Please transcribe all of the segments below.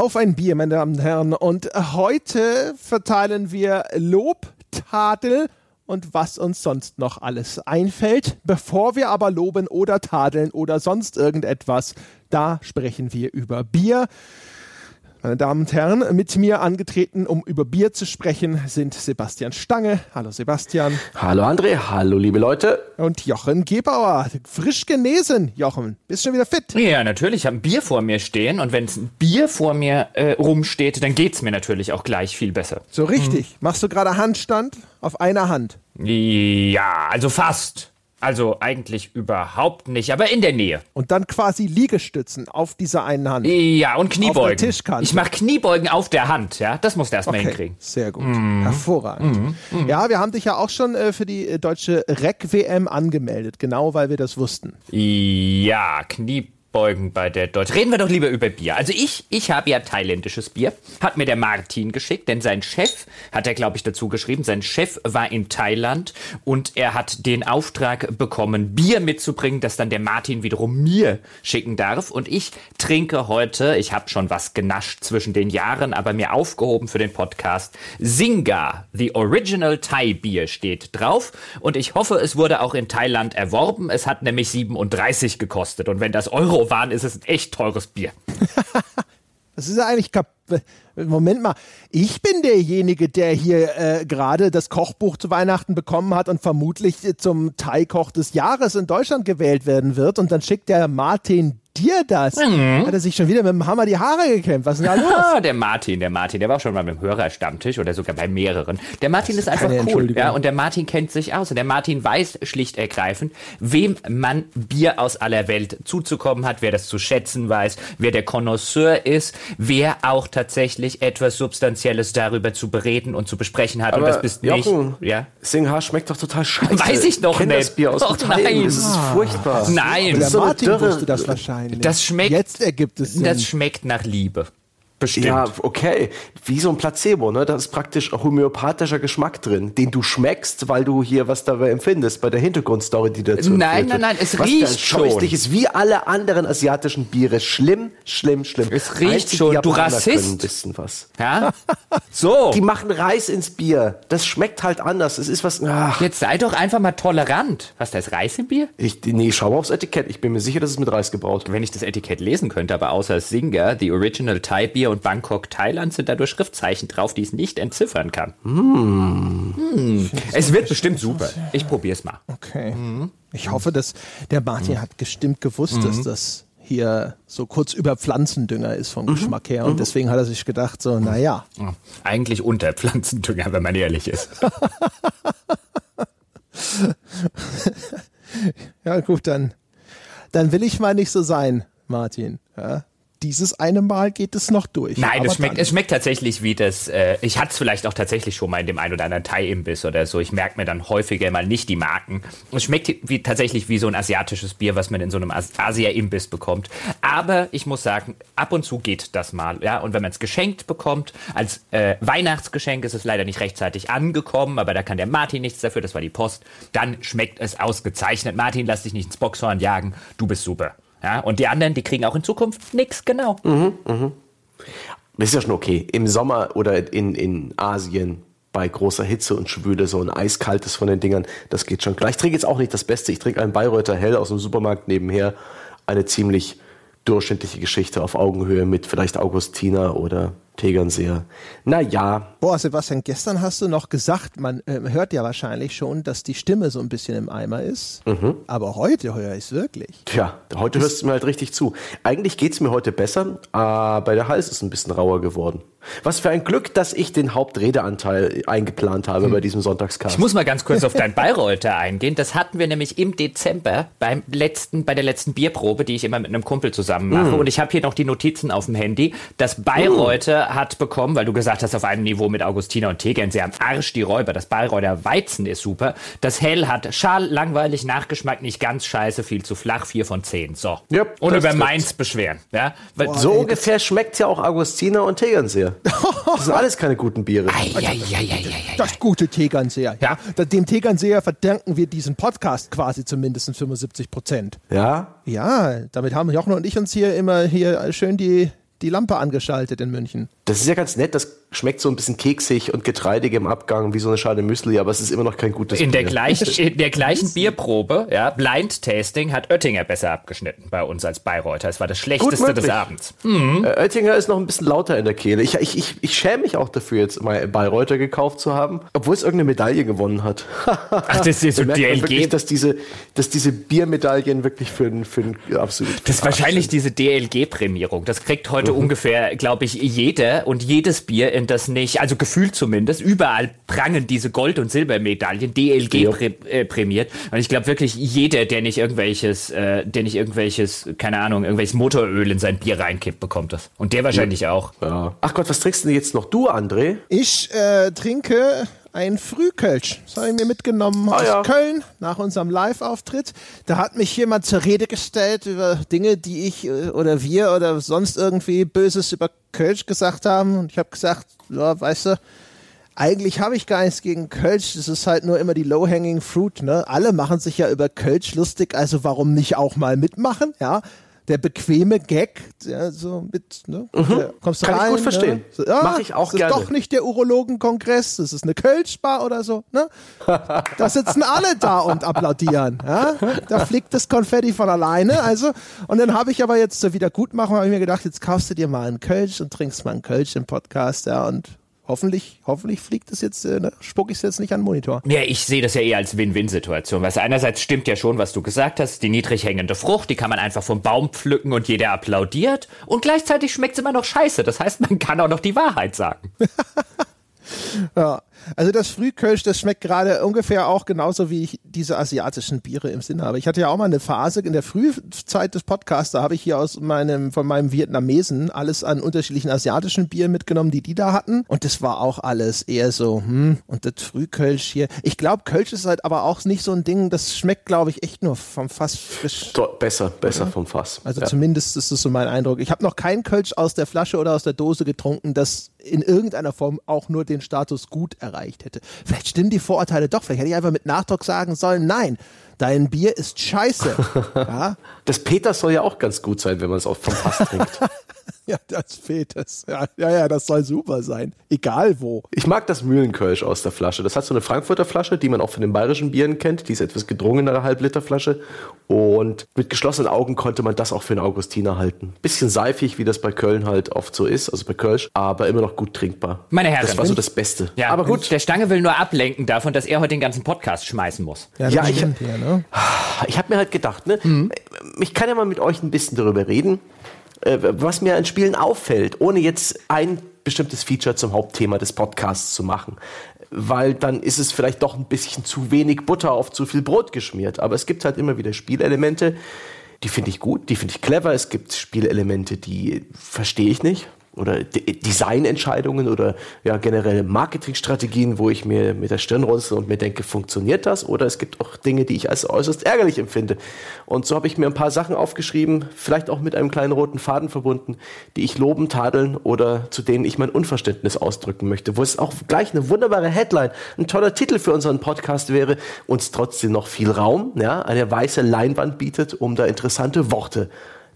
Auf ein Bier, meine Damen und Herren. Und heute verteilen wir Lob, Tadel und was uns sonst noch alles einfällt. Bevor wir aber loben oder tadeln oder sonst irgendetwas, da sprechen wir über Bier. Meine Damen und Herren, mit mir angetreten, um über Bier zu sprechen, sind Sebastian Stange. Hallo Sebastian. Hallo André, hallo liebe Leute. Und Jochen Gebauer. Frisch genesen, Jochen. Bist schon wieder fit? Ja, natürlich. Ich habe ein Bier vor mir stehen und wenn es ein Bier vor mir äh, rumsteht, dann geht es mir natürlich auch gleich viel besser. So richtig. Hm. Machst du gerade Handstand auf einer Hand? Ja, also fast. Also eigentlich überhaupt nicht, aber in der Nähe. Und dann quasi Liegestützen auf dieser einen Hand. Ja, und Kniebeugen. Auf der Tischkante. Ich mache Kniebeugen auf der Hand, ja. Das musst du erstmal okay. hinkriegen. Sehr gut. Mm. Hervorragend. Mm. Ja, wir haben dich ja auch schon äh, für die äh, deutsche Rec-WM angemeldet, genau weil wir das wussten. Ja, Kniebeugen beugen bei der Deutsch. Reden wir doch lieber über Bier. Also ich, ich habe ja thailändisches Bier, hat mir der Martin geschickt, denn sein Chef, hat er glaube ich dazu geschrieben, sein Chef war in Thailand und er hat den Auftrag bekommen, Bier mitzubringen, das dann der Martin wiederum mir schicken darf. Und ich trinke heute, ich habe schon was genascht zwischen den Jahren, aber mir aufgehoben für den Podcast, Singa, The Original Thai Beer steht drauf. Und ich hoffe, es wurde auch in Thailand erworben. Es hat nämlich 37 gekostet. Und wenn das Euro Euro waren, ist es ein echt teures Bier. das ist ja eigentlich kap Moment mal, ich bin derjenige, der hier äh, gerade das Kochbuch zu Weihnachten bekommen hat und vermutlich zum Thai-Koch des Jahres in Deutschland gewählt werden wird. Und dann schickt der Martin dir das? Mhm. Hat er sich schon wieder mit dem Hammer die Haare gekämpft? Was ist denn da los? der Martin, der Martin, der war auch schon mal beim Hörerstammtisch oder sogar bei mehreren. Der Martin ist, ist einfach cool, ja, und der Martin kennt sich aus und der Martin weiß schlicht ergreifend, wem man Bier aus aller Welt zuzukommen hat, wer das zu schätzen weiß, wer der Connoisseur ist, wer auch tatsächlich etwas Substanzielles darüber zu bereden und zu besprechen hat. Aber und das bist Jochen, nicht. Ja? Singha schmeckt doch total scheiße. Weiß ich doch nicht. Das Bier aus oh, nein. Das ist furchtbar. Nein. Der Martin wusste das wahrscheinlich. Das schmeckt. Jetzt ergibt es Sinn. Das schmeckt nach Liebe. Bestimmt. Ja, okay. Wie so ein Placebo, ne? Da ist praktisch homöopathischer Geschmack drin, den du schmeckst, weil du hier was dabei empfindest, bei der Hintergrundstory, die dazu Nein, nein, nein, es was riecht schon. ist wie alle anderen asiatischen Biere. Schlimm, schlimm, schlimm. Es riecht Einzig schon. Du Rassist. Ein bisschen was. Ja? so. Die machen Reis ins Bier. Das schmeckt halt anders. Es ist was. Ach. Jetzt sei doch einfach mal tolerant. Was, da ist Reis im Bier? Ich, nee, schau mal aufs Etikett. Ich bin mir sicher, dass es mit Reis gebraut. Wenn ich das Etikett lesen könnte, aber außer Singer, the original Thai Beer und Bangkok, Thailand sind dadurch Schriftzeichen drauf, die es nicht entziffern kann. Mm. Hm. Es wird bestimmt super. Ich probiere es mal. Okay. Mhm. Ich hoffe, dass der Martin mhm. hat bestimmt gewusst, mhm. dass das hier so kurz über Pflanzendünger ist vom mhm. Geschmack her. Und mhm. deswegen hat er sich gedacht, so, naja. Eigentlich unter Pflanzendünger, wenn man ehrlich ist. ja, gut, dann, dann will ich mal nicht so sein, Martin. Ja? Dieses eine Mal geht es noch durch. Nein, es schmeckt, es schmeckt tatsächlich wie das, äh, ich hatte es vielleicht auch tatsächlich schon mal in dem einen oder anderen Thai-Imbiss oder so. Ich merke mir dann häufiger mal nicht die Marken. Es schmeckt wie, tatsächlich wie so ein asiatisches Bier, was man in so einem Asia-Imbiss bekommt. Aber ich muss sagen, ab und zu geht das mal. Ja? Und wenn man es geschenkt bekommt, als äh, Weihnachtsgeschenk ist es leider nicht rechtzeitig angekommen, aber da kann der Martin nichts dafür, das war die Post. Dann schmeckt es ausgezeichnet. Martin, lass dich nicht ins Boxhorn jagen, du bist super. Ja, und die anderen, die kriegen auch in Zukunft nichts, genau. Mhm, mhm. Das ist ja schon okay. Im Sommer oder in, in Asien bei großer Hitze und Schwüle so ein eiskaltes von den Dingern, das geht schon klar. Ich trinke jetzt auch nicht das Beste. Ich trinke einen Bayreuther Hell aus dem Supermarkt nebenher. Eine ziemlich durchschnittliche Geschichte auf Augenhöhe mit vielleicht Augustiner oder Tegernseer. Naja. Boah, Sebastian, gestern hast du noch gesagt, man äh, hört ja wahrscheinlich schon, dass die Stimme so ein bisschen im Eimer ist. Mhm. Aber heute höre ich es wirklich. Tja, heute das hörst du mir halt richtig zu. Eigentlich geht es mir heute besser, aber der Hals ist ein bisschen rauer geworden. Was für ein Glück, dass ich den Hauptredeanteil eingeplant habe hm. bei diesem Sonntagskast. Ich muss mal ganz kurz auf dein Bayreuther eingehen. Das hatten wir nämlich im Dezember beim letzten, bei der letzten Bierprobe, die ich immer mit einem Kumpel zusammen mache. Hm. Und ich habe hier noch die Notizen auf dem Handy. Das Bayreuther hm. Hat bekommen, weil du gesagt hast, auf einem Niveau mit Augustiner und Tegernsee am Arsch die Räuber. Das Bayreuther Weizen ist super. Das Hell hat Schal, langweilig, Nachgeschmack, nicht ganz scheiße, viel zu flach, 4 von 10. So. Yep, und über Mainz beschweren. Ja? Boah, so ey, ungefähr schmeckt ja auch Augustiner und Tegernsee. Das sind alles keine guten Biere. Ei, ei, ei, das gute Tegernseher. Ja. Dem Tegernseher verdanken wir diesen Podcast quasi zumindest 75 Prozent. Ja? Ja, damit haben Jochen und ich uns hier immer hier schön die die Lampe angeschaltet in München. Das ist ja ganz nett, das schmeckt so ein bisschen keksig und getreidig im Abgang, wie so eine Schale Müsli, aber es ist immer noch kein gutes in Bier. Der gleichen, in der gleichen Bierprobe, ja, Blind Tasting, hat Oettinger besser abgeschnitten bei uns als Bayreuther. Es war das Schlechteste des Abends. Mhm. Äh, Oettinger ist noch ein bisschen lauter in der Kehle. Ich, ich, ich, ich schäme mich auch dafür, jetzt mal Bayreuther gekauft zu haben, obwohl es irgendeine Medaille gewonnen hat. Ach, das ist so da man wirklich, DLG. dass diese, dass diese Biermedaillen wirklich für ein, für ein absolut. Das ist wahrscheinlich diese DLG-Prämierung. Das kriegt heute ungefähr, glaube ich, jeder und jedes Bier, das nicht, also gefühlt zumindest, überall prangen diese Gold- und Silbermedaillen, DLG Ja. prä, äh, prämiert. Und ich glaube wirklich, jeder, der nicht irgendwelches, äh, der nicht irgendwelches, keine Ahnung, irgendwelches Motoröl in sein Bier reinkippt, bekommt das. Und der wahrscheinlich auch. Ja. Ach Gott, was trinkst du denn jetzt noch du, André? Ich äh, trinke ein Frühkölsch. Das habe ich mir mitgenommen Ah, aus ja. Köln nach unserem Live-Auftritt. Da hat mich jemand zur Rede gestellt über Dinge, die ich äh, oder wir oder sonst irgendwie Böses über Kölsch gesagt haben. Und ich habe gesagt, ja, weißt du, eigentlich habe ich gar nichts gegen Kölsch. Das ist halt nur immer die low-hanging fruit. Ne? Alle machen sich ja über Kölsch lustig, also warum nicht auch mal mitmachen? Ja. Der bequeme Gag, ja, so mit, ne? Da kommst du Mhm. Kann ich rein, gut verstehen. Ne? So, ja, Mach ich auch das gerne. Ist doch nicht der Urologenkongress, das ist eine Kölschbar oder so. Ne? Da sitzen alle da und applaudieren. Ja? Da fliegt das Konfetti von alleine. Also, und dann habe ich aber jetzt zur Wiedergutmachung habe ich mir gedacht, jetzt kaufst du dir mal einen Kölsch und trinkst mal einen Kölsch im Podcast, ja, und hoffentlich, hoffentlich fliegt es jetzt, äh, ne, spuck ich es jetzt nicht an den Monitor. Ja, ich sehe das ja eher als Win-Win-Situation. Weil einerseits stimmt ja schon, was du gesagt hast, die niedrig hängende Frucht, die kann man einfach vom Baum pflücken und jeder applaudiert. Und gleichzeitig schmeckt es immer noch scheiße. Das heißt, man kann auch noch die Wahrheit sagen. Ja, also das Frühkölsch, das schmeckt gerade ungefähr auch genauso wie ich diese asiatischen Biere im Sinn habe. Ich hatte ja auch mal eine Phase in der Frühzeit des Podcasts, da habe ich hier aus meinem, von meinem Vietnamesen alles an unterschiedlichen asiatischen Bieren mitgenommen, die die da hatten. Und das war auch alles eher so, hm, und das Frühkölsch hier. Ich glaube, Kölsch ist halt aber auch nicht so ein Ding, das schmeckt, glaube ich, echt nur vom Fass frisch. Besser, besser vom Fass. Also ja. zumindest ist das so mein Eindruck. Ich habe noch kein Kölsch aus der Flasche oder aus der Dose getrunken, das in irgendeiner Form auch nur den Status gut erreicht hätte. Vielleicht stimmen die Vorurteile doch. Vielleicht hätte ich einfach mit Nachdruck sagen sollen, nein, dein Bier ist scheiße. ja? Das Peter soll ja auch ganz gut sein, wenn man es auch vom Fass trinkt. ja, das fehlt es. Ja, ja, ja, das soll super sein. Egal wo. Ich mag das Mühlenkölsch aus der Flasche. Das hat so eine Frankfurter Flasche, die man auch von den bayerischen Bieren kennt. Die ist etwas gedrungenere Halbliterflasche. Und mit geschlossenen Augen konnte man das auch für einen Augustiner halten. Bisschen seifig, wie das bei Köln halt oft so ist, also bei Kölsch, aber immer noch gut trinkbar. Meine Herren. Das war so das Beste. Ja, aber gut, Der Stange will nur ablenken davon, dass er heute den ganzen Podcast schmeißen muss. das Ja, ich- ne? ich habe mir halt gedacht, ne, ich kann ja mal mit euch ein bisschen darüber reden, äh, was mir an Spielen auffällt, ohne jetzt ein bestimmtes Feature zum Hauptthema des Podcasts zu machen. Weil dann ist es vielleicht doch ein bisschen zu wenig Butter auf zu viel Brot geschmiert. Aber es gibt halt immer wieder Spielelemente, die finde ich gut, die finde ich clever. Es gibt Spielelemente, die verstehe ich nicht. Oder Designentscheidungen oder ja, generell Marketingstrategien, wo ich mir mit der Stirn runzel und mir denke, funktioniert das? Oder es gibt auch Dinge, die ich als äußerst ärgerlich empfinde. Und so habe ich mir ein paar Sachen aufgeschrieben, vielleicht auch mit einem kleinen roten Faden verbunden, die ich loben, tadeln oder zu denen ich mein Unverständnis ausdrücken möchte. Wo es auch gleich eine wunderbare Headline, ein toller Titel für unseren Podcast wäre, uns trotzdem noch viel Raum, ja, eine weiße Leinwand bietet, um da interessante Worte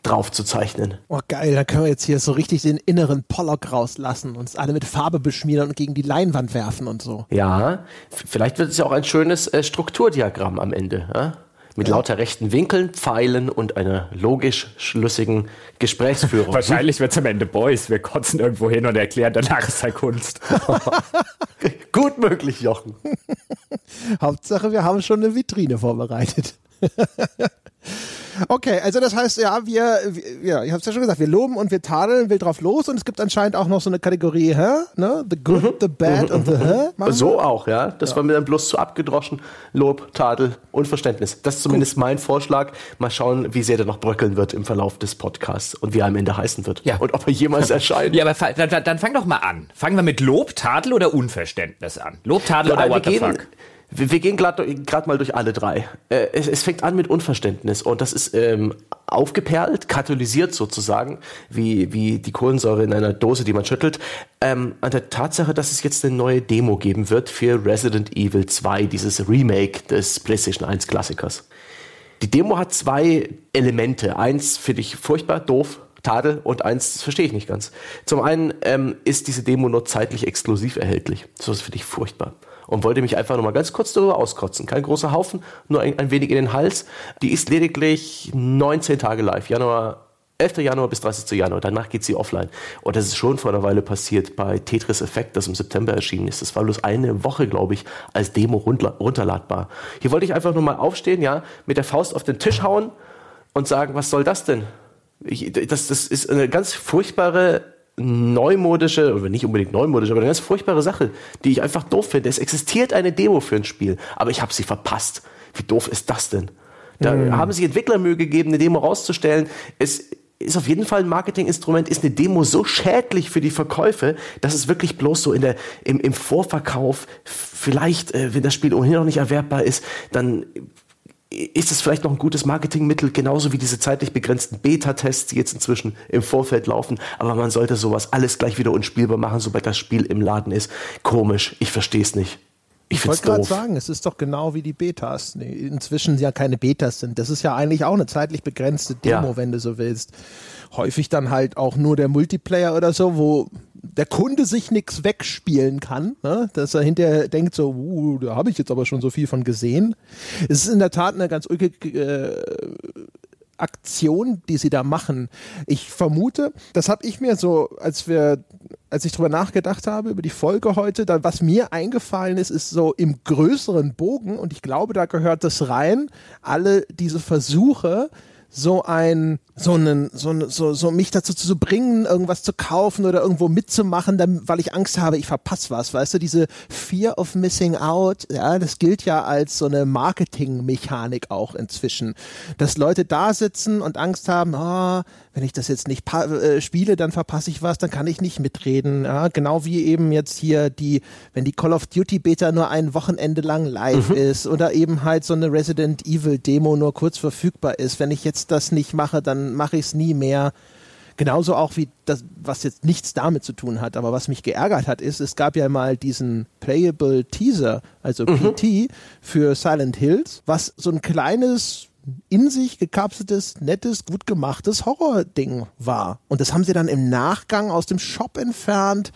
drauf zu zeichnen. Oh geil, da können wir jetzt hier so richtig den inneren Pollock rauslassen, uns alle mit Farbe beschmieren und gegen die Leinwand werfen und so. Ja, vielleicht wird es ja auch ein schönes äh, Strukturdiagramm am Ende. Ja? Mit lauter rechten Winkeln, Pfeilen und einer logisch schlüssigen Gesprächsführung. Wahrscheinlich wird es am Ende Boys. Wir kotzen irgendwo hin und erklären, danach ist halt Kunst. Gut möglich, Jochen. Hauptsache, wir haben schon eine Vitrine vorbereitet. Okay, also das heißt, ja, wir, wir ja, ich habe es ja schon gesagt, wir loben und wir tadeln wild drauf los und es gibt anscheinend auch noch so eine Kategorie, hä? Ne? The good, the bad und the hä? Machen So auch, ja. Das war mir dann bloß zu abgedroschen. Lob, Tadel und Verständnis. Das ist zumindest mein Vorschlag. Mal schauen, wie sehr der noch bröckeln wird im Verlauf des Podcasts und wie er am Ende heißen wird. Ja. Und ob er jemals erscheint. Ja, aber fa- dann, dann fang doch mal an. Fangen wir mit Lob, Tadel oder Unverständnis an? Lob, Tadel oder wir what the fuck? Wir, wir gehen gerade mal durch alle drei. Äh, es, es fängt an mit Unverständnis und das ist ähm, aufgeperlt, katalysiert sozusagen, wie, wie die Kohlensäure in einer Dose, die man schüttelt, ähm, an der Tatsache, dass es jetzt eine neue Demo geben wird für Resident Evil 2, dieses Remake des PlayStation 1 Klassikers. Die Demo hat zwei Elemente. Eins finde ich furchtbar doof. Tadel und eins, das verstehe ich nicht ganz. Zum einen ähm, ist diese Demo nur zeitlich exklusiv erhältlich. Das finde ich furchtbar. Und wollte mich einfach nur mal ganz kurz darüber auskotzen. Kein großer Haufen, nur ein, ein wenig in den Hals. Die ist lediglich 19 Tage live. Januar 11. Januar bis 30. Januar, danach geht sie offline. Und das ist schon vor einer Weile passiert bei Tetris Effect, das im September erschienen ist. Das war bloß eine Woche, glaube ich, als Demo runterladbar. Hier wollte ich einfach nur mal aufstehen, ja, mit der Faust auf den Tisch hauen und sagen, was soll das denn? Ich, das, das ist eine ganz furchtbare neumodische, oder nicht unbedingt neumodische, aber eine ganz furchtbare Sache, die ich einfach doof finde. Es existiert eine Demo für ein Spiel, aber ich habe sie verpasst. Wie doof ist das denn? Da mhm. haben sich Entwickler Mühe gegeben, eine Demo rauszustellen. Es ist auf jeden Fall ein Marketinginstrument, ist eine Demo so schädlich für die Verkäufe, dass es wirklich bloß so in der, im, im Vorverkauf, vielleicht, äh, wenn das Spiel ohnehin noch nicht erwerbbar ist, dann ist es vielleicht noch ein gutes Marketingmittel, genauso wie diese zeitlich begrenzten Beta-Tests, die jetzt inzwischen im Vorfeld laufen. Aber man sollte sowas alles gleich wieder unspielbar machen, sobald das Spiel im Laden ist. Komisch, ich verstehe es nicht. Ich, wollte gerade sagen, es ist doch genau wie die Betas. Nee, inzwischen ja keine Betas sind. Das ist ja eigentlich auch eine zeitlich begrenzte Demo, ja. wenn du so willst. Häufig dann halt auch nur der Multiplayer oder so, wo der Kunde sich nichts wegspielen kann, ne? dass er hinterher denkt so, uh, da habe ich jetzt aber schon so viel von gesehen. Es ist in der Tat eine ganz ulkige äh, Aktion, die sie da machen. Ich vermute, das habe ich mir so, als wir, als ich drüber nachgedacht habe über die Folge heute, dann was mir eingefallen ist, ist so im größeren Bogen und ich glaube, da gehört das rein, alle diese Versuche, so ein so einen so, so so mich dazu zu bringen irgendwas zu kaufen oder irgendwo mitzumachen dann, weil ich Angst habe ich verpasse was. Weißt du diese Fear of Missing Out ja das gilt ja als so eine Marketing Mechanik auch inzwischen. Dass Leute da sitzen und Angst haben oh, wenn ich das jetzt nicht äh, spiele dann verpasse ich was dann kann ich nicht mitreden. Ja genau wie eben jetzt hier die wenn die Call of Duty Beta nur ein Wochenende lang live mhm. ist oder eben halt so eine Resident Evil Demo nur kurz verfügbar ist. Wenn ich jetzt das nicht mache, dann mache ich es nie mehr. Genauso auch wie das, was jetzt nichts damit zu tun hat, aber was mich geärgert hat, ist, es gab ja mal diesen Playable Teaser, also mhm. PT, für Silent Hills, was so ein kleines, in sich gekapseltes, nettes, gut gemachtes Horror-Ding war. Und das haben sie dann im Nachgang aus dem Shop entfernt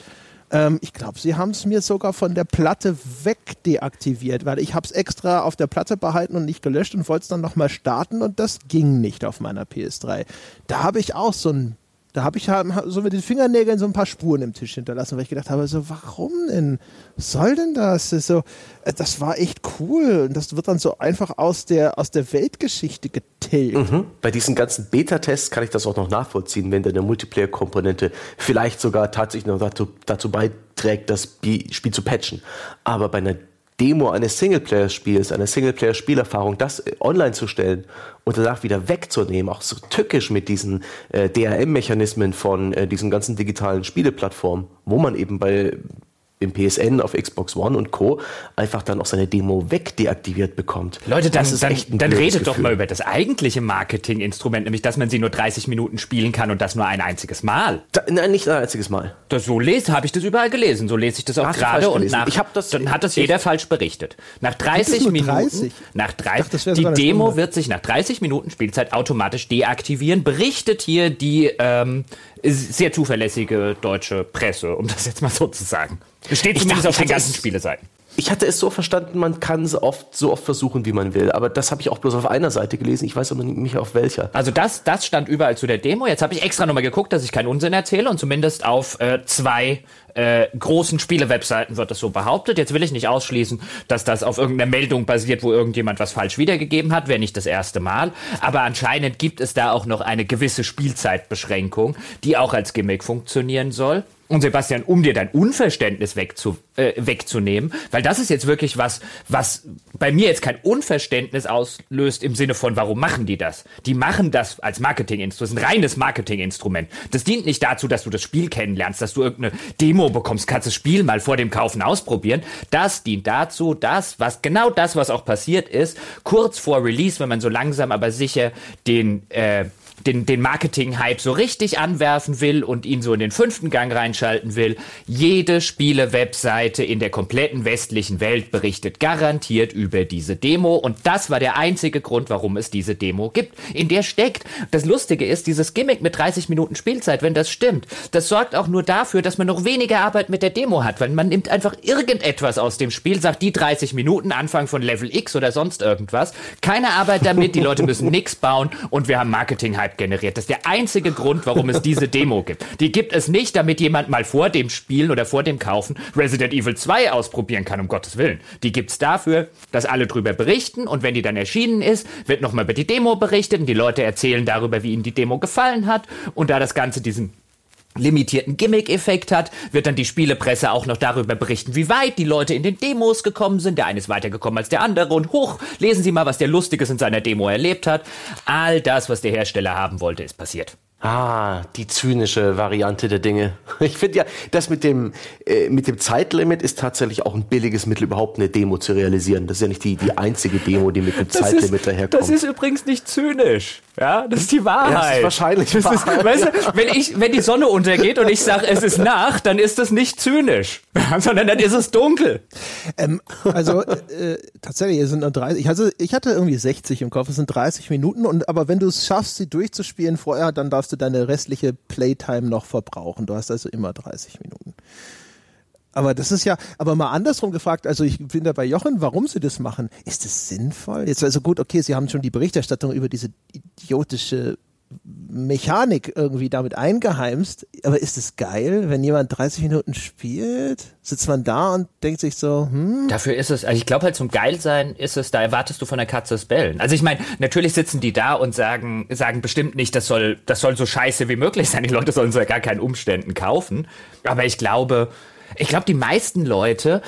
ähm, ich glaube, sie haben es mir sogar von der Platte wegdeaktiviert, weil ich habe es extra auf der Platte behalten und nicht gelöscht und wollte es dann nochmal starten und das ging nicht auf meiner PS3. Da habe ich auch so ein da habe ich halt so mit den Fingernägeln so ein paar Spuren im Tisch hinterlassen, weil ich gedacht habe, so, warum denn? Was soll denn das? das so, äh, das war echt cool. Und das wird dann so einfach aus der, aus der Weltgeschichte getilgt. Mhm. Bei diesen ganzen Beta-Tests kann ich das auch noch nachvollziehen, wenn deine Multiplayer-Komponente vielleicht sogar tatsächlich noch dazu, dazu beiträgt, das Spiel zu patchen. Aber bei einer Demo eines Singleplayer-Spiels, einer Singleplayer-Spielerfahrung, das äh, online zu stellen und danach wieder wegzunehmen, auch so tückisch mit diesen äh, DRM-Mechanismen von äh, diesen ganzen digitalen Spieleplattformen, wo man eben bei im PSN, auf Xbox One und Co. einfach dann auch seine Demo wegdeaktiviert bekommt. Leute, dann, dann, dann redet Gefühl. doch mal über das eigentliche Marketinginstrument, nämlich dass man sie nur 30 Minuten spielen kann und das nur ein einziges Mal. Da, nein, nicht ein einziges Mal. Das so lese, habe ich das überall gelesen. So lese ich das auch gerade und nach, ich das, dann hat das jeder falsch berichtet. Nach 30 Minuten, 30? nach 30, dachte, die Demo wird sich nach 30 Minuten Spielzeit automatisch deaktivieren, berichtet hier die ähm, sehr zuverlässige deutsche Presse, um das jetzt mal so zu sagen. Steht zumindest dachte, auf den ganzen Spieleseiten. Ich hatte es so verstanden, man kann es oft so oft versuchen, wie man will. Aber das habe ich auch bloß auf einer Seite gelesen. Ich weiß aber nicht auf welcher. Also das, das stand überall zu der Demo. Jetzt habe ich extra nochmal geguckt, dass ich keinen Unsinn erzähle und zumindest auf äh, zwei äh, großen Spiele-Webseiten wird das so behauptet. Jetzt will ich nicht ausschließen, dass das auf irgendeiner Meldung basiert, wo irgendjemand was falsch wiedergegeben hat, wäre nicht das erste Mal. Aber anscheinend gibt es da auch noch eine gewisse Spielzeitbeschränkung, die auch als Gimmick funktionieren soll. Und Sebastian, um dir dein Unverständnis wegzu, äh, wegzunehmen, weil das ist jetzt wirklich was, was bei mir jetzt kein Unverständnis auslöst im Sinne von, warum machen die das? Die machen das als Marketinginstrument, ein reines Marketinginstrument. Das dient nicht dazu, dass du das Spiel kennenlernst, dass du irgendeine Demo bekommst, kannst das Spiel mal vor dem Kaufen ausprobieren. Das dient dazu, das, was genau das, was auch passiert ist, kurz vor Release, wenn man so langsam aber sicher den äh, den, den Marketing-Hype so richtig anwerfen will und ihn so in den fünften Gang reinschalten will. Jede Spiele-Webseite in der kompletten westlichen Welt berichtet garantiert über diese Demo und das war der einzige Grund, warum es diese Demo gibt. In der steckt, das Lustige ist, dieses Gimmick mit 30 Minuten Spielzeit, wenn das stimmt, das sorgt auch nur dafür, dass man noch weniger Arbeit mit der Demo hat, weil man nimmt einfach irgendetwas aus dem Spiel, sagt die 30 Minuten, Anfang von Level X oder sonst irgendwas. Keine Arbeit damit, die Leute müssen nichts bauen und wir haben Marketing-Hype generiert. Das ist der einzige Grund, warum es diese Demo gibt. Die gibt es nicht, damit jemand mal vor dem Spielen oder vor dem Kaufen Resident Evil 2 ausprobieren kann, um Gottes Willen. Die gibt es dafür, dass alle drüber berichten und wenn die dann erschienen ist, wird nochmal über die Demo berichtet und die Leute erzählen darüber, wie ihnen die Demo gefallen hat und da das Ganze diesen limitierten Gimmick-Effekt hat, wird dann die Spielepresse auch noch darüber berichten, wie weit die Leute in den Demos gekommen sind. Der eine ist weitergekommen als der andere und hoch, lesen Sie mal, was der Lustiges in seiner Demo erlebt hat. All das, was der Hersteller haben wollte, ist passiert. Ah, die zynische Variante der Dinge. Ich finde ja, das mit dem, äh, mit dem Zeitlimit ist tatsächlich auch ein billiges Mittel, überhaupt eine Demo zu realisieren. Das ist ja nicht die, die einzige Demo, die mit dem das Zeitlimit ist, daherkommt. Das ist übrigens nicht zynisch. Ja, das ist die Wahrheit. Ja, das ist wahrscheinlich das ist, weißt du, wenn, ich, wenn die Sonne untergeht und ich sage, es ist Nacht, dann ist das nicht zynisch, sondern dann ist es dunkel. Ähm, also äh, tatsächlich, es sind nur 30. Ich hatte, ich hatte irgendwie 60 im Kopf. Es sind 30 Minuten. Und aber wenn du es schaffst, sie durchzuspielen vorher, dann darfst du deine restliche Playtime noch verbrauchen. Du hast also immer 30 Minuten. Aber das ist ja, aber mal andersrum gefragt, also ich bin da bei Jochen, warum sie das machen. Ist das sinnvoll? Jetzt also gut, okay, sie haben schon die Berichterstattung über diese idiotische Mechanik irgendwie damit eingeheimst. Aber ist es geil, wenn jemand 30 Minuten spielt? Sitzt man da und denkt sich so, hm? Dafür ist es, also ich glaube halt zum Geilsein ist es, da erwartest du von der Katze das Bellen. Also ich meine, natürlich sitzen die da und sagen, sagen bestimmt nicht, das soll, das soll so scheiße wie möglich sein. Die Leute sollen es ja gar keinen Umständen kaufen. Aber ich glaube, ich glaube, die meisten Leute,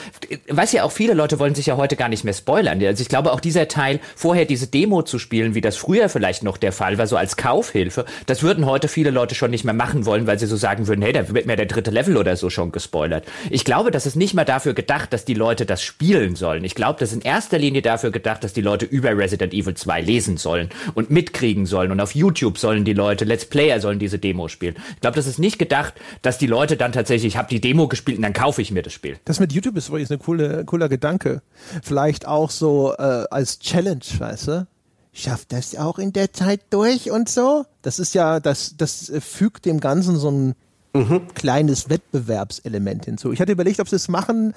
weiß ja auch viele Leute wollen sich ja heute gar nicht mehr spoilern. Also ich glaube auch dieser Teil, vorher diese Demo zu spielen, wie das früher vielleicht noch der Fall war, so als Kaufhilfe, das würden heute viele Leute schon nicht mehr machen wollen, weil sie so sagen würden, hey, da wird mir der dritte Level oder so schon gespoilert. Ich glaube, das ist nicht mal dafür gedacht, dass die Leute das spielen sollen. Ich glaube, das ist in erster Linie dafür gedacht, dass die Leute über Resident Evil 2 lesen sollen und mitkriegen sollen und auf YouTube sollen die Leute, Let's Player sollen diese Demo spielen. Ich glaube, das ist nicht gedacht, dass die Leute dann tatsächlich, ich habe die Demo gespielt und dann kaufe ich mir das Spiel. Das mit YouTube ist wirklich ein coole, cooler Gedanke. Vielleicht auch so äh, als Challenge, weißt du? Schafft das auch in der Zeit durch und so? Das ist ja, das, das fügt dem Ganzen so ein mhm. kleines Wettbewerbselement hinzu. Ich hatte überlegt, ob sie es machen,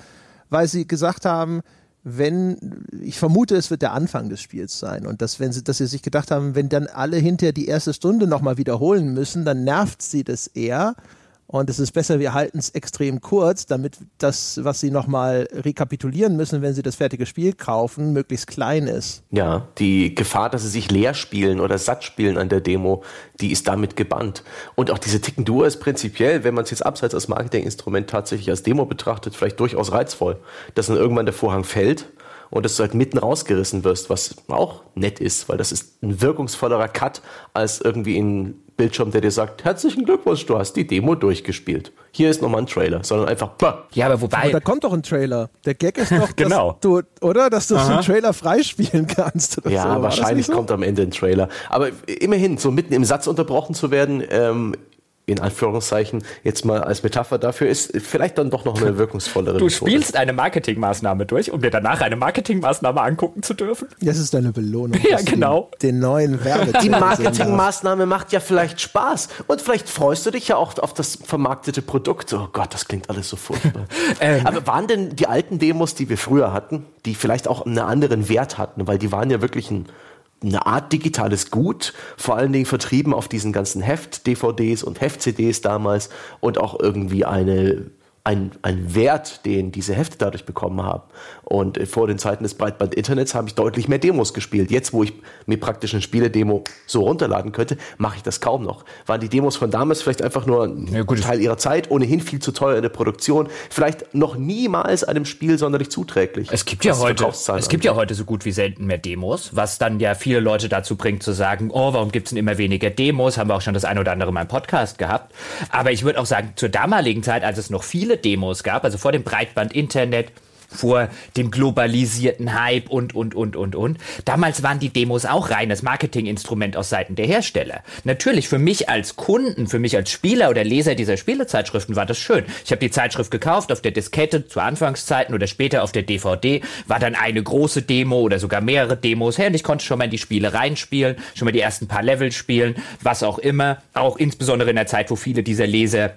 weil sie gesagt haben, wenn, ich vermute, es wird der Anfang des Spiels sein und dass, wenn sie, dass sie sich gedacht haben, wenn dann alle hinterher die erste Stunde nochmal wiederholen müssen, dann nervt sie das eher und es ist besser, wir halten es extrem kurz, damit das, was Sie nochmal rekapitulieren müssen, wenn Sie das fertige Spiel kaufen, möglichst klein ist. Ja, die Gefahr, dass Sie sich leer spielen oder satt spielen an der Demo, die ist damit gebannt. Und auch diese Ticken Duo ist prinzipiell, wenn man es jetzt abseits als Marketinginstrument tatsächlich als Demo betrachtet, vielleicht durchaus reizvoll, dass dann irgendwann der Vorhang fällt und dass du halt mitten rausgerissen wirst, was auch nett ist, weil das ist ein wirkungsvollerer Cut als irgendwie in Bildschirm, der dir sagt, herzlichen Glückwunsch, du hast die Demo durchgespielt. Hier ist nochmal ein Trailer, sondern einfach, bah. Ja, aber wobei. Aber da kommt doch ein Trailer. Der Gag ist doch, genau. dass du, oder? Dass du so einen Trailer freispielen kannst. ja, so. wahrscheinlich so? kommt am Ende ein Trailer. Aber immerhin, so mitten im Satz unterbrochen zu werden, ähm, in Anführungszeichen jetzt mal als Metapher dafür ist, vielleicht dann doch noch eine wirkungsvollere Du spielst eine Marketingmaßnahme durch, um dir danach eine Marketingmaßnahme angucken zu dürfen. Das ist deine Belohnung. Ja, genau. Den neuen Werbe. Die Marketingmaßnahme macht ja vielleicht Spaß und vielleicht freust du dich ja auch auf das vermarktete Produkt. Oh Gott, das klingt alles so furchtbar. ähm. Aber waren denn die alten Demos, die wir früher hatten, die vielleicht auch einen anderen Wert hatten, weil die waren ja wirklich ein eine Art digitales Gut, vor allen Dingen vertrieben auf diesen ganzen Heft-DVDs und Heft-CDs damals und auch irgendwie eine ein, ein Wert, den diese Hefte dadurch bekommen haben. Und äh, vor den Zeiten des Breitband-Internets habe ich deutlich mehr Demos gespielt. Jetzt, wo ich mir praktisch eine Spiele-Demo so runterladen könnte, mache ich das kaum noch. Waren die Demos von damals vielleicht einfach nur ein ja, Teil ihrer Zeit, ohnehin viel zu teuer in der Produktion, vielleicht noch niemals einem Spiel sonderlich zuträglich. Es gibt ja heute, es gibt ja heute so gut wie selten mehr Demos, was dann ja viele Leute dazu bringt zu sagen, oh, warum gibt es denn immer weniger Demos? Haben wir auch schon das ein oder andere Mal im Podcast gehabt. Aber ich würde auch sagen, zur damaligen Zeit, als es noch viele Demos gab, also vor dem Breitband-Internet, vor dem globalisierten Hype und, und, und, und, und. Damals waren die Demos auch reines Marketinginstrument aus Seiten der Hersteller. Natürlich, für mich als Kunden, für mich als Spieler oder Leser dieser Spielezeitschriften war das schön. Ich habe die Zeitschrift gekauft auf der Diskette zu Anfangszeiten oder später auf der DVD, war dann eine große Demo oder sogar mehrere Demos her und ich konnte schon mal in die Spiele reinspielen, schon mal die ersten paar Level spielen, was auch immer. Auch insbesondere in der Zeit, wo viele dieser Leser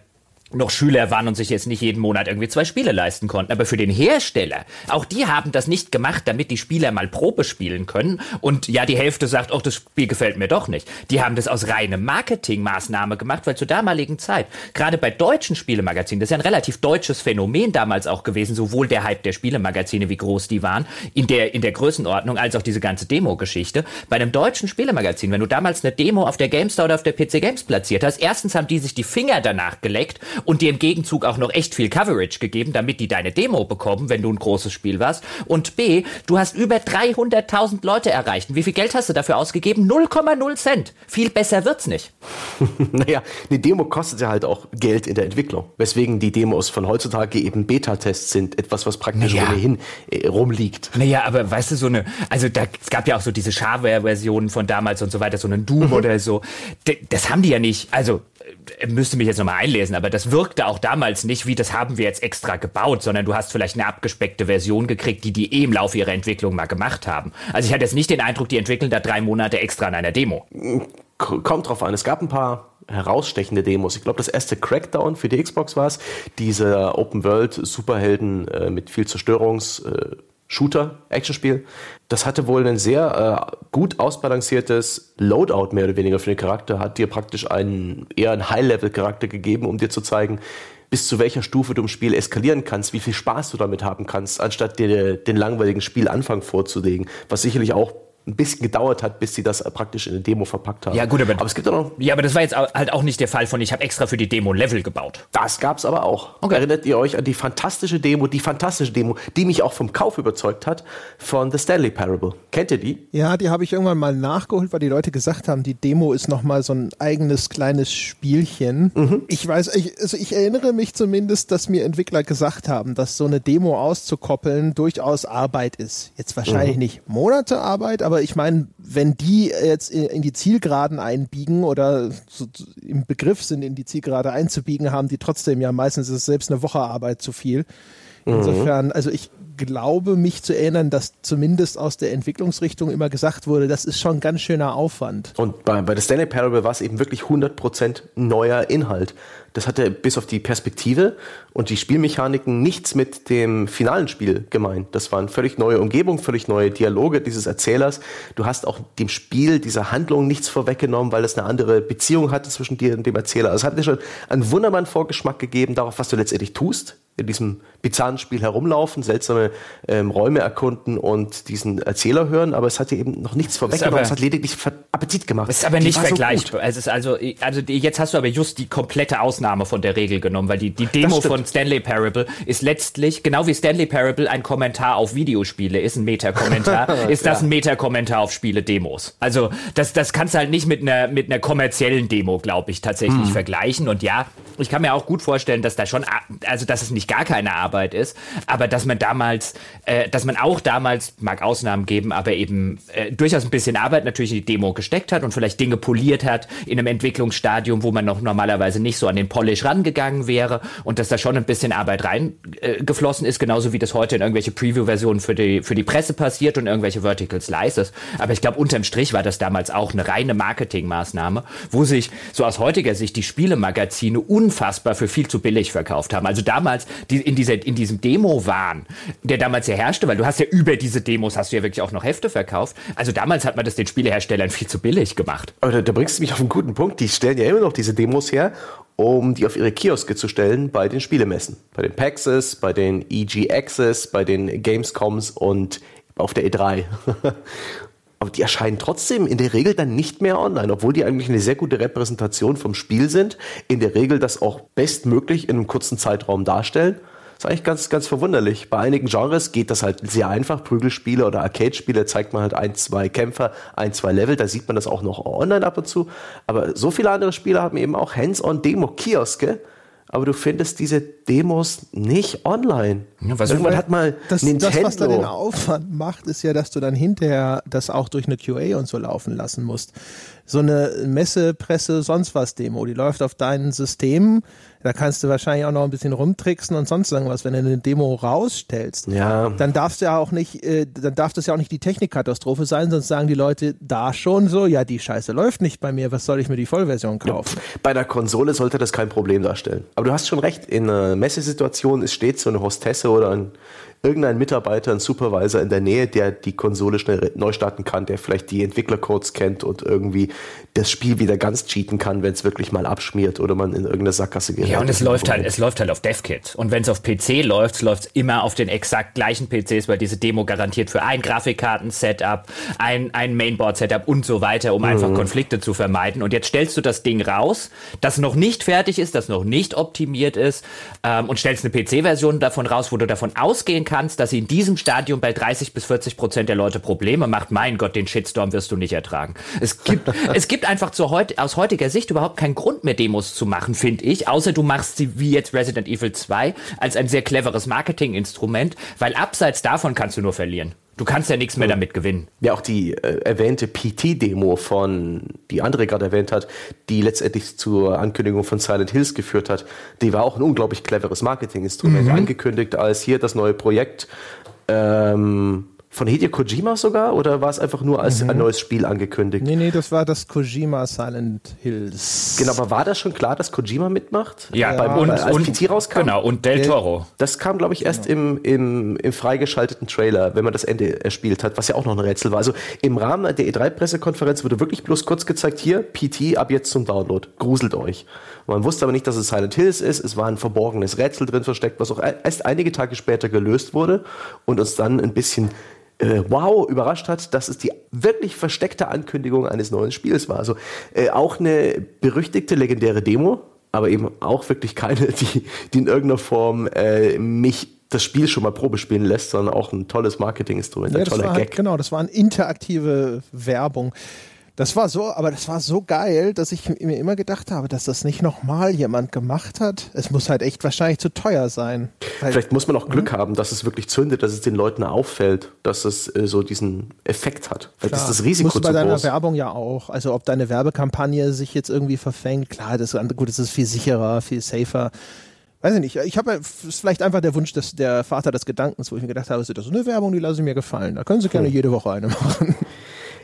noch Schüler waren und sich jetzt nicht jeden Monat irgendwie zwei Spiele leisten konnten. Aber für den Hersteller, auch die haben das nicht gemacht, damit die Spieler mal Probe spielen können. Und ja, die Hälfte sagt, oh, das Spiel gefällt mir doch nicht. Die haben das aus reinem Marketingmaßnahme gemacht, weil zur damaligen Zeit, gerade bei deutschen Spielemagazinen, das ist ja ein relativ deutsches Phänomen damals auch gewesen, sowohl der Hype der Spielemagazine, wie groß die waren, in der, in der Größenordnung, als auch diese ganze Demo-Geschichte. Bei einem deutschen Spielemagazin, wenn du damals eine Demo auf der GameStar oder auf der PC Games platziert hast, erstens haben die sich die Finger danach geleckt und dir im Gegenzug auch noch echt viel Coverage gegeben, damit die deine Demo bekommen, wenn du ein großes Spiel warst. Und B, du hast über 300.000 Leute erreicht. Und wie viel Geld hast du dafür ausgegeben? 0,0 Cent. Viel besser wird's nicht. naja, eine Demo kostet ja halt auch Geld in der Entwicklung. Weswegen die Demos von heutzutage eben Beta-Tests sind. Etwas, was praktisch naja. ohnehin äh, rumliegt. Naja, aber weißt du, so eine, also da, es gab ja auch so diese Shareware-Versionen von damals und so weiter, so einen Doom mhm. oder so. das haben die ja nicht. Also müsste mich jetzt nochmal einlesen, aber das wirkte auch damals nicht wie, das haben wir jetzt extra gebaut, sondern du hast vielleicht eine abgespeckte Version gekriegt, die die eh im Laufe ihrer Entwicklung mal gemacht haben. Also ich hatte jetzt nicht den Eindruck, die entwickeln da drei Monate extra an einer Demo. Kommt drauf an. Es gab ein paar herausstechende Demos. Ich glaube, das erste Crackdown für die Xbox war es. Diese Open World Superhelden äh, mit viel Zerstörungs- äh, Shooter, Actionspiel. Das hatte wohl ein sehr äh, gut ausbalanciertes Loadout mehr oder weniger für den Charakter, hat dir praktisch einen eher einen High-Level-Charakter gegeben, um dir zu zeigen, bis zu welcher Stufe du im Spiel eskalieren kannst, wie viel Spaß du damit haben kannst, anstatt dir den langweiligen Spielanfang vorzulegen, was sicherlich auch ein bisschen gedauert hat, bis sie das praktisch in eine Demo verpackt haben. Ja, gut, aber, aber es gibt auch noch. Ja, aber das war jetzt halt auch nicht der Fall von, ich habe extra für die Demo Level gebaut. Das gab's aber auch. Okay. Erinnert ihr euch an die fantastische Demo, die fantastische Demo, die mich auch vom Kauf überzeugt hat, von The Stanley Parable? Kennt ihr die? Ja, die habe ich irgendwann mal nachgeholt, weil die Leute gesagt haben, die Demo ist nochmal so ein eigenes kleines Spielchen. Mhm. Ich weiß, ich, also ich erinnere mich zumindest, dass mir Entwickler gesagt haben, dass so eine Demo auszukoppeln durchaus Arbeit ist. Jetzt wahrscheinlich mhm. nicht Monate Arbeit, aber aber ich meine, wenn die jetzt in die Zielgeraden einbiegen oder so im Begriff sind, in die Zielgerade einzubiegen, haben die trotzdem ja meistens ist selbst eine Woche Arbeit zu viel. Insofern, also ich glaube, mich zu erinnern, dass zumindest aus der Entwicklungsrichtung immer gesagt wurde, das ist schon ganz schöner Aufwand. Und bei, bei der Stanley Parable war es eben wirklich 100% neuer Inhalt. Das hatte bis auf die Perspektive und die Spielmechaniken nichts mit dem finalen Spiel gemeint. Das waren völlig neue Umgebung, völlig neue Dialoge dieses Erzählers. Du hast auch dem Spiel, dieser Handlung nichts vorweggenommen, weil es eine andere Beziehung hatte zwischen dir und dem Erzähler. Also es hat dir schon einen wunderbaren Vorgeschmack gegeben darauf, was du letztendlich tust in diesem bizarren Spiel herumlaufen, seltsame ähm, Räume erkunden und diesen Erzähler hören, aber es hat dir eben noch nichts vorweggenommen, es hat lediglich Appetit gemacht. Es ist aber nicht vergleichbar. So ist also, also jetzt hast du aber just die komplette Ausnahme von der Regel genommen, weil die, die Demo von Stanley Parable ist letztlich, genau wie Stanley Parable ein Kommentar auf Videospiele ist, ein Meta-Kommentar, ist das ja. ein Meta-Kommentar auf Spiele-Demos. Also das, das kannst du halt nicht mit einer, mit einer kommerziellen Demo, glaube ich, tatsächlich hm. vergleichen. Und ja, ich kann mir auch gut vorstellen, dass da schon, also dass es nicht gar keine Arbeit ist, aber dass man damals, äh, dass man auch damals, mag Ausnahmen geben, aber eben äh, durchaus ein bisschen Arbeit natürlich in die Demo gesteckt hat und vielleicht Dinge poliert hat in einem Entwicklungsstadium, wo man noch normalerweise nicht so an den Polish rangegangen wäre und dass da schon ein bisschen Arbeit reingeflossen äh, ist, genauso wie das heute in irgendwelche Preview-Versionen für die, für die Presse passiert und irgendwelche Vertical Slices. Aber ich glaube, unterm Strich war das damals auch eine reine Marketingmaßnahme, wo sich so aus heutiger Sicht die Spielemagazine unfassbar für viel zu billig verkauft haben. Also damals die, in, dieser, in diesem Demo-Wahn, der damals ja herrschte, weil du hast ja über diese Demos hast du ja wirklich auch noch Hefte verkauft. Also damals hat man das den Spieleherstellern viel zu billig gemacht. Aber da, da bringst du mich auf einen guten Punkt. Die stellen ja immer noch diese Demos her um die auf ihre Kioske zu stellen bei den Spielemessen. Bei den PAXes, bei den EG Access, bei den Gamescoms und auf der E3. Aber die erscheinen trotzdem in der Regel dann nicht mehr online, obwohl die eigentlich eine sehr gute Repräsentation vom Spiel sind. In der Regel das auch bestmöglich in einem kurzen Zeitraum darstellen. Das ist eigentlich ganz, ganz verwunderlich. Bei einigen Genres geht das halt sehr einfach. Prügelspiele oder Arcade-Spiele zeigt man halt ein, zwei Kämpfer, ein, zwei Level. Da sieht man das auch noch online ab und zu. Aber so viele andere Spiele haben eben auch Hands-on-Demo-Kioske, aber du findest diese Demos nicht online. Ja, was- Irgendwann hat mal Das, Nintendo. das, was da den Aufwand macht, ist ja, dass du dann hinterher das auch durch eine QA und so laufen lassen musst. So eine Messe, Presse, sonst was Demo, die läuft auf deinen Systemen. Da kannst du wahrscheinlich auch noch ein bisschen rumtricksen und sonst irgendwas. Wenn du eine Demo rausstellst, Ja. dann darfst du ja auch nicht, äh, dann darf das ja auch nicht die Technikkatastrophe sein, sonst sagen die Leute da schon so, ja, die Scheiße läuft nicht bei mir, was soll ich mir die Vollversion kaufen? Bei der Konsole sollte das kein Problem darstellen. Aber du hast schon recht, in einer Messesituation ist steht so eine Hostesse oder ein, irgendein Mitarbeiter, ein Supervisor in der Nähe, der die Konsole schnell neu starten kann, der vielleicht die Entwicklercodes kennt und irgendwie das Spiel wieder ganz cheaten kann, wenn es wirklich mal abschmiert oder man in irgendeine Sackgasse gerät. Ja, und es läuft halt, es läuft halt auf DevKit. Und wenn es auf PC läuft, läuft es immer auf den exakt gleichen PCs, weil diese Demo garantiert für ein Grafikkarten-Setup, ein, ein Mainboard-Setup und so weiter, um einfach Konflikte zu vermeiden. Und jetzt stellst du das Ding raus, das noch nicht fertig ist, das noch nicht optimiert ist, ähm, und stellst eine PC-Version davon raus, wo du davon ausgehen kannst, dass sie in diesem Stadium bei 30 bis 40 Prozent der Leute Probleme macht. Mein Gott, den Shitstorm wirst du nicht ertragen. Es gibt, es gibt einfach zur heut, aus heutiger Sicht überhaupt keinen Grund mehr, Demos zu machen, finde ich, außer du machst sie wie jetzt Resident Evil 2 als ein sehr cleveres Marketinginstrument, weil abseits davon kannst du nur verlieren. Du kannst ja nichts mehr damit gewinnen. Ja, auch die äh, erwähnte PT-Demo von, die andere gerade erwähnt hat, die letztendlich zur Ankündigung von Silent Hills geführt hat, die war auch ein unglaublich cleveres Marketinginstrument. Angekündigt als hier das neue Projekt ähm, von Hideo Kojima sogar, oder war es einfach nur als ein neues Spiel angekündigt? Nee, nee, das war das Kojima Silent Hills. Genau, aber war das schon klar, dass Kojima mitmacht? Ja, Beim, und, als und PT rauskam? Genau, und Del Toro. Das kam, glaube ich, erst im, im, im freigeschalteten Trailer, wenn man das Ende erspielt hat, was ja auch noch ein Rätsel war. Also im Rahmen der E3-Pressekonferenz wurde wirklich bloß kurz gezeigt, hier, PT ab jetzt zum Download. Gruselt euch. Man wusste aber nicht, dass es Silent Hills ist. Es war ein verborgenes Rätsel drin versteckt, was auch erst einige Tage später gelöst wurde und uns dann ein bisschen äh, wow überrascht hat, dass es die wirklich versteckte Ankündigung eines neuen Spiels war. Also äh, auch eine berüchtigte, legendäre Demo, aber eben auch wirklich keine, die, die in irgendeiner Form äh, mich das Spiel schon mal Probe spielen lässt, sondern auch ein tolles Marketinginstrument, Ja, ein toller halt, Gag. genau, das war eine interaktive Werbung. Das war so, aber das war so geil, dass ich mir immer gedacht habe, dass das nicht nochmal jemand gemacht hat. Es muss halt echt wahrscheinlich zu teuer sein. Vielleicht muss man auch Glück haben, dass es wirklich zündet, dass es den Leuten auffällt, dass es äh, so diesen Effekt hat. Vielleicht klar, ist das Risiko musst du bei zu deiner groß. Werbung ja auch. Also ob deine Werbekampagne sich jetzt irgendwie verfängt, klar, das gut, das ist viel sicherer, viel safer. Weiß ich nicht. Ich habe, ist vielleicht einfach der Wunsch, dass der Vater des Gedankens, wo ich mir gedacht habe, das ist eine Werbung, die lasse ich mir gefallen. Da können sie gerne jede Woche eine machen.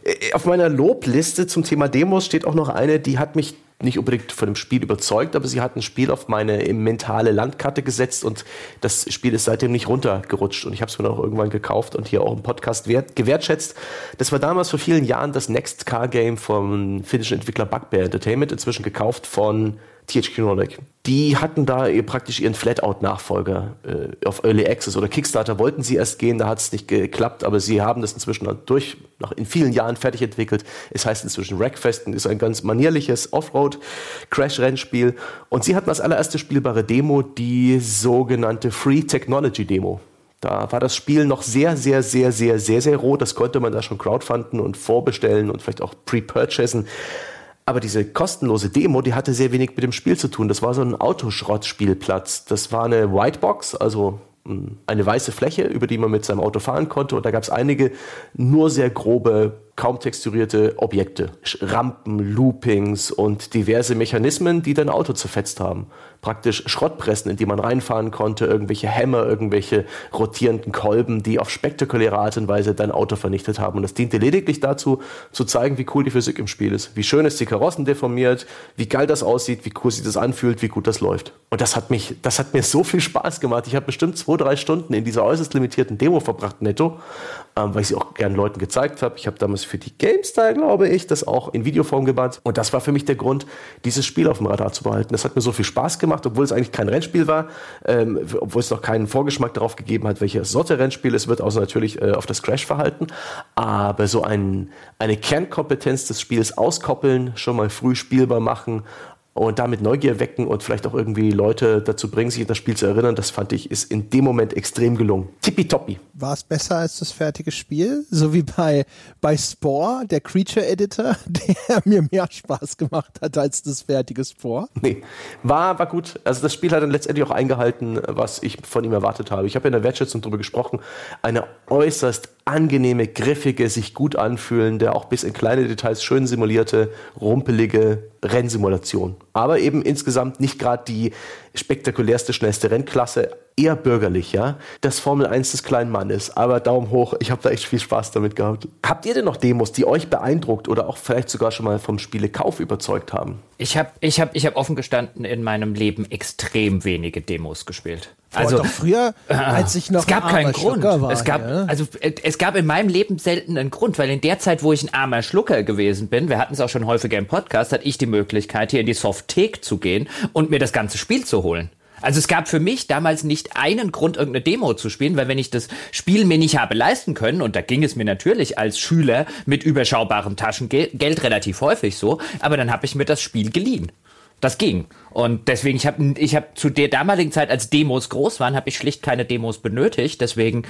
Äh, Auf meiner Lobliste zum Thema Demos steht auch noch eine, die hat mich nicht unbedingt von dem Spiel überzeugt, aber sie hat ein Spiel auf meine mentale Landkarte gesetzt und das Spiel ist seitdem nicht runtergerutscht und ich habe es mir dann auch irgendwann gekauft und hier auch im Podcast wert, gewertschätzt. Das war damals vor vielen Jahren das Next Car Game vom finnischen Entwickler Bugbear Entertainment, inzwischen gekauft von THQ Nordic. Die hatten da praktisch ihren Flatout-Nachfolger äh, auf Early Access oder Kickstarter wollten sie erst gehen, da hat es nicht geklappt, aber sie haben das inzwischen durch, nach in vielen Jahren fertig entwickelt. Es heißt inzwischen Wreckfest und ist ein ganz manierliches Offroad-Crash-Rennspiel. Und sie hatten als allererste spielbare Demo die sogenannte Free Technology Demo. Da war das Spiel noch sehr, sehr, sehr, sehr, sehr, sehr roh. Das konnte man da schon crowdfunden und vorbestellen und vielleicht auch pre-purchasen. Aber diese kostenlose Demo, die hatte sehr wenig mit dem Spiel zu tun. Das war so ein Autoschrottspielplatz. Das war eine Whitebox, also mh, eine weiße Fläche, über die man mit seinem Auto fahren konnte. Und da gab es einige nur sehr grobe, kaum texturierte Objekte. Rampen, Loopings und diverse Mechanismen, die dein Auto zerfetzt haben. Praktisch Schrottpressen, in die man reinfahren konnte, irgendwelche Hämmer, irgendwelche rotierenden Kolben, die auf spektakuläre Art und Weise dein Auto vernichtet haben. Und das diente lediglich dazu, zu zeigen, wie cool die Physik im Spiel ist. Wie schön ist die Karossen deformiert, wie geil das aussieht, wie cool sich das anfühlt, wie gut das läuft. Und das hat mich, das hat mir so viel Spaß gemacht. Ich habe bestimmt zwei, drei Stunden in dieser äußerst limitierten Demo verbracht, netto, ähm, weil ich sie auch gern Leuten gezeigt habe. Ich habe damals für die GameStar, glaube ich, das auch in Videoform gebannt. Und das war für mich der Grund, dieses Spiel auf dem Radar zu behalten. Das hat mir so viel Spaß gemacht, obwohl es eigentlich kein Rennspiel war, ähm, obwohl es noch keinen Vorgeschmack darauf gegeben hat, welche Sorte Rennspiel es wird, außer natürlich äh, auf das Crash-Verhalten. Aber so ein, eine Kernkompetenz des Spiels auskoppeln, schon mal früh spielbar machen und damit Neugier wecken und vielleicht auch irgendwie Leute dazu bringen, sich an das Spiel zu erinnern, das fand ich, ist in dem Moment extrem gelungen. Tippitoppi. War es besser als das fertige Spiel? So wie bei, bei Spore, der Creature Editor, der mir mehr Spaß gemacht hat als das fertige Spore? Nee, war, war gut. Also das Spiel hat dann letztendlich auch eingehalten, was ich von ihm erwartet habe. Ich habe in der Wertschätzung darüber gesprochen. Eine äußerst angenehme, griffige, sich gut anfühlende, auch bis in kleine Details schön simulierte, rumpelige Rennsimulation. Aber eben insgesamt nicht gerade die spektakulärste, schnellste Rennklasse, eher bürgerlich, ja. Das Formel 1 des kleinen Mannes. Aber Daumen hoch, ich habe da echt viel Spaß damit gehabt. Habt ihr denn noch Demos, die euch beeindruckt oder auch vielleicht sogar schon mal vom Spielekauf überzeugt haben? Ich habe ich hab, ich hab offen gestanden in meinem Leben extrem wenige Demos gespielt. Also doch früher, äh, als ich noch es gab keinen Grund. War, es gab ja. also es gab in meinem Leben selten einen Grund, weil in der Zeit, wo ich ein armer Schlucker gewesen bin, wir hatten es auch schon häufiger im Podcast, hatte ich die Möglichkeit hier in die Softhek zu gehen und mir das ganze Spiel zu holen. Also es gab für mich damals nicht einen Grund, irgendeine Demo zu spielen, weil wenn ich das Spiel mir nicht habe leisten können, und da ging es mir natürlich als Schüler mit überschaubarem Taschengeld relativ häufig so, aber dann habe ich mir das Spiel geliehen. Das ging. Und deswegen, ich habe ich hab zu der damaligen Zeit, als Demos groß waren, habe ich schlicht keine Demos benötigt. Deswegen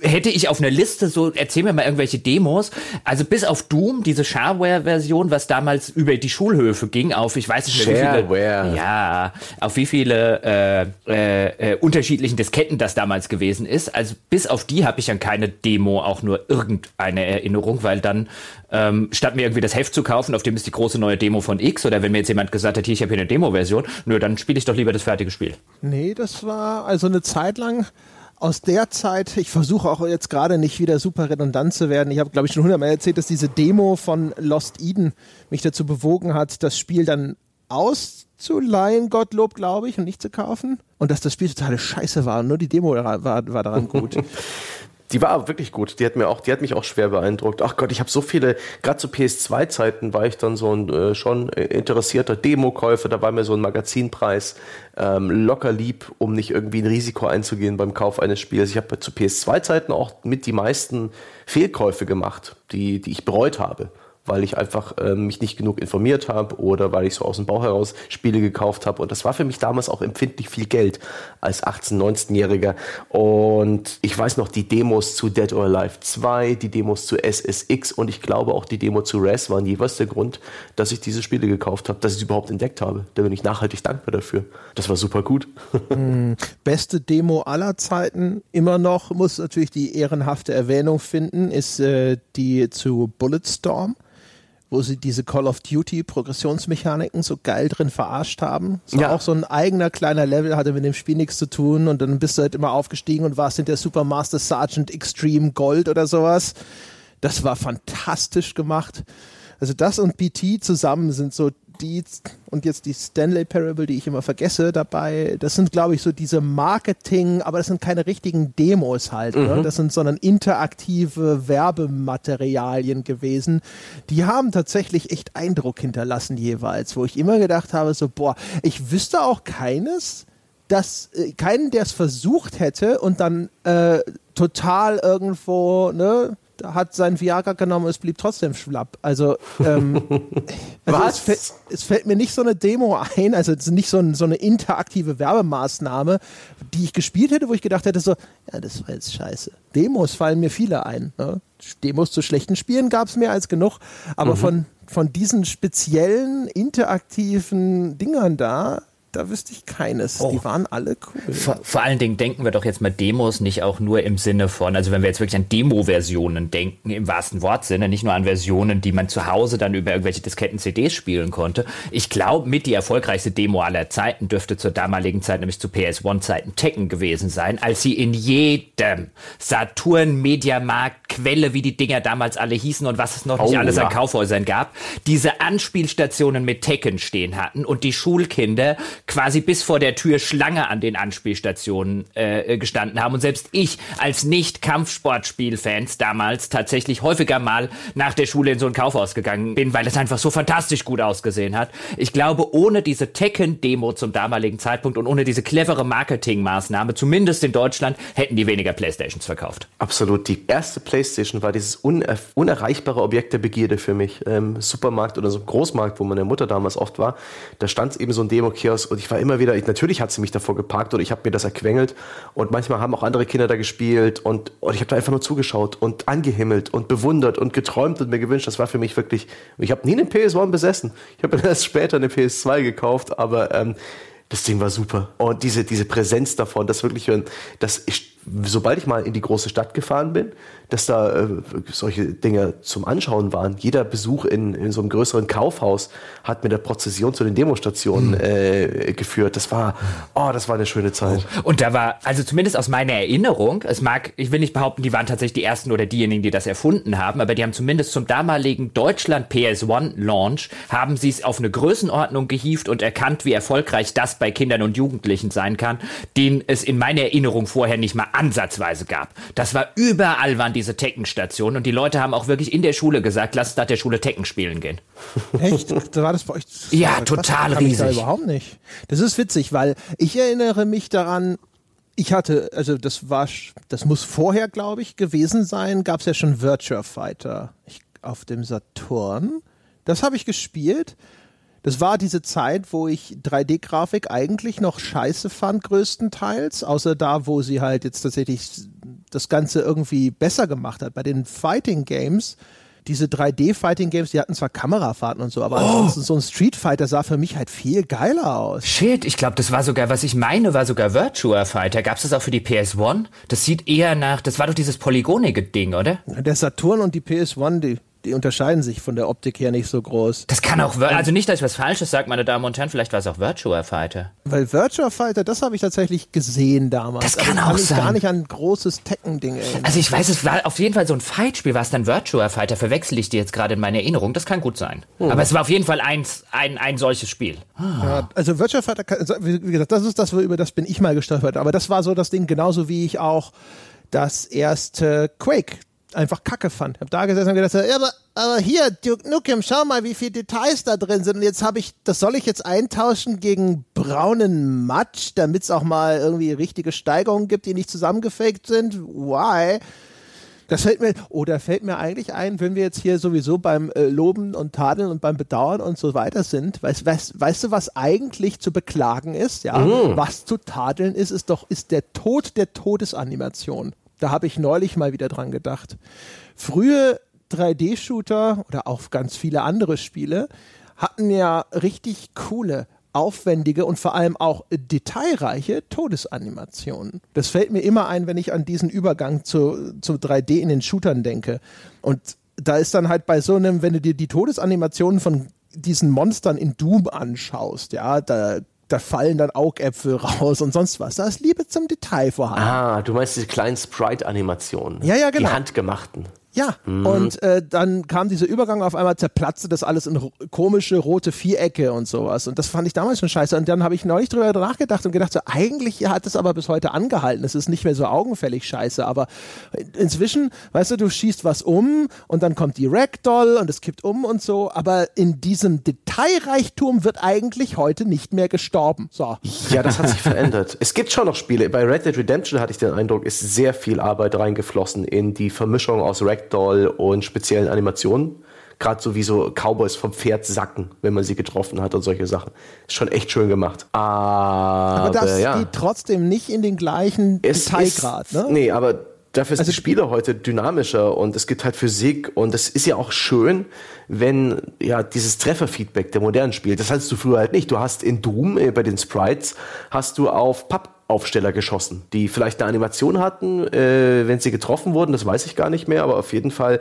hätte ich auf einer Liste so, erzähl mir mal irgendwelche Demos. Also bis auf Doom, diese Shareware-Version, was damals über die Schulhöfe ging, auf, ich weiß nicht mehr, wie viele, ja, auf wie viele äh, äh, äh, unterschiedlichen Disketten das damals gewesen ist. Also bis auf die habe ich an keine Demo auch nur irgendeine Erinnerung, weil dann ähm, statt mir irgendwie das Heft zu kaufen, auf dem ist die große neue Demo von X, oder wenn mir jetzt jemand gesagt hat, hier, ich habe hier eine Demo-Version, Version. Nö, dann spiele ich doch lieber das fertige Spiel. Nee, das war also eine Zeit lang aus der Zeit, ich versuche auch jetzt gerade nicht wieder super redundant zu werden. Ich habe, glaube ich, schon hundertmal erzählt, dass diese Demo von Lost Eden mich dazu bewogen hat, das Spiel dann auszuleihen, Gottlob, glaube ich, und nicht zu kaufen. Und dass das Spiel totale Scheiße war. Nur die Demo war, war daran gut. Die war wirklich gut. Die hat mir auch, die hat mich auch schwer beeindruckt. Ach Gott, ich habe so viele. Gerade zu PS2-Zeiten war ich dann so ein äh, schon interessierter Demokäufer. Da war mir so ein Magazinpreis ähm, locker lieb, um nicht irgendwie ein Risiko einzugehen beim Kauf eines Spiels. Ich habe zu PS2-Zeiten auch mit die meisten Fehlkäufe gemacht, die, die ich bereut habe weil ich einfach äh, mich nicht genug informiert habe oder weil ich so aus dem Bauch heraus Spiele gekauft habe. Und das war für mich damals auch empfindlich viel Geld als 18-, 19-Jähriger. Und ich weiß noch, die Demos zu Dead or Alive 2, die Demos zu SSX und ich glaube auch die Demo zu Res waren jeweils der Grund, dass ich diese Spiele gekauft habe, dass ich sie überhaupt entdeckt habe. Da bin ich nachhaltig dankbar dafür. Das war super gut. Hm, beste Demo aller Zeiten immer noch, muss natürlich die ehrenhafte Erwähnung finden, ist äh, die zu Bulletstorm wo sie diese Call of Duty Progressionsmechaniken so geil drin verarscht haben. So ja. auch so ein eigener kleiner Level hatte mit dem Spiel nichts zu tun und dann bist du halt immer aufgestiegen und warst hinter Super Master Sergeant Extreme Gold oder sowas. Das war fantastisch gemacht. Also das und PT zusammen sind so die und jetzt die Stanley Parable, die ich immer vergesse dabei, das sind, glaube ich, so diese Marketing, aber das sind keine richtigen Demos halt. Ne? Mhm. Ne? Das sind sondern interaktive Werbematerialien gewesen. Die haben tatsächlich echt Eindruck hinterlassen jeweils, wo ich immer gedacht habe, so, boah, ich wüsste auch keines, dass äh, keinen, der es versucht hätte und dann äh, total irgendwo, ne, hat sein Viagra genommen, es blieb trotzdem schlapp. Also, ähm, also Was? Es, fällt, es, fällt mir nicht so eine Demo ein, also nicht so, ein, so, eine interaktive Werbemaßnahme, die ich gespielt hätte, wo ich gedacht hätte, so, ja, das war jetzt scheiße. Demos fallen mir viele ein. Ne? Demos zu schlechten Spielen gab es mehr als genug, aber mhm. von, von diesen speziellen interaktiven Dingern da da wüsste ich keines. Oh. Die waren alle cool. Vor, vor, allen Dingen denken wir doch jetzt mal Demos nicht auch nur im Sinne von, also wenn wir jetzt wirklich an Demo-Versionen denken, im wahrsten Wortsinne, nicht nur an Versionen, die man zu Hause dann über irgendwelche Disketten-CDs spielen konnte. Ich glaube, mit die erfolgreichste Demo aller Zeiten dürfte zur damaligen Zeit, nämlich zu PS1-Zeiten, Tekken gewesen sein, als sie in jedem Saturn, Mediamarkt, Quelle, wie die Dinger damals alle hießen und was es noch nicht oh, alles ja. an Kaufhäusern gab, diese Anspielstationen mit Tekken stehen hatten und die Schulkinder quasi bis vor der Tür Schlange an den Anspielstationen äh, gestanden haben. Und selbst ich als Nicht-Kampfsportspiel-Fans damals tatsächlich häufiger mal nach der Schule in so ein Kaufhaus gegangen bin, weil es einfach so fantastisch gut ausgesehen hat. Ich glaube, ohne diese Tekken-Demo zum damaligen Zeitpunkt und ohne diese clevere Marketingmaßnahme, zumindest in Deutschland, hätten die weniger Playstations verkauft. Absolut. Die erste Playstation war dieses uner unerreichbare Objekt der Begierde für mich. Ähm, Supermarkt oder so Großmarkt, wo meine Mutter damals oft war, da stand eben so ein Demo-Kiosk und ich war immer wieder, ich, natürlich hat sie mich davor geparkt oder ich habe mir das erquengelt und manchmal haben auch andere Kinder da gespielt und, und ich habe da einfach nur zugeschaut und angehimmelt und bewundert und geträumt und mir gewünscht. Das war für mich wirklich, ich habe nie eine PS1 besessen. Ich habe erst später eine PS2 gekauft, aber ähm, das Ding war super. Und diese, diese Präsenz davon, dass wirklich, dass ich, sobald ich mal in die große Stadt gefahren bin, dass da äh, solche Dinge zum Anschauen waren. Jeder Besuch in, in so einem größeren Kaufhaus hat mit der Prozession zu den Demostationen mhm. äh, geführt. Das war, oh, das war eine schöne Zeit. Oh. Und da war, also zumindest aus meiner Erinnerung, es mag, ich will nicht behaupten, die waren tatsächlich die ersten oder diejenigen, die das erfunden haben, aber die haben zumindest zum damaligen Deutschland PS1 Launch, haben sie es auf eine Größenordnung gehievt und erkannt, wie erfolgreich das bei Kindern und Jugendlichen sein kann, den es in meiner Erinnerung vorher nicht mal ansatzweise gab. Das war überall waren diese Tekken-Stationen und die Leute haben auch wirklich in der Schule gesagt, lass nach der Schule Tekken spielen gehen. Echt? Da war das bei euch? Ja, total riesig. Ich da überhaupt nicht. Das ist witzig, weil ich erinnere mich daran, ich hatte, also das war, das muss vorher, glaube ich, gewesen sein, gab es ja schon Virtua Fighter ich, auf dem Saturn. Das habe ich gespielt. Das war diese Zeit, wo ich 3D-Grafik eigentlich noch scheiße fand, größtenteils, außer da, wo sie halt jetzt tatsächlich das Ganze irgendwie besser gemacht hat. Bei den Fighting Games, diese 3D-Fighting Games, die hatten zwar Kamerafahrten und so, aber oh. ansonsten so ein Street Fighter sah für mich halt viel geiler aus. Shit, ich glaube, das war sogar, was ich meine, war sogar Virtua Fighter. Gab es das auch für die PS1? Das sieht eher nach, das war doch dieses polygonige Ding, oder? Der Saturn und die PS1, die die unterscheiden sich von der Optik her nicht so groß. Das kann auch, also nicht, dass ich was Falsches sage, meine Damen und Herren, vielleicht war es auch Virtua Fighter. Weil Virtua Fighter, das habe ich tatsächlich gesehen damals. Das kann also, auch kann sein. gar nicht an ein großes Tekken-Ding erinnern. Also ich weiß, es war auf jeden Fall so ein Fightspiel, war es dann Virtua Fighter, verwechsel ich dir jetzt gerade in meiner Erinnerung, das kann gut sein. Oh. Aber es war auf jeden Fall eins, ein, ein solches Spiel. Ja, also Virtua Fighter, wie gesagt, das ist das, über das bin ich mal gestolpert, aber das war so das Ding, genauso wie ich auch das erste Quake einfach kacke fand. Ich habe da gesessen und gedacht, ja, aber, aber hier, Duke Nukem, schau mal, wie viele Details da drin sind. Und jetzt habe ich, das soll ich jetzt eintauschen gegen braunen Matsch, damit es auch mal irgendwie richtige Steigerungen gibt, die nicht zusammengefaked sind. Why? Das fällt mir, oder fällt mir eigentlich ein, wenn wir jetzt hier sowieso beim äh, Loben und Tadeln und beim Bedauern und so weiter sind, weißt, weißt, weißt du, was eigentlich zu beklagen ist? Ja, mm. was zu tadeln ist, ist doch, ist der Tod der Todesanimation. Da habe ich neulich mal wieder dran gedacht. Frühe 3D-Shooter oder auch ganz viele andere Spiele hatten ja richtig coole, aufwendige und vor allem auch detailreiche Todesanimationen. Das fällt mir immer ein, wenn ich an diesen Übergang zu, zu 3D in den Shootern denke. Und da ist dann halt bei so einem, wenn du dir die Todesanimationen von diesen Monstern in Doom anschaust, ja, da da fallen dann Augäpfel raus und sonst was. Da ist Liebe zum Detail vorhanden. Ah, du meinst diese kleinen Sprite-Animationen. Ja, ja, genau. Die handgemachten. Ja, mhm. und äh, dann kam dieser Übergang, auf einmal zerplatzte das alles in komische rote Vierecke und sowas. Und das fand ich damals schon scheiße. Und dann habe ich neulich drüber nachgedacht und gedacht, so, eigentlich hat es aber bis heute angehalten. Es ist nicht mehr so augenfällig scheiße. Aber inzwischen, weißt du, du schießt was um und dann kommt die Ragdoll und es kippt um und so. Aber in diesem Detailreichtum wird eigentlich heute nicht mehr gestorben. So. Ja, das hat sich verändert. Es gibt schon noch Spiele. Bei Red Dead Redemption hatte ich den Eindruck, ist sehr viel Arbeit reingeflossen in die Vermischung aus Ragdoll Ragdoll und speziellen Animationen. Gerade so wie so Cowboys vom Pferd sacken, wenn man sie getroffen hat und solche Sachen. Ist schon echt schön gemacht. Aber, aber das ja. geht trotzdem nicht in den gleichen es Detailgrad, ist, ne? Nee, aber dafür sind also, die Spiele heute dynamischer und es gibt halt Physik und es ist ja auch schön, wenn ja dieses Trefferfeedback der modernen Spiele, das hattest du früher halt nicht. Du hast in Doom äh, bei den Sprites hast du auf Papp Aufsteller geschossen, die vielleicht eine Animation hatten, äh, wenn sie getroffen wurden, das weiß ich gar nicht mehr, aber auf jeden Fall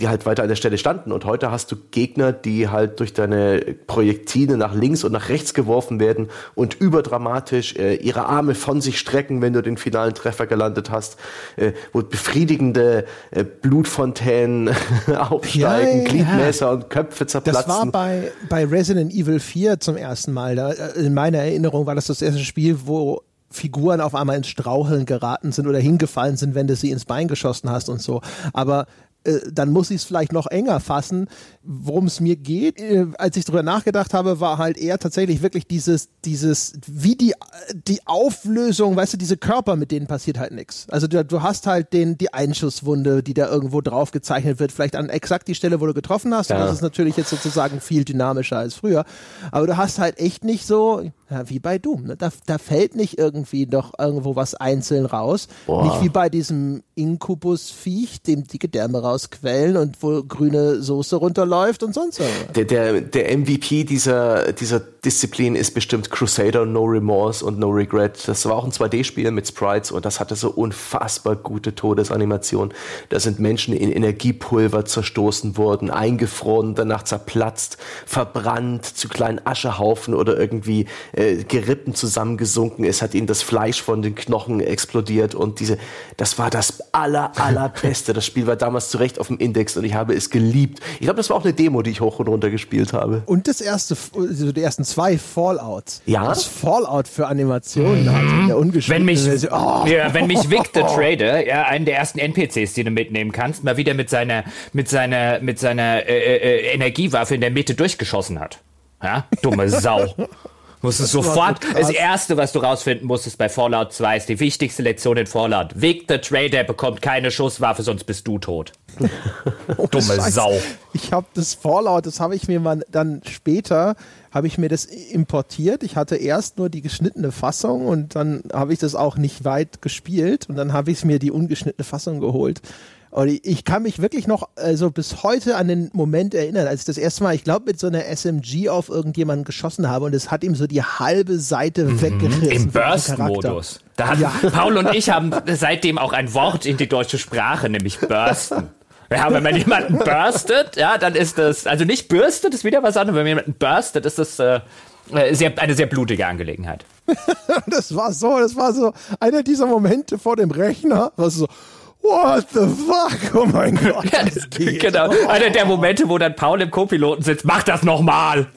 die halt weiter an der Stelle standen. Und heute hast du Gegner, die halt durch deine Projektile nach links und nach rechts geworfen werden und überdramatisch äh, ihre Arme von sich strecken, wenn du den finalen Treffer gelandet hast, äh, wo befriedigende äh, Blutfontänen aufsteigen, ja, Gliedmäßer ja. und Köpfe zerplatzen. Das war bei, bei Resident Evil 4 zum ersten Mal. Da, äh, in meiner Erinnerung war das das erste Spiel, wo Figuren auf einmal ins Straucheln geraten sind oder hingefallen sind, wenn du sie ins Bein geschossen hast und so. Aber äh, dann muss ich es vielleicht noch enger fassen. Worum es mir geht, äh, als ich darüber nachgedacht habe, war halt eher tatsächlich wirklich dieses, dieses, wie die, die Auflösung, weißt du, diese Körper, mit denen passiert halt nichts. Also du, du, hast halt den, die Einschusswunde, die da irgendwo drauf gezeichnet wird, vielleicht an exakt die Stelle, wo du getroffen hast. Ja. Und das ist natürlich jetzt sozusagen viel dynamischer als früher. Aber du hast halt echt nicht so, ja, wie bei Doom. Ne? Da, da fällt nicht irgendwie noch irgendwo was einzeln raus. Boah. Nicht wie bei diesem Inkubus-Viech, dem die Gedärme rausquellen und wo grüne Soße runterläuft und sonst was. Der, der, der MVP dieser, dieser Disziplin ist bestimmt Crusader No Remorse und No Regret. Das war auch ein 2D-Spiel mit Sprites und das hatte so unfassbar gute Todesanimationen. Da sind Menschen in Energiepulver zerstoßen worden, eingefroren, danach zerplatzt, verbrannt zu kleinen Aschehaufen oder irgendwie äh, Gerippen zusammengesunken. Es hat ihnen das Fleisch von den Knochen explodiert und diese, das war das aller, allerbeste. Das Spiel war damals zu Recht auf dem Index und ich habe es geliebt. Ich glaube, das war auch eine Demo, die ich hoch und runter gespielt habe. Und das erste, also die ersten zwei Fallouts. Ja. Das Fallout für Animationen mhm. hat. Der wenn mich, oh. ja, wenn mich Vic the Trader, ja, einen der ersten NPCs, die du mitnehmen kannst, mal wieder mit seiner, mit seiner, mit seiner äh, äh, Energiewaffe in der Mitte durchgeschossen hat. Ja, dumme Sau. Musstest sofort, das erste, was du rausfinden musstest bei Fallout 2 ist die wichtigste Lektion in Fallout. Vic the Trader bekommt keine Schusswaffe, sonst bist du tot. oh, Dumme Sau. Ich habe das Fallout, das habe ich mir mal dann später, habe ich mir das importiert. Ich hatte erst nur die geschnittene Fassung und dann habe ich das auch nicht weit gespielt und dann habe ich mir die ungeschnittene Fassung geholt. Und ich kann mich wirklich noch also bis heute an den Moment erinnern, als ich das erste Mal, ich glaube, mit so einer SMG auf irgendjemanden geschossen habe und es hat ihm so die halbe Seite mhm. weggerissen. Im Burst-Modus. Da hat ja. Paul und ich haben seitdem auch ein Wort in die deutsche Sprache, nämlich Bursten. Ja, wenn man jemanden burstet, ja, dann ist das, also nicht bürstet ist wieder was anderes, wenn man jemanden burstet, ist das äh, äh sehr, eine sehr blutige Angelegenheit. das war so, das war so einer dieser Momente vor dem Rechner, was so, What the fuck? Oh mein Gott. Ja, das geht. Genau. Einer der Momente, wo dann Paul im Co-Piloten sitzt, mach das nochmal.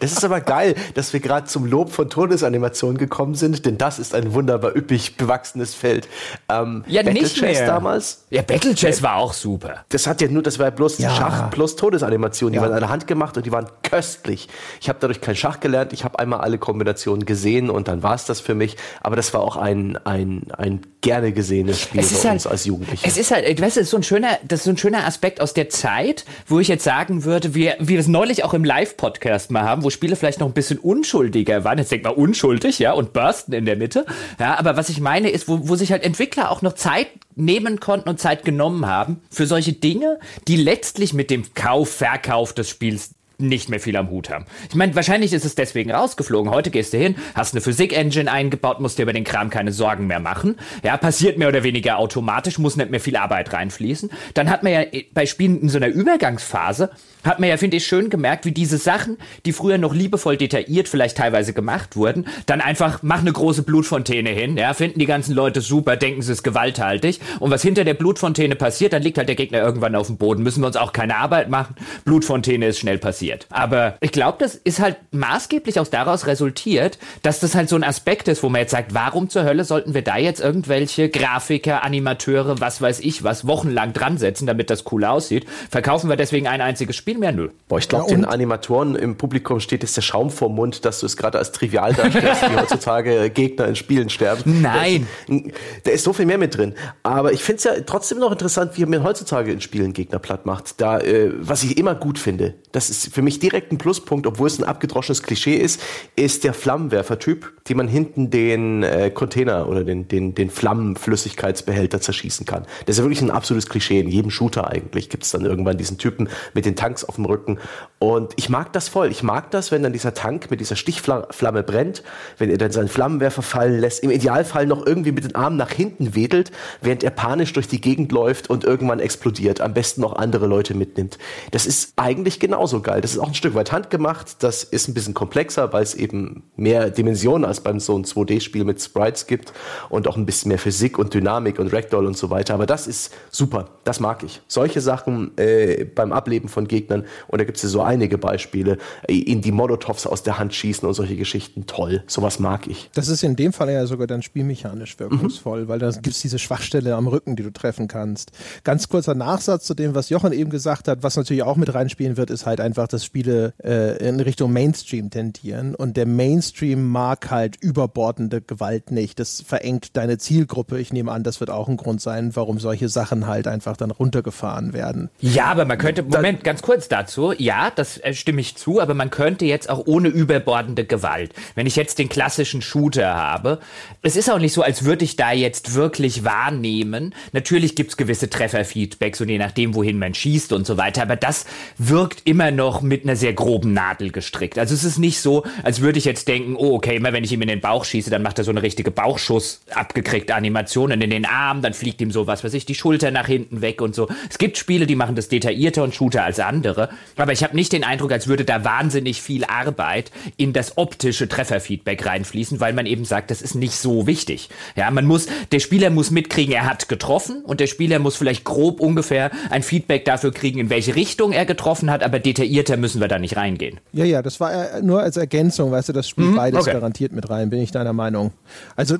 das ist aber geil, dass wir gerade zum Lob von Todesanimationen gekommen sind, denn das ist ein wunderbar üppig bewachsenes Feld. Ähm, ja, Battle nicht Chess mehr. damals. Ja, Battle Chess war auch super. Das hat ja nur, das war bloß ja. Schach plus Todesanimation. Die ja. waren an der Hand gemacht und die waren köstlich. Ich habe dadurch kein Schach gelernt. Ich habe einmal alle Kombinationen gesehen und dann war es das für mich. Aber das war auch ein, ein, ein gerne gesehenes Spiel es bei uns halt, als Jugendliche. Es ist halt, weißt du, das ist so ein schöner, das ist so ein schöner Aspekt aus der Zeit, wo ich jetzt sagen würde, wir, wir es neulich auch im Live-Podcast mal haben, wo Spiele vielleicht noch ein bisschen unschuldiger waren. Jetzt denk mal unschuldig, ja, und bursten in der Mitte. Ja, aber was ich meine ist, wo, wo sich halt Entwickler auch noch Zeit nehmen konnten und Zeit genommen haben für solche Dinge, die letztlich mit dem Kauf, Verkauf des Spiels nicht mehr viel am Hut haben. Ich meine, wahrscheinlich ist es deswegen rausgeflogen. Heute gehst du hin, hast eine Physik-Engine eingebaut, musst dir über den Kram keine Sorgen mehr machen. Ja, passiert mehr oder weniger automatisch, muss nicht mehr viel Arbeit reinfließen. Dann hat man ja bei Spielen in so einer Übergangsphase hat man ja, finde ich, schön gemerkt, wie diese Sachen, die früher noch liebevoll detailliert vielleicht teilweise gemacht wurden, dann einfach, mach eine große Blutfontäne hin, ja, finden die ganzen Leute super, denken sie ist gewalthaltig. Und was hinter der Blutfontäne passiert, dann liegt halt der Gegner irgendwann auf dem Boden. Müssen wir uns auch keine Arbeit machen. Blutfontäne ist schnell passiert. Aber ich glaube, das ist halt maßgeblich auch daraus resultiert, dass das halt so ein Aspekt ist, wo man jetzt sagt, warum zur Hölle sollten wir da jetzt irgendwelche Grafiker, Animateure, was weiß ich was, wochenlang dran setzen, damit das cool aussieht? Verkaufen wir deswegen ein einziges Spiel? Viel mehr nö. Boah, ich glaube, ja, den Animatoren im Publikum steht jetzt der Schaum vorm Mund, dass du es gerade als trivial darstellst, wie heutzutage Gegner in Spielen sterben. Nein. Da ist, da ist so viel mehr mit drin. Aber ich finde es ja trotzdem noch interessant, wie man heutzutage in Spielen Gegner platt macht. Da, äh, was ich immer gut finde, das ist für mich direkt ein Pluspunkt, obwohl es ein abgedroschenes Klischee ist, ist der Flammenwerfer-Typ, die man hinten den äh, Container oder den, den, den Flammenflüssigkeitsbehälter zerschießen kann. Das ist ja wirklich ein absolutes Klischee. In jedem Shooter eigentlich gibt es dann irgendwann diesen Typen mit den Tanks auf dem Rücken. Und ich mag das voll. Ich mag das, wenn dann dieser Tank mit dieser Stichflamme brennt, wenn er dann seinen Flammenwerfer fallen lässt, im Idealfall noch irgendwie mit den Armen nach hinten wedelt, während er panisch durch die Gegend läuft und irgendwann explodiert. Am besten noch andere Leute mitnimmt. Das ist eigentlich genauso geil. Das ist auch ein Stück weit handgemacht. Das ist ein bisschen komplexer, weil es eben mehr Dimensionen als beim so ein 2D-Spiel mit Sprites gibt und auch ein bisschen mehr Physik und Dynamik und Ragdoll und so weiter. Aber das ist super. Das mag ich. Solche Sachen äh, beim Ableben von Gegnern und da gibt es ja so einige Beispiele, äh, in die Molotovs aus der Hand schießen und solche Geschichten. Toll. Sowas mag ich. Das ist in dem Fall ja sogar dann spielmechanisch wirkungsvoll, mhm. weil da gibt es diese Schwachstelle am Rücken, die du treffen kannst. Ganz kurzer Nachsatz zu dem, was Jochen eben gesagt hat, was natürlich auch mit reinspielen wird, ist halt einfach, dass Spiele äh, in Richtung Mainstream tendieren und der Mainstream mag halt überbordende Gewalt nicht. Das verengt deine Zielgruppe. Ich nehme an, das wird auch ein Grund sein, warum solche Sachen halt einfach dann runtergefahren werden. Ja, aber man könnte, Moment, ganz kurz dazu. Ja, das äh, stimme ich zu, aber man könnte jetzt auch ohne überbordende Gewalt. Wenn ich jetzt den klassischen Shooter habe, es ist auch nicht so, als würde ich da jetzt wirklich wahrnehmen. Natürlich gibt es gewisse Trefferfeedbacks und je nachdem, wohin man schießt und so weiter, aber das wirkt immer noch mit einer sehr groben Nadel gestrickt. Also es ist nicht so, als würde ich jetzt denken, oh, okay, immer wenn ich ihm in den Bauch schieße, dann macht er so eine richtige Bauchschuss abgekriegte Animation und in den Arm, dann fliegt ihm so was, weiß ich, die Schulter nach hinten weg und so. Es gibt Spiele, die machen das detaillierter und shooter als andere, aber ich habe nicht den Eindruck, als würde da wahnsinnig viel Arbeit in das optische Trefferfeedback reinfließen, weil man eben sagt, das ist nicht so wichtig. Ja, man muss, der Spieler muss mitkriegen, er hat getroffen und der Spieler muss vielleicht grob ungefähr ein Feedback dafür kriegen, in welche Richtung er getroffen hat, aber detaillierter müssen wir da nicht reingehen. Ja, ja, das war nur als Ergänzung, weißt du, das spielt mhm, beides okay. garantiert mit rein, bin ich deiner Meinung. Also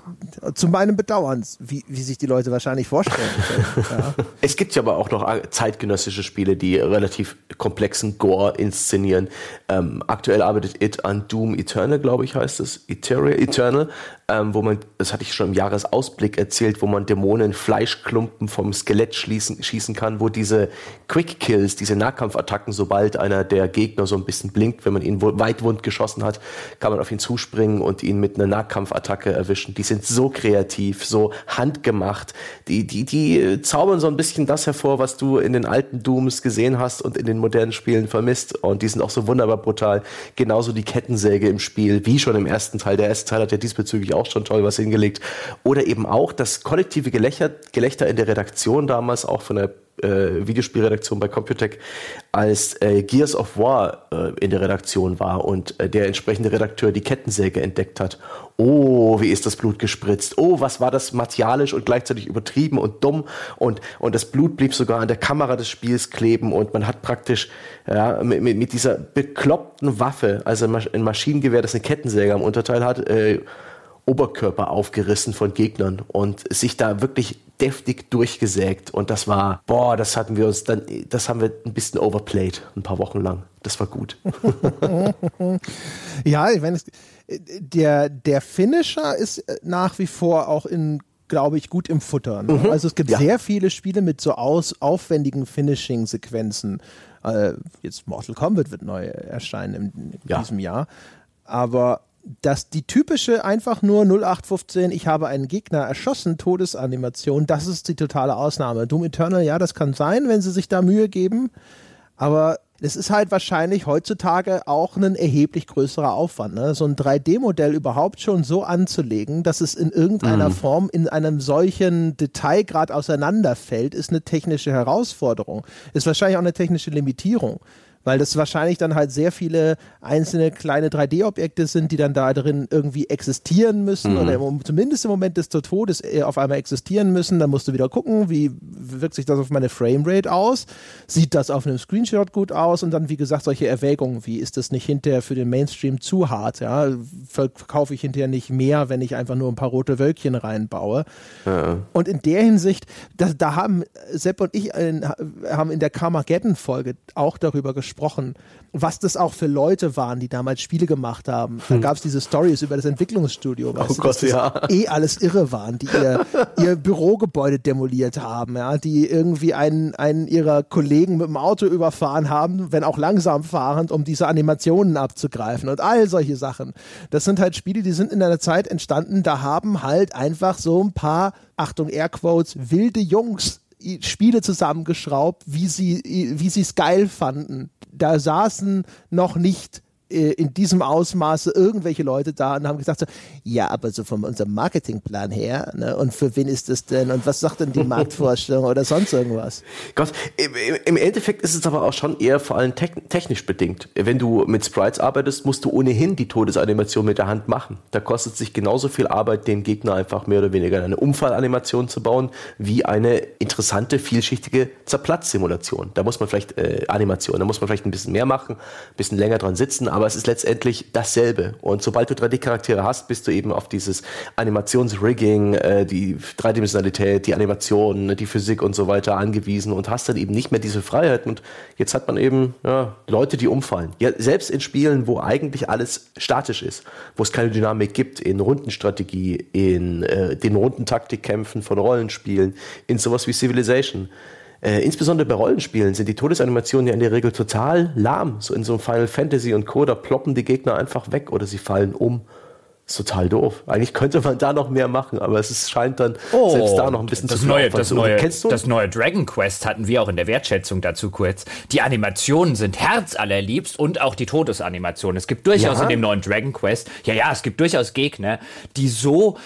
zu meinem Bedauern, wie, wie sich die Leute wahrscheinlich vorstellen. ja. Es gibt ja aber auch noch zeitgenössische Spiele, die relativ komplexen Gore inszenieren. Ähm, aktuell arbeitet It an Doom Eternal, glaube ich, heißt es. Eternal ähm, wo man, das hatte ich schon im Jahresausblick erzählt, wo man Dämonen Fleischklumpen vom Skelett schließen, schießen kann, wo diese Quick Kills, diese Nahkampfattacken, sobald einer der Gegner so ein bisschen blinkt, wenn man ihn weitwund geschossen hat, kann man auf ihn zuspringen und ihn mit einer Nahkampfattacke erwischen. Die sind so kreativ, so handgemacht. Die, die, die zaubern so ein bisschen das hervor, was du in den alten Dooms gesehen hast und in den modernen Spielen vermisst. Und die sind auch so wunderbar brutal. Genauso die Kettensäge im Spiel, wie schon im ersten Teil. Der erste Teil hat ja diesbezüglich auch schon toll was hingelegt. Oder eben auch das kollektive Gelächter, Gelächter in der Redaktion damals, auch von der äh, Videospielredaktion bei Computec, als äh, Gears of War äh, in der Redaktion war und äh, der entsprechende Redakteur die Kettensäge entdeckt hat. Oh, wie ist das Blut gespritzt? Oh, was war das martialisch und gleichzeitig übertrieben und dumm und, und das Blut blieb sogar an der Kamera des Spiels kleben und man hat praktisch ja, mit, mit dieser bekloppten Waffe, also ein Maschinengewehr, das eine Kettensäge am Unterteil hat, äh, Oberkörper aufgerissen von Gegnern und sich da wirklich deftig durchgesägt. Und das war, boah, das hatten wir uns dann, das haben wir ein bisschen overplayed, ein paar Wochen lang. Das war gut. ja, ich meine, der, der Finisher ist nach wie vor auch in glaube ich, gut im Futter. Ne? Mhm. Also es gibt ja. sehr viele Spiele mit so aus, aufwendigen Finishing-Sequenzen. Äh, jetzt Mortal Kombat wird neu erscheinen in, in ja. diesem Jahr. Aber dass die typische einfach nur 0815, ich habe einen Gegner erschossen, Todesanimation, das ist die totale Ausnahme. Doom Eternal, ja, das kann sein, wenn sie sich da Mühe geben, aber es ist halt wahrscheinlich heutzutage auch ein erheblich größerer Aufwand, ne? so ein 3D-Modell überhaupt schon so anzulegen, dass es in irgendeiner mhm. Form in einem solchen Detailgrad auseinanderfällt, ist eine technische Herausforderung, ist wahrscheinlich auch eine technische Limitierung weil das wahrscheinlich dann halt sehr viele einzelne kleine 3D-Objekte sind, die dann da drin irgendwie existieren müssen mhm. oder im, zumindest im Moment des Todes äh, auf einmal existieren müssen. Dann musst du wieder gucken, wie wirkt sich das auf meine Framerate aus? Sieht das auf einem Screenshot gut aus? Und dann, wie gesagt, solche Erwägungen, wie ist das nicht hinterher für den Mainstream zu hart? Ja? Verkaufe ich hinterher nicht mehr, wenn ich einfach nur ein paar rote Wölkchen reinbaue? Ja. Und in der Hinsicht, da, da haben Sepp und ich in, haben in der Carmageddon-Folge auch darüber gesprochen, gesprochen, was das auch für Leute waren, die damals Spiele gemacht haben. Da Hm. gab es diese Stories über das Entwicklungsstudio, Oh du, Gott, ja. eh alles irre waren, die ihr, ihr Bürogebäude demoliert haben, ja, die irgendwie einen, einen ihrer Kollegen mit dem Auto überfahren haben, wenn auch langsam fahrend, um diese Animationen abzugreifen und all solche Sachen. Das sind halt Spiele, die sind in einer Zeit entstanden, da haben halt einfach so ein paar, Achtung, Airquotes, wilde Jungs Spiele zusammengeschraubt, wie sie wie sie es geil fanden. Da saßen noch nicht in diesem Ausmaße irgendwelche Leute da und haben gesagt so, ja, aber so von unserem Marketingplan her, ne, und für wen ist das denn und was sagt denn die Marktvorstellung oder sonst irgendwas? Gott, im, Endeffekt ist es aber auch schon eher vor allem tech- technisch bedingt. Wenn du mit Sprites arbeitest, musst du ohnehin die Todesanimation mit der Hand machen. Da kostet es sich genauso viel Arbeit, den Gegner einfach mehr oder weniger eine Umfallanimation zu bauen, wie eine interessante, vielschichtige Zerplatzsimulation. Da muss man vielleicht äh, Animation, da muss man vielleicht ein bisschen mehr machen, ein bisschen länger dran sitzen, aber es ist letztendlich dasselbe. Und sobald du 3D-Charaktere hast, bist du eben auf dieses Animationsrigging, äh, die Dreidimensionalität, die Animation, die Physik und so weiter angewiesen und hast dann eben nicht mehr diese Freiheiten. Und jetzt hat man eben ja, Leute, die umfallen. Ja, selbst in Spielen, wo eigentlich alles statisch ist, wo es keine Dynamik gibt, in Rundenstrategie, in äh, den Rundentaktikkämpfen von Rollenspielen, in sowas wie Civilization. Äh, insbesondere bei Rollenspielen sind die Todesanimationen ja in der Regel total lahm. So in so einem Final Fantasy und Co. da ploppen die Gegner einfach weg oder sie fallen um. Ist total doof. Eigentlich könnte man da noch mehr machen, aber es ist, scheint dann selbst da noch ein bisschen Oh, das zu neue, das neue, Kennst du? das neue Dragon Quest hatten wir auch in der Wertschätzung dazu kurz. Die Animationen sind herzallerliebst und auch die Todesanimationen. Es gibt durchaus Ja. in dem neuen Dragon Quest, ja, ja, es gibt durchaus Gegner, die so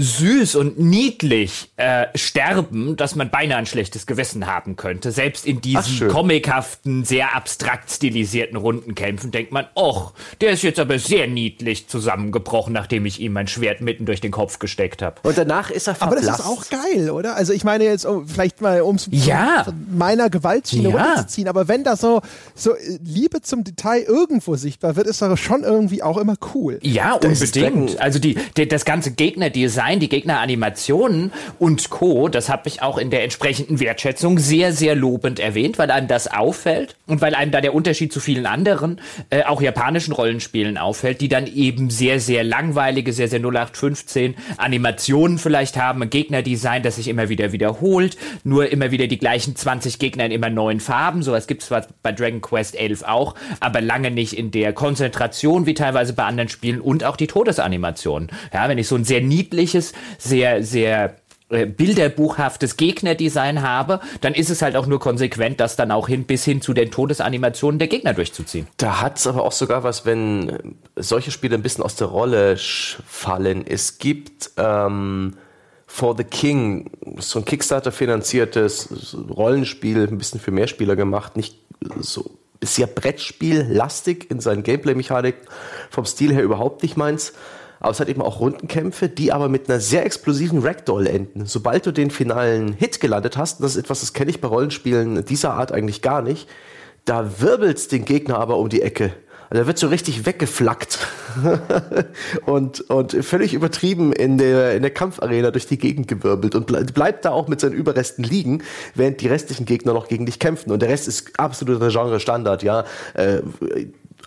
süß und niedlich äh, sterben, dass man beinahe ein schlechtes Gewissen haben könnte. Selbst in diesen comichaften, sehr abstrakt stilisierten Rundenkämpfen denkt man, och, der ist jetzt aber sehr niedlich zusammengebrochen, nachdem ich ihm mein Schwert mitten durch den Kopf gesteckt habe. und danach ist er Aber verblasst. das ist auch geil, oder? Also ich meine jetzt, um, vielleicht mal um es Ja. meiner Gewaltschiene Ja. runterzuziehen, aber wenn da so, so äh, Liebe zum Detail irgendwo sichtbar wird, ist das schon irgendwie auch immer cool. Ja, Das unbedingt. Also die, die, das ganze Gegnerdesign, die Gegneranimationen und Co., das habe ich auch in der entsprechenden Wertschätzung sehr, sehr lobend erwähnt, weil einem das auffällt und weil einem da der Unterschied zu vielen anderen, äh, auch japanischen Rollenspielen auffällt, die dann eben sehr, sehr langweilige, sehr, sehr 0815 Animationen vielleicht haben, ein Gegnerdesign, das sich immer wieder wiederholt, nur immer wieder die gleichen 20 Gegner in immer neuen Farben. Sowas gibt es zwar bei Dragon Quest 11 auch, aber lange nicht in der Konzentration wie teilweise bei anderen Spielen und auch die Todesanimation. Ja, wenn ich so ein sehr niedliches, sehr, sehr äh, bilderbuchhaftes Gegnerdesign habe, dann ist es halt auch nur konsequent, das dann auch hin bis hin zu den Todesanimationen der Gegner durchzuziehen. Da hat es aber auch sogar was, wenn äh, solche Spiele ein bisschen aus der Rolle fallen. Es gibt ähm, For the King, so ein Kickstarter-finanziertes Rollenspiel, ein bisschen für Mehrspieler gemacht, nicht so sehr Brettspiel-lastig in seinen Gameplay-Mechaniken, vom Stil her überhaupt nicht meins. Aber es hat eben auch Rundenkämpfe, die aber mit einer sehr explosiven Ragdoll enden. Sobald du den finalen Hit gelandet hast, und das ist etwas, das kenne ich bei Rollenspielen dieser Art eigentlich gar nicht, da wirbelt's den Gegner aber um die Ecke. Also er wird so richtig weggeflackt und, und völlig übertrieben in der, in der Kampfarena durch die Gegend gewirbelt und ble bleibt da auch mit seinen Überresten liegen, während die restlichen Gegner noch gegen dich kämpfen. Und der Rest ist absoluter Genre-Standard, ja. Äh,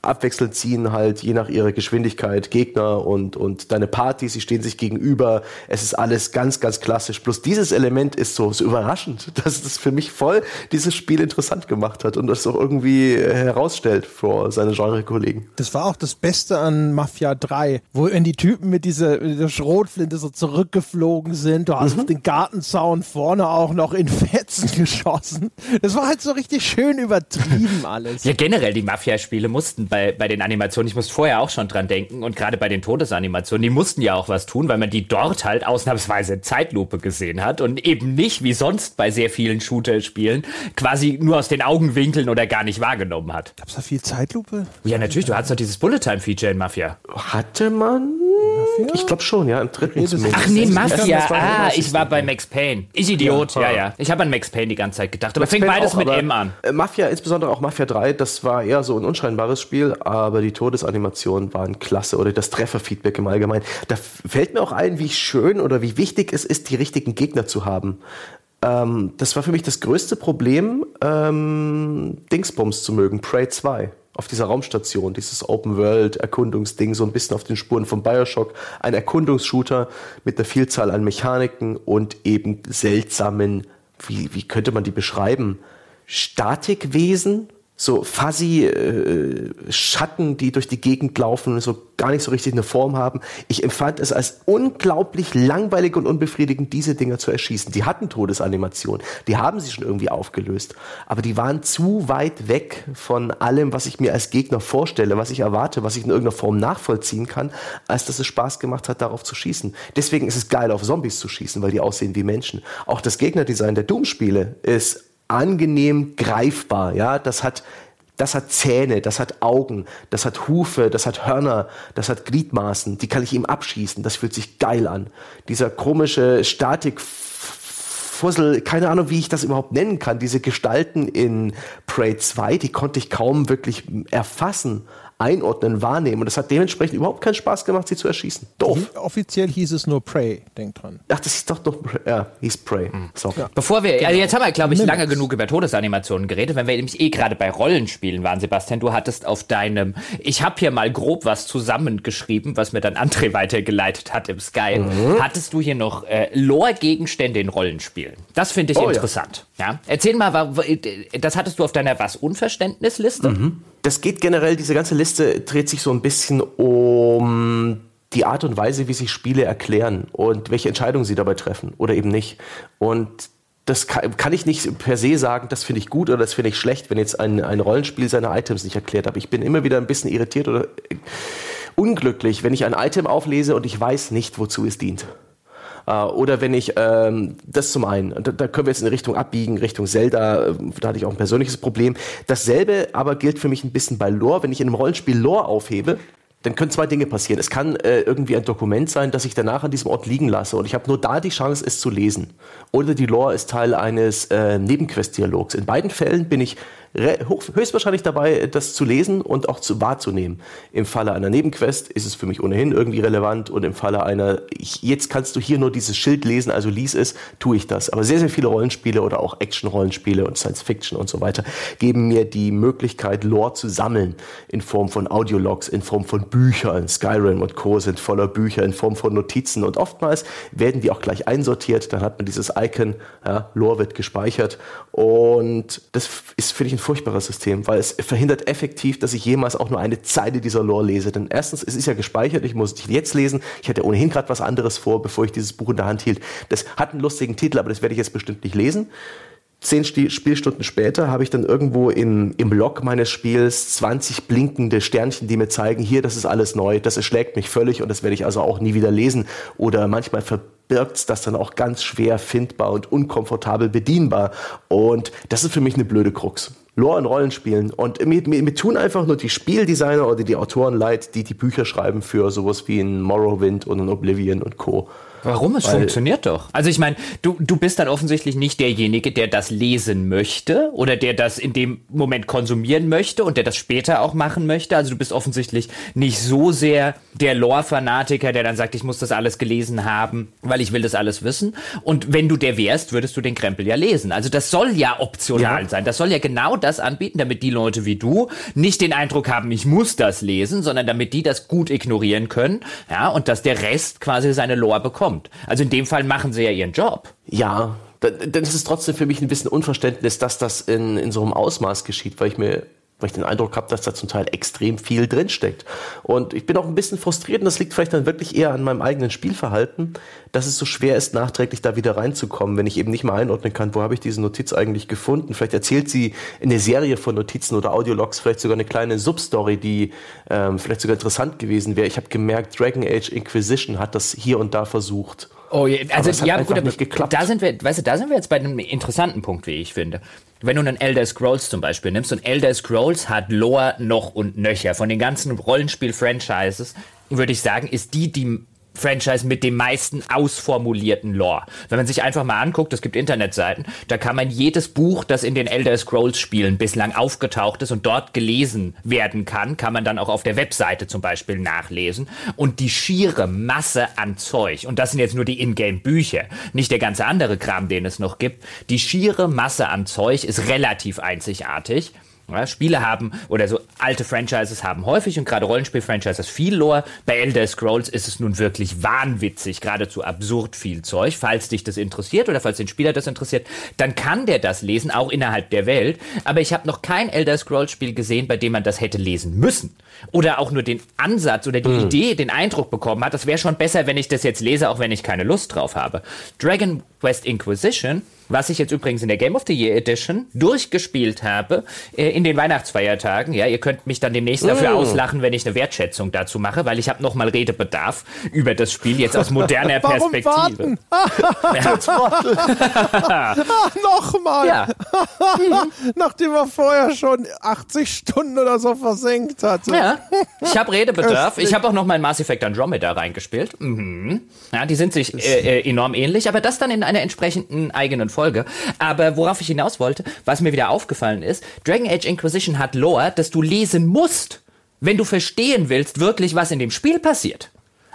abwechselnd ziehen halt je nach ihrer Geschwindigkeit Gegner und, und deine Party, sie stehen sich gegenüber. Es ist alles ganz, ganz klassisch. Bloß dieses Element ist so, so überraschend, dass es für mich voll dieses Spiel interessant gemacht hat und das auch irgendwie herausstellt vor seine Genre-Kollegen. Das war auch das Beste an Mafia 3, wo wenn die Typen mit dieser, mit dieser Schrotflinte so zurückgeflogen sind, du hast auf den Gartenzaun vorne auch noch in Fetzen geschossen. Das war halt so richtig schön übertrieben alles. Ja, generell die Mafia-Spiele mussten bei, bei den Animationen, ich musste vorher auch schon dran denken und gerade bei den Todesanimationen, die mussten ja auch was tun, weil man die dort halt ausnahmsweise Zeitlupe gesehen hat und eben nicht wie sonst bei sehr vielen Shooter-Spielen quasi nur aus den Augenwinkeln oder gar nicht wahrgenommen hat. Gab's da viel Zeitlupe? Ja, natürlich, du hattest doch dieses Bullet-Time-Feature in Mafia. Hatte man? Ich glaube schon, ja, im dritten ist- zumindest. Ach nee, Mafia. Ah, ich war bei Max Payne. Ich Idiot, ja, ja. Ich habe an Max Payne die ganze Zeit gedacht. Aber fing Payne beides auch, mit M an. äh, Mafia, insbesondere auch Mafia 3, das war eher so ein unscheinbares Spiel, aber die Todesanimationen waren klasse oder das Trefferfeedback im Allgemeinen. Da fällt mir auch ein, wie schön oder wie wichtig es ist, die richtigen Gegner zu haben. ähm, das war für mich das größte Problem, ähm, Dingsbums zu mögen, Prey 2 auf dieser Raumstation, dieses Open-World-Erkundungsding, so ein bisschen auf den Spuren von Bioshock. Ein Erkundungsshooter mit einer Vielzahl an Mechaniken und eben seltsamen, wie, wie könnte man die beschreiben? Statikwesen, so fuzzy äh, Schatten, die durch die Gegend laufen und so gar nicht so richtig eine Form haben. Ich empfand es als unglaublich langweilig und unbefriedigend, diese Dinger zu erschießen. Die hatten Todesanimationen, die haben sie schon irgendwie aufgelöst, aber die waren zu weit weg von allem, was ich mir als Gegner vorstelle, was ich erwarte, was ich in irgendeiner Form nachvollziehen kann, als dass es Spaß gemacht hat, darauf zu schießen. Deswegen ist es geil, auf Zombies zu schießen, weil die aussehen wie Menschen. Auch das Gegnerdesign der Doom-Spiele ist angenehm greifbar. Ja, das hat das hat Zähne, das hat Augen, das hat Hufe, das hat Hörner, das hat Gliedmaßen. Die kann ich ihm abschießen. Das fühlt sich geil an. Dieser komische Statikfussel, keine Ahnung, wie ich das überhaupt nennen kann. Diese Gestalten in Prey 2, die konnte ich kaum wirklich erfassen einordnen, wahrnehmen. Und das hat dementsprechend überhaupt keinen Spaß gemacht, sie zu erschießen. Doof. Offiziell hieß es nur Prey, denk dran. Ach, das ist doch doch, ja, hieß Prey. Mhm. So. Ja. Bevor wir, also jetzt haben wir, glaube ich, Mimics. lange genug über Todesanimationen geredet, wenn wir nämlich eh gerade bei Rollenspielen waren, Sebastian, du hattest auf deinem, ich habe hier mal grob was zusammengeschrieben, was mir dann André weitergeleitet hat im Sky. Mhm. Hattest du hier noch äh, Lore-Gegenstände in Rollenspielen? Das finde ich oh, interessant. Ja. ja. Erzähl mal, das hattest du auf deiner was Unverständnisliste? Mhm das geht generell, diese ganze Liste dreht sich so ein bisschen um die Art und Weise, wie sich Spiele erklären und welche Entscheidungen sie dabei treffen oder eben nicht. Und das kann, ich nicht per se sagen, das finde ich gut oder das finde ich schlecht, wenn jetzt ein, ein Rollenspiel seine Items nicht erklärt. Aber ich bin immer wieder ein bisschen irritiert oder unglücklich, wenn ich ein Item auflese und ich weiß nicht, wozu es dient. Äh, oder wenn ich, ähm, das zum einen, da, da können wir jetzt in Richtung abbiegen, Richtung Zelda, äh, da hatte ich auch ein persönliches Problem. Dasselbe aber gilt für mich ein bisschen bei Lore. Wenn ich in einem Rollenspiel Lore aufhebe, dann können zwei Dinge passieren. Es kann äh, irgendwie ein Dokument sein, das ich danach an diesem Ort liegen lasse und ich habe nur da die Chance, es zu lesen. Oder die Lore ist Teil eines äh, Nebenquest-Dialogs. In beiden Fällen bin ich höchstwahrscheinlich dabei, das zu lesen und auch zu wahrzunehmen. Im Falle einer Nebenquest ist es für mich ohnehin irgendwie relevant und im Falle einer, ich, jetzt kannst du hier nur dieses Schild lesen, also lies es, tue ich das. Aber sehr, sehr viele Rollenspiele oder auch Action-Rollenspiele und Science-Fiction und so weiter geben mir die Möglichkeit, Lore zu sammeln in Form von Audiologs, in Form von Büchern. Skyrim und Co. sind voller Bücher in Form von Notizen und oftmals werden die auch gleich einsortiert. Dann hat man dieses Icon, ja, Lore wird gespeichert und das ist, finde ich, ein furchtbares System, weil es verhindert effektiv, dass ich jemals auch nur eine Zeile dieser Lore lese. Denn erstens, es ist ja gespeichert, ich muss es jetzt lesen. Ich hatte ohnehin gerade was anderes vor, bevor ich dieses Buch in der Hand hielt. Das hat einen lustigen Titel, aber das werde ich jetzt bestimmt nicht lesen. Zehn Spielstunden später habe ich dann irgendwo im, im Log meines Spiels 20 blinkende Sternchen, die mir zeigen, hier, das ist alles neu, das erschlägt mich völlig und das werde ich also auch nie wieder lesen. Oder manchmal verbirgt das dann auch ganz schwer findbar und unkomfortabel bedienbar. Und das ist für mich eine blöde Krux. Lore in Rollenspielen. Und mir, mir, mir tun einfach nur die Spieldesigner oder die Autoren leid, die die Bücher schreiben für sowas wie ein Morrowind und ein Oblivion und Co. Warum? Es Weil, funktioniert doch. Also ich meine, du, du bist dann offensichtlich nicht derjenige, der das lesen möchte oder der das in dem Moment konsumieren möchte und der das später auch machen möchte. Also du bist offensichtlich nicht so sehr der Lore-Fanatiker, der dann sagt, ich muss das alles gelesen haben, weil ich will das alles wissen. Und wenn du der wärst, würdest du den Krempel ja lesen. Also das soll ja optional ja. sein. Das soll ja genau das anbieten, damit die Leute wie du nicht den Eindruck haben, ich muss das lesen, sondern damit die das gut ignorieren können. Ja, und dass der Rest quasi seine Lore bekommt kommt. Also in dem Fall machen sie ja ihren Job. Ja, dann ist es trotzdem für mich ein bisschen Unverständnis, dass das in, in so einem Ausmaß geschieht, weil ich mir weil ich den Eindruck habe, dass da zum Teil extrem viel drinsteckt. Und ich bin auch ein bisschen frustriert und das liegt vielleicht dann wirklich eher an meinem eigenen Spielverhalten, dass es so schwer ist, nachträglich da wieder reinzukommen, wenn ich eben nicht mal einordnen kann, wo habe ich diese Notiz eigentlich gefunden. Vielleicht erzählt sie eine Serie von Notizen oder Audiologs, vielleicht sogar eine kleine Substory, die ähm, vielleicht sogar interessant gewesen wäre. Ich habe gemerkt, Dragon Age Inquisition hat das hier und da versucht. Oh, also ja, gut, nicht geklappt. da sind wir, weißt du, da sind wir jetzt bei einem interessanten Punkt, wie ich finde. Wenn du einen Elder Scrolls zum Beispiel nimmst und Elder Scrolls hat Lore noch und nöcher. Von den ganzen Rollenspiel-Franchises würde ich sagen, ist die, die Franchise mit dem meisten ausformulierten Lore. Wenn man sich einfach mal anguckt, es gibt Internetseiten, da kann man jedes Buch, das in den Elder Scrolls Spielen bislang aufgetaucht ist und dort gelesen werden kann, kann man dann auch auf der Webseite zum Beispiel nachlesen. Und die schiere Masse an Zeug, und das sind jetzt nur die Ingame-Bücher, nicht der ganze andere Kram, den es noch gibt, die schiere Masse an Zeug ist relativ einzigartig. Ja, Spiele haben oder so alte Franchises haben häufig und gerade Rollenspiel-Franchises viel Lore. Bei Elder Scrolls ist es nun wirklich wahnwitzig, geradezu absurd viel Zeug. Falls dich das interessiert oder falls den Spieler das interessiert, dann kann der das lesen, auch innerhalb der Welt. Aber ich habe noch kein Elder Scrolls-Spiel gesehen, bei dem man das hätte lesen müssen. Oder auch nur den Ansatz oder die mhm. Idee, den Eindruck bekommen hat, das wäre schon besser, wenn ich das jetzt lese, auch wenn ich keine Lust drauf habe. Dragon Quest Inquisition was ich jetzt übrigens in der Game of the Year Edition durchgespielt habe äh, in den Weihnachtsfeiertagen. Ja, ihr könnt mich dann demnächst dafür mm. auslachen, wenn ich eine Wertschätzung dazu mache, weil ich habe nochmal Redebedarf über das Spiel jetzt aus moderner Perspektive. ja. nochmal. Ja. Nachdem er vorher schon 80 Stunden oder so versenkt hatte. Ja, ich habe Redebedarf. Ich habe auch noch mal Mass Effect Andromeda reingespielt. Mhm. Ja, die sind sich äh, äh, enorm ähnlich, aber das dann in einer entsprechenden eigenen Folge. Aber worauf ich hinaus wollte, was mir wieder aufgefallen ist, Dragon Age Inquisition hat Lore, das du lesen musst, wenn du verstehen willst, wirklich, was in dem Spiel passiert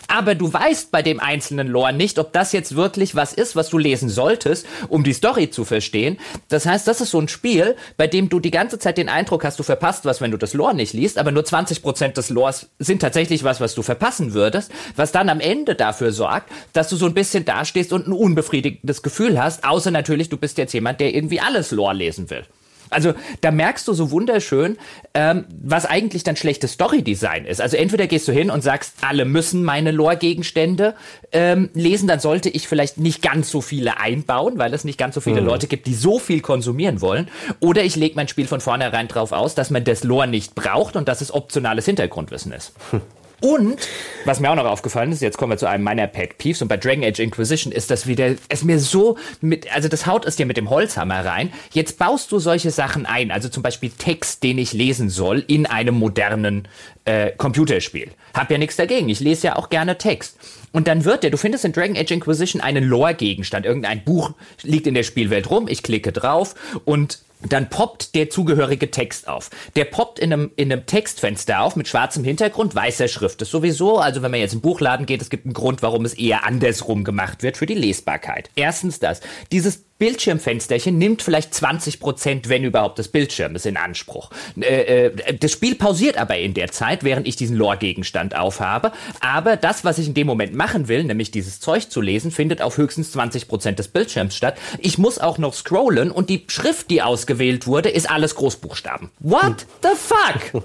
aber du weißt bei dem einzelnen Lore nicht, ob das jetzt wirklich was ist, was du lesen solltest, um die Story zu verstehen. Das heißt, das ist so ein Spiel, bei dem du die ganze Zeit den Eindruck hast, du verpasst was, wenn du das Lore nicht liest, aber nur 20% des Lores sind tatsächlich was, was du verpassen würdest, was dann am Ende dafür sorgt, dass du so ein bisschen dastehst und ein unbefriedigendes Gefühl hast, außer natürlich, du bist jetzt jemand, der irgendwie alles Lore lesen will. Also da merkst du so wunderschön, ähm, was eigentlich dann schlechtes Story-Design ist. Also entweder gehst du hin und sagst, alle müssen meine Lore-Gegenstände ähm, lesen, dann sollte ich vielleicht nicht ganz so viele einbauen, weil es nicht ganz so viele mhm. Leute gibt, die so viel konsumieren wollen. Oder ich lege mein Spiel von vornherein drauf aus, dass man das Lore nicht braucht und dass es optionales Hintergrundwissen ist. Hm. Und, was mir auch noch aufgefallen ist, jetzt kommen wir zu einem meiner Pet Peeves und bei Dragon Age Inquisition ist das wieder, es mir so mit, also das haut es dir mit dem Holzhammer rein. Jetzt baust du solche Sachen ein, also zum Beispiel Text, den ich lesen soll in einem modernen äh, Computerspiel. Hab ja nichts dagegen, ich lese ja auch gerne Text. Und dann wird der, du findest in Dragon Age Inquisition einen Lore-Gegenstand. Irgendein Buch liegt in der Spielwelt rum, ich klicke drauf und dann poppt der zugehörige Text auf. Der poppt in einem, in einem Textfenster auf mit schwarzem Hintergrund, weißer Schrift. Das ist sowieso, also wenn man jetzt im Buchladen geht, es gibt einen Grund, warum es eher andersrum gemacht wird für die Lesbarkeit. Erstens das. Dieses Bildschirmfensterchen nimmt vielleicht 20 Prozent, wenn überhaupt, des Bildschirmes in Anspruch. Äh, äh, das Spiel pausiert aber in der Zeit, während ich diesen Lore-Gegenstand aufhabe. Aber das, was ich in dem Moment machen will, nämlich dieses Zeug zu lesen, findet auf höchstens 20 Prozent des Bildschirms statt. Ich muss auch noch scrollen und die Schrift, die ausgewählt wurde, ist alles Großbuchstaben. What the fuck?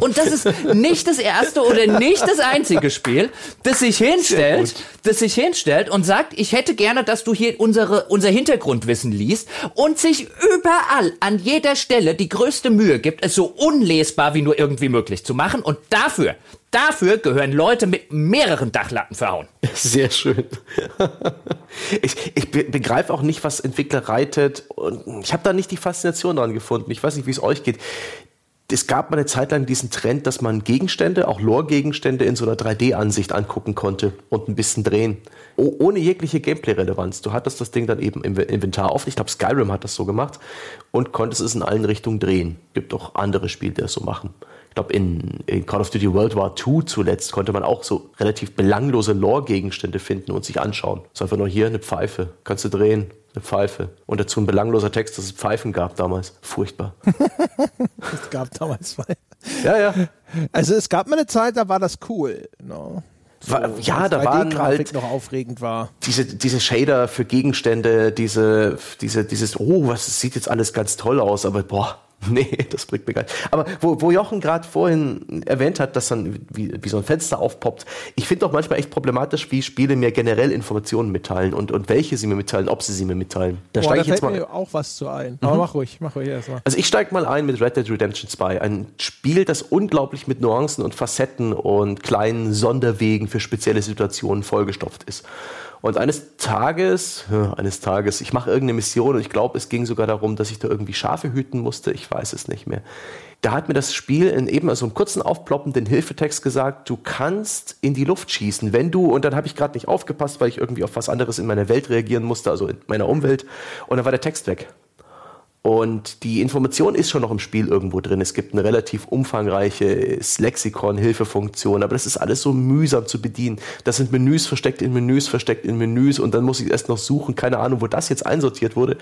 Und das ist nicht das erste oder nicht das einzige Spiel, das sich hinstellt, das sich hinstellt und sagt, ich hätte gerne, dass du hier unsere unser Hintergrundwissen liest und sich überall an jeder Stelle die größte Mühe gibt, es so unlesbar wie nur irgendwie möglich zu machen. Und dafür, dafür gehören Leute mit mehreren Dachlatten verhauen. Sehr schön. ich, ich begreife auch nicht, was Entwickler reitet. Und ich habe da nicht die Faszination dran gefunden. Ich weiß nicht, wie es euch geht es gab mal eine Zeit lang diesen Trend, dass man Gegenstände, auch Lore-Gegenstände in so einer 3D-Ansicht angucken konnte und ein bisschen drehen. Oh, ohne jegliche Gameplay-Relevanz. Du hattest das Ding dann eben im Inventar offen. Ich glaube, Skyrim hat das so gemacht und konntest es in allen Richtungen drehen. Gibt auch andere Spiele, die das so machen. Ich glaube, in, in, Call of Duty World War II zuletzt konnte man auch so relativ belanglose Lore-Gegenstände finden und sich anschauen. Das ist einfach nur hier eine Pfeife. Kannst du drehen eine Pfeife. Und dazu ein belangloser Text, dass es Pfeifen gab damals. Furchtbar. es gab damals Pfeifen. Ja, ja. Also es gab mal eine Zeit, da war das cool. No. So, war, ja, da waren halt noch aufregend war. Diese, diese Shader für Gegenstände, diese, diese, dieses, oh, was sieht jetzt alles ganz toll aus, aber boah, Nee, das bringt mir gar nicht. Aber wo, wo Jochen gerade vorhin erwähnt hat, dass dann wie, wie so ein Fenster aufpoppt, ich finde auch manchmal echt problematisch, wie Spiele mir generell Informationen mitteilen und, und welche sie mir mitteilen, ob sie sie mir mitteilen. Da steige ich jetzt mal. mir auch was zu ein. Aber mhm. mach ruhig, mach ruhig erstmal. Also ich steige mal ein mit Red Dead Redemption 2. Ein Spiel, das unglaublich mit Nuancen und Facetten und kleinen Sonderwegen für spezielle Situationen vollgestopft ist. Und eines Tages, eines Tages, ich mache irgendeine Mission und ich glaube, es ging sogar darum, dass ich da irgendwie Schafe hüten musste. Ich weiß es nicht mehr. Da hat mir das Spiel in eben so einem kurzen aufploppenden Hilfetext gesagt, du kannst in die Luft schießen, wenn du, und dann habe ich gerade nicht aufgepasst, weil ich irgendwie auf was anderes in meiner Welt reagieren musste, also in meiner Umwelt, und dann war der Text weg. Und die Information ist schon noch im Spiel irgendwo drin. Es gibt eine relativ umfangreiche Lexikon, Hilfefunktion, aber das ist alles so mühsam zu bedienen. Das sind Menüs versteckt in Menüs, versteckt in Menüs und dann muss ich erst noch suchen. Keine Ahnung, wo das jetzt einsortiert wurde.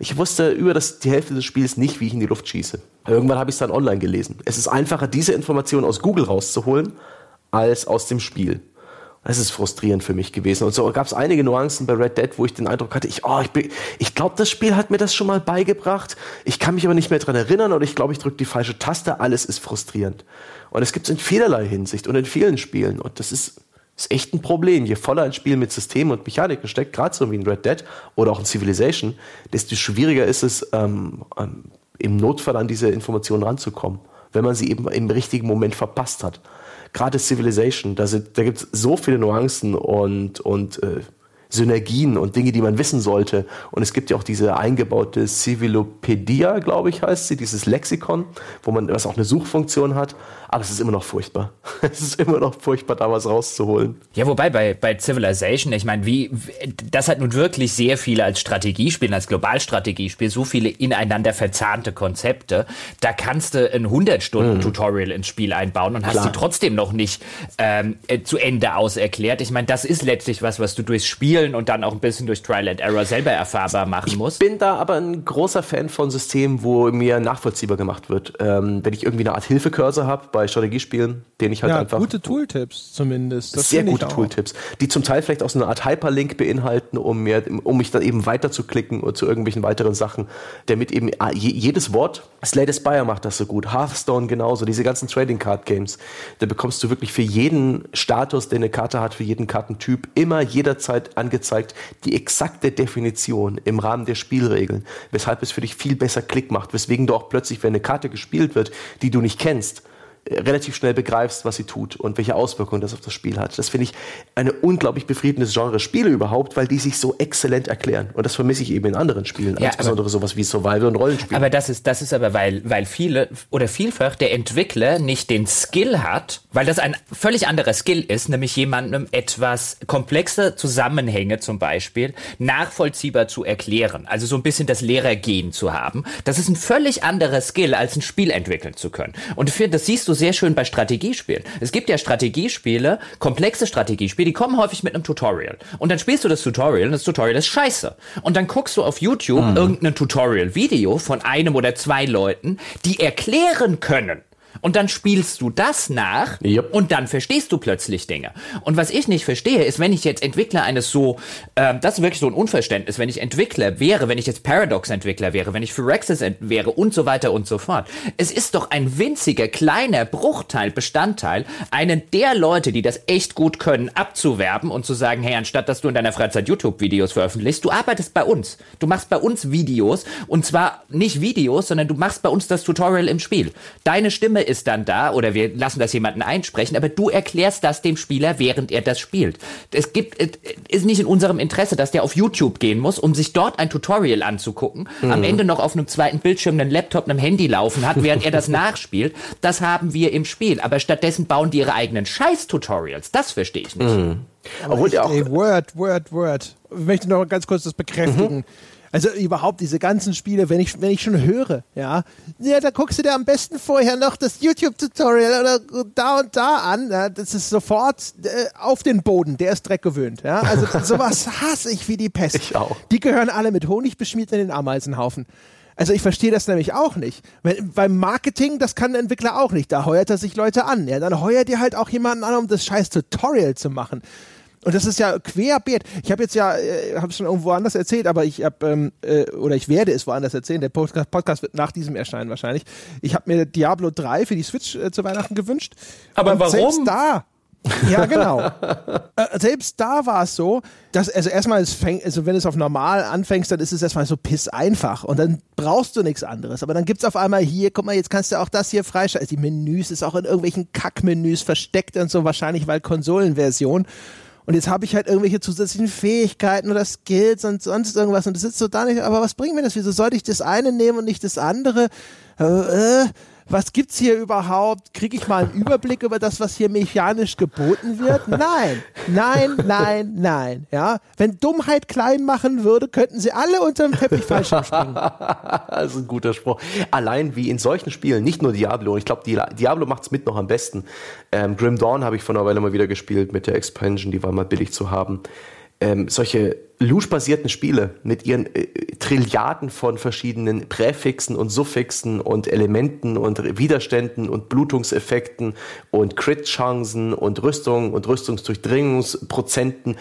Ich wusste über das, die Hälfte des Spiels nicht, wie ich in die Luft schieße. Irgendwann habe ich es dann online gelesen. Es ist einfacher, diese Information aus Google rauszuholen, als aus dem Spiel. Das ist frustrierend für mich gewesen. Und so gab es einige Nuancen bei Red Dead, wo ich den Eindruck hatte, ich, oh, ich, ich glaube, das Spiel hat mir das schon mal beigebracht. Ich kann mich aber nicht mehr dran erinnern oder ich glaube, ich drücke die falsche Taste. Alles ist frustrierend. Und es gibt es in vielerlei Hinsicht und in vielen Spielen. Und das ist, ist echt ein Problem. Je voller ein Spiel mit Systemen und Mechaniken steckt, gerade so wie in Red Dead oder auch in Civilization, desto schwieriger ist es, ähm, ähm, im Notfall an diese Informationen ranzukommen, wenn man sie eben im richtigen Moment verpasst hat gerade Civilization, da, da gibt es so viele Nuancen und, und äh, Synergien und Dinge, die man wissen sollte. Und es gibt ja auch diese eingebaute Civilopedia, glaube ich, heißt sie, dieses Lexikon, wo man was auch eine Suchfunktion hat. Aber es ist immer noch furchtbar. es ist immer noch furchtbar, da was rauszuholen. Ja, wobei bei, bei Civilization, ich meine, wie, das hat nun wirklich sehr viele als Strategiespiel, als Globalstrategiespiel, so viele ineinander verzahnte Konzepte. Da kannst du ein 100-Stunden-Tutorial mhm. ins Spiel einbauen und hast Klar. die trotzdem noch nicht ähm, äh, zu Ende auserklärt. Ich meine, das ist letztlich was, was du durchs Spielen und dann auch ein bisschen durch Trial and Error selber erfahrbar machen musst. Ich bin da aber ein großer Fan von Systemen, wo mir nachvollziehbar gemacht wird. Ähm, wenn ich irgendwie eine Art Hilfekursor habe, bei Strategiespielen, den ich halt ja, einfach. Gute Tooltips zumindest. Das sehr gute Tooltips, die zum Teil vielleicht auch so eine Art Hyperlink beinhalten, um mir, um mich dann eben weiter zu klicken oder zu irgendwelchen weiteren Sachen, damit eben ah, jedes Wort, Slay Spire macht das so gut, Hearthstone genauso, diese ganzen Trading Card Games, da bekommst du wirklich für jeden Status, der eine Karte hat, für jeden Kartentyp immer jederzeit angezeigt die exakte Definition im Rahmen der Spielregeln, weshalb es für dich viel besser Klick macht, weswegen du auch plötzlich, wenn eine Karte gespielt wird, die du nicht kennst, relativ schnell begreifst, was sie tut und welche Auswirkungen das auf das Spiel hat. Das finde ich eine unglaublich befriedendes Genre Spiele überhaupt, weil die sich so exzellent erklären. Und das vermisse ich eben in anderen Spielen, ja, insbesondere aber, sowas wie Survival und Rollenspiele. Aber das ist, das ist aber, weil, weil viele oder vielfach der Entwickler nicht den Skill hat, weil das ein völlig anderer Skill ist, nämlich jemandem etwas komplexe Zusammenhänge zum Beispiel nachvollziehbar zu erklären. Also so ein bisschen das Lehrergehen zu haben. Das ist ein völlig anderer Skill, als ein Spiel entwickeln zu können. Und finde, das siehst du sehr schön bei Strategiespielen. Es gibt ja Strategiespiele, komplexe Strategiespiele, die kommen häufig mit einem Tutorial. Und dann spielst du das Tutorial und das Tutorial ist scheiße. Und dann guckst du auf YouTube mhm. irgendein Tutorial-Video von einem oder zwei Leuten, die erklären können, und dann spielst du das nach yep. und dann verstehst du plötzlich Dinge. Und was ich nicht verstehe, ist, wenn ich jetzt Entwickler eines so, äh, das ist wirklich so ein Unverständnis, wenn ich Entwickler wäre, wenn ich jetzt Paradox-Entwickler wäre, wenn ich Phyrexis wäre und so weiter und so fort. Es ist doch ein winziger, kleiner Bruchteil, Bestandteil, einen der Leute, die das echt gut können, abzuwerben und zu sagen, hey, anstatt dass du in deiner Freizeit YouTube-Videos veröffentlichst, du arbeitest bei uns. Du machst bei uns Videos und zwar nicht Videos, sondern du machst bei uns das Tutorial im Spiel. Deine Stimme ist dann da oder wir lassen das jemanden einsprechen, aber du erklärst das dem Spieler, während er das spielt. Es gibt, es ist nicht in unserem Interesse, dass der auf YouTube gehen muss, um sich dort ein Tutorial anzugucken, mhm. am Ende noch auf einem zweiten Bildschirm einen Laptop, einem Handy laufen hat, während er das nachspielt. Das haben wir im Spiel. Aber stattdessen bauen die ihre eigenen Scheiß-Tutorials. Das verstehe ich nicht. Mhm. Obwohl ich, auch, ey, Word, Word, Word. Ich möchte noch ganz kurz das bekräftigen. Mhm. Also überhaupt diese ganzen Spiele, wenn ich, wenn ich schon höre, ja, ja, da guckst du dir am besten vorher noch das YouTube-Tutorial oder da und da an. Ja, das ist sofort äh, auf den Boden, der ist Dreck gewöhnt. Ja? Also sowas hasse ich wie die Pest. Ich auch. Die gehören alle mit Honig beschmiert in den Ameisenhaufen. Also ich verstehe das nämlich auch nicht. Weil, beim Marketing, das kann ein Entwickler auch nicht. Da heuert er sich Leute an. Ja, dann heuert ihr halt auch jemanden an, um das scheiß Tutorial zu machen. Und das ist ja querbeet. Ich habe jetzt ja, äh, habe schon irgendwo anders erzählt, aber ich habe ähm, äh, oder ich werde es woanders erzählen. Der Podcast, Podcast wird nach diesem erscheinen wahrscheinlich. Ich habe mir Diablo 3 für die Switch äh, zu Weihnachten gewünscht. Aber Und warum? Selbst da. ja, genau. äh, selbst da war es so, dass, also erstmal, es fäng, also wenn es auf normal anfängst, dann ist es erstmal so piss einfach und dann brauchst du nichts anderes. Aber dann gibt es auf einmal hier, guck mal, jetzt kannst du auch das hier freischalten. Die Menüs ist auch in irgendwelchen Kackmenüs versteckt und so, wahrscheinlich weil Konsolenversion. Und jetzt habe ich halt irgendwelche zusätzlichen Fähigkeiten oder Skills und sonst irgendwas und das ist so da nicht, aber was bringt mir das? Wieso sollte ich das eine nehmen und nicht das andere? Äh, äh was gibt's hier überhaupt? Kriege ich mal einen Überblick über das, was hier mechanisch geboten wird? Nein, nein, nein, nein. Ja, wenn Dummheit klein machen würde, könnten sie alle unter dem Teppich falsch springen. das ist ein guter Spruch. Allein wie in solchen Spielen, nicht nur Diablo, ich glaube, Diablo macht's mit noch am besten. Ähm, Grim Dawn habe ich vor einer Weile mal wieder gespielt mit der Expansion, die war mal billig zu haben ähm, solche Luge-basierten Spiele mit ihren äh, Trilliarden von verschiedenen Präfixen und Suffixen und Elementen und Widerständen und Blutungseffekten und Crit-Chancen und Rüstung und Rüstungsdurchdringungsprozenten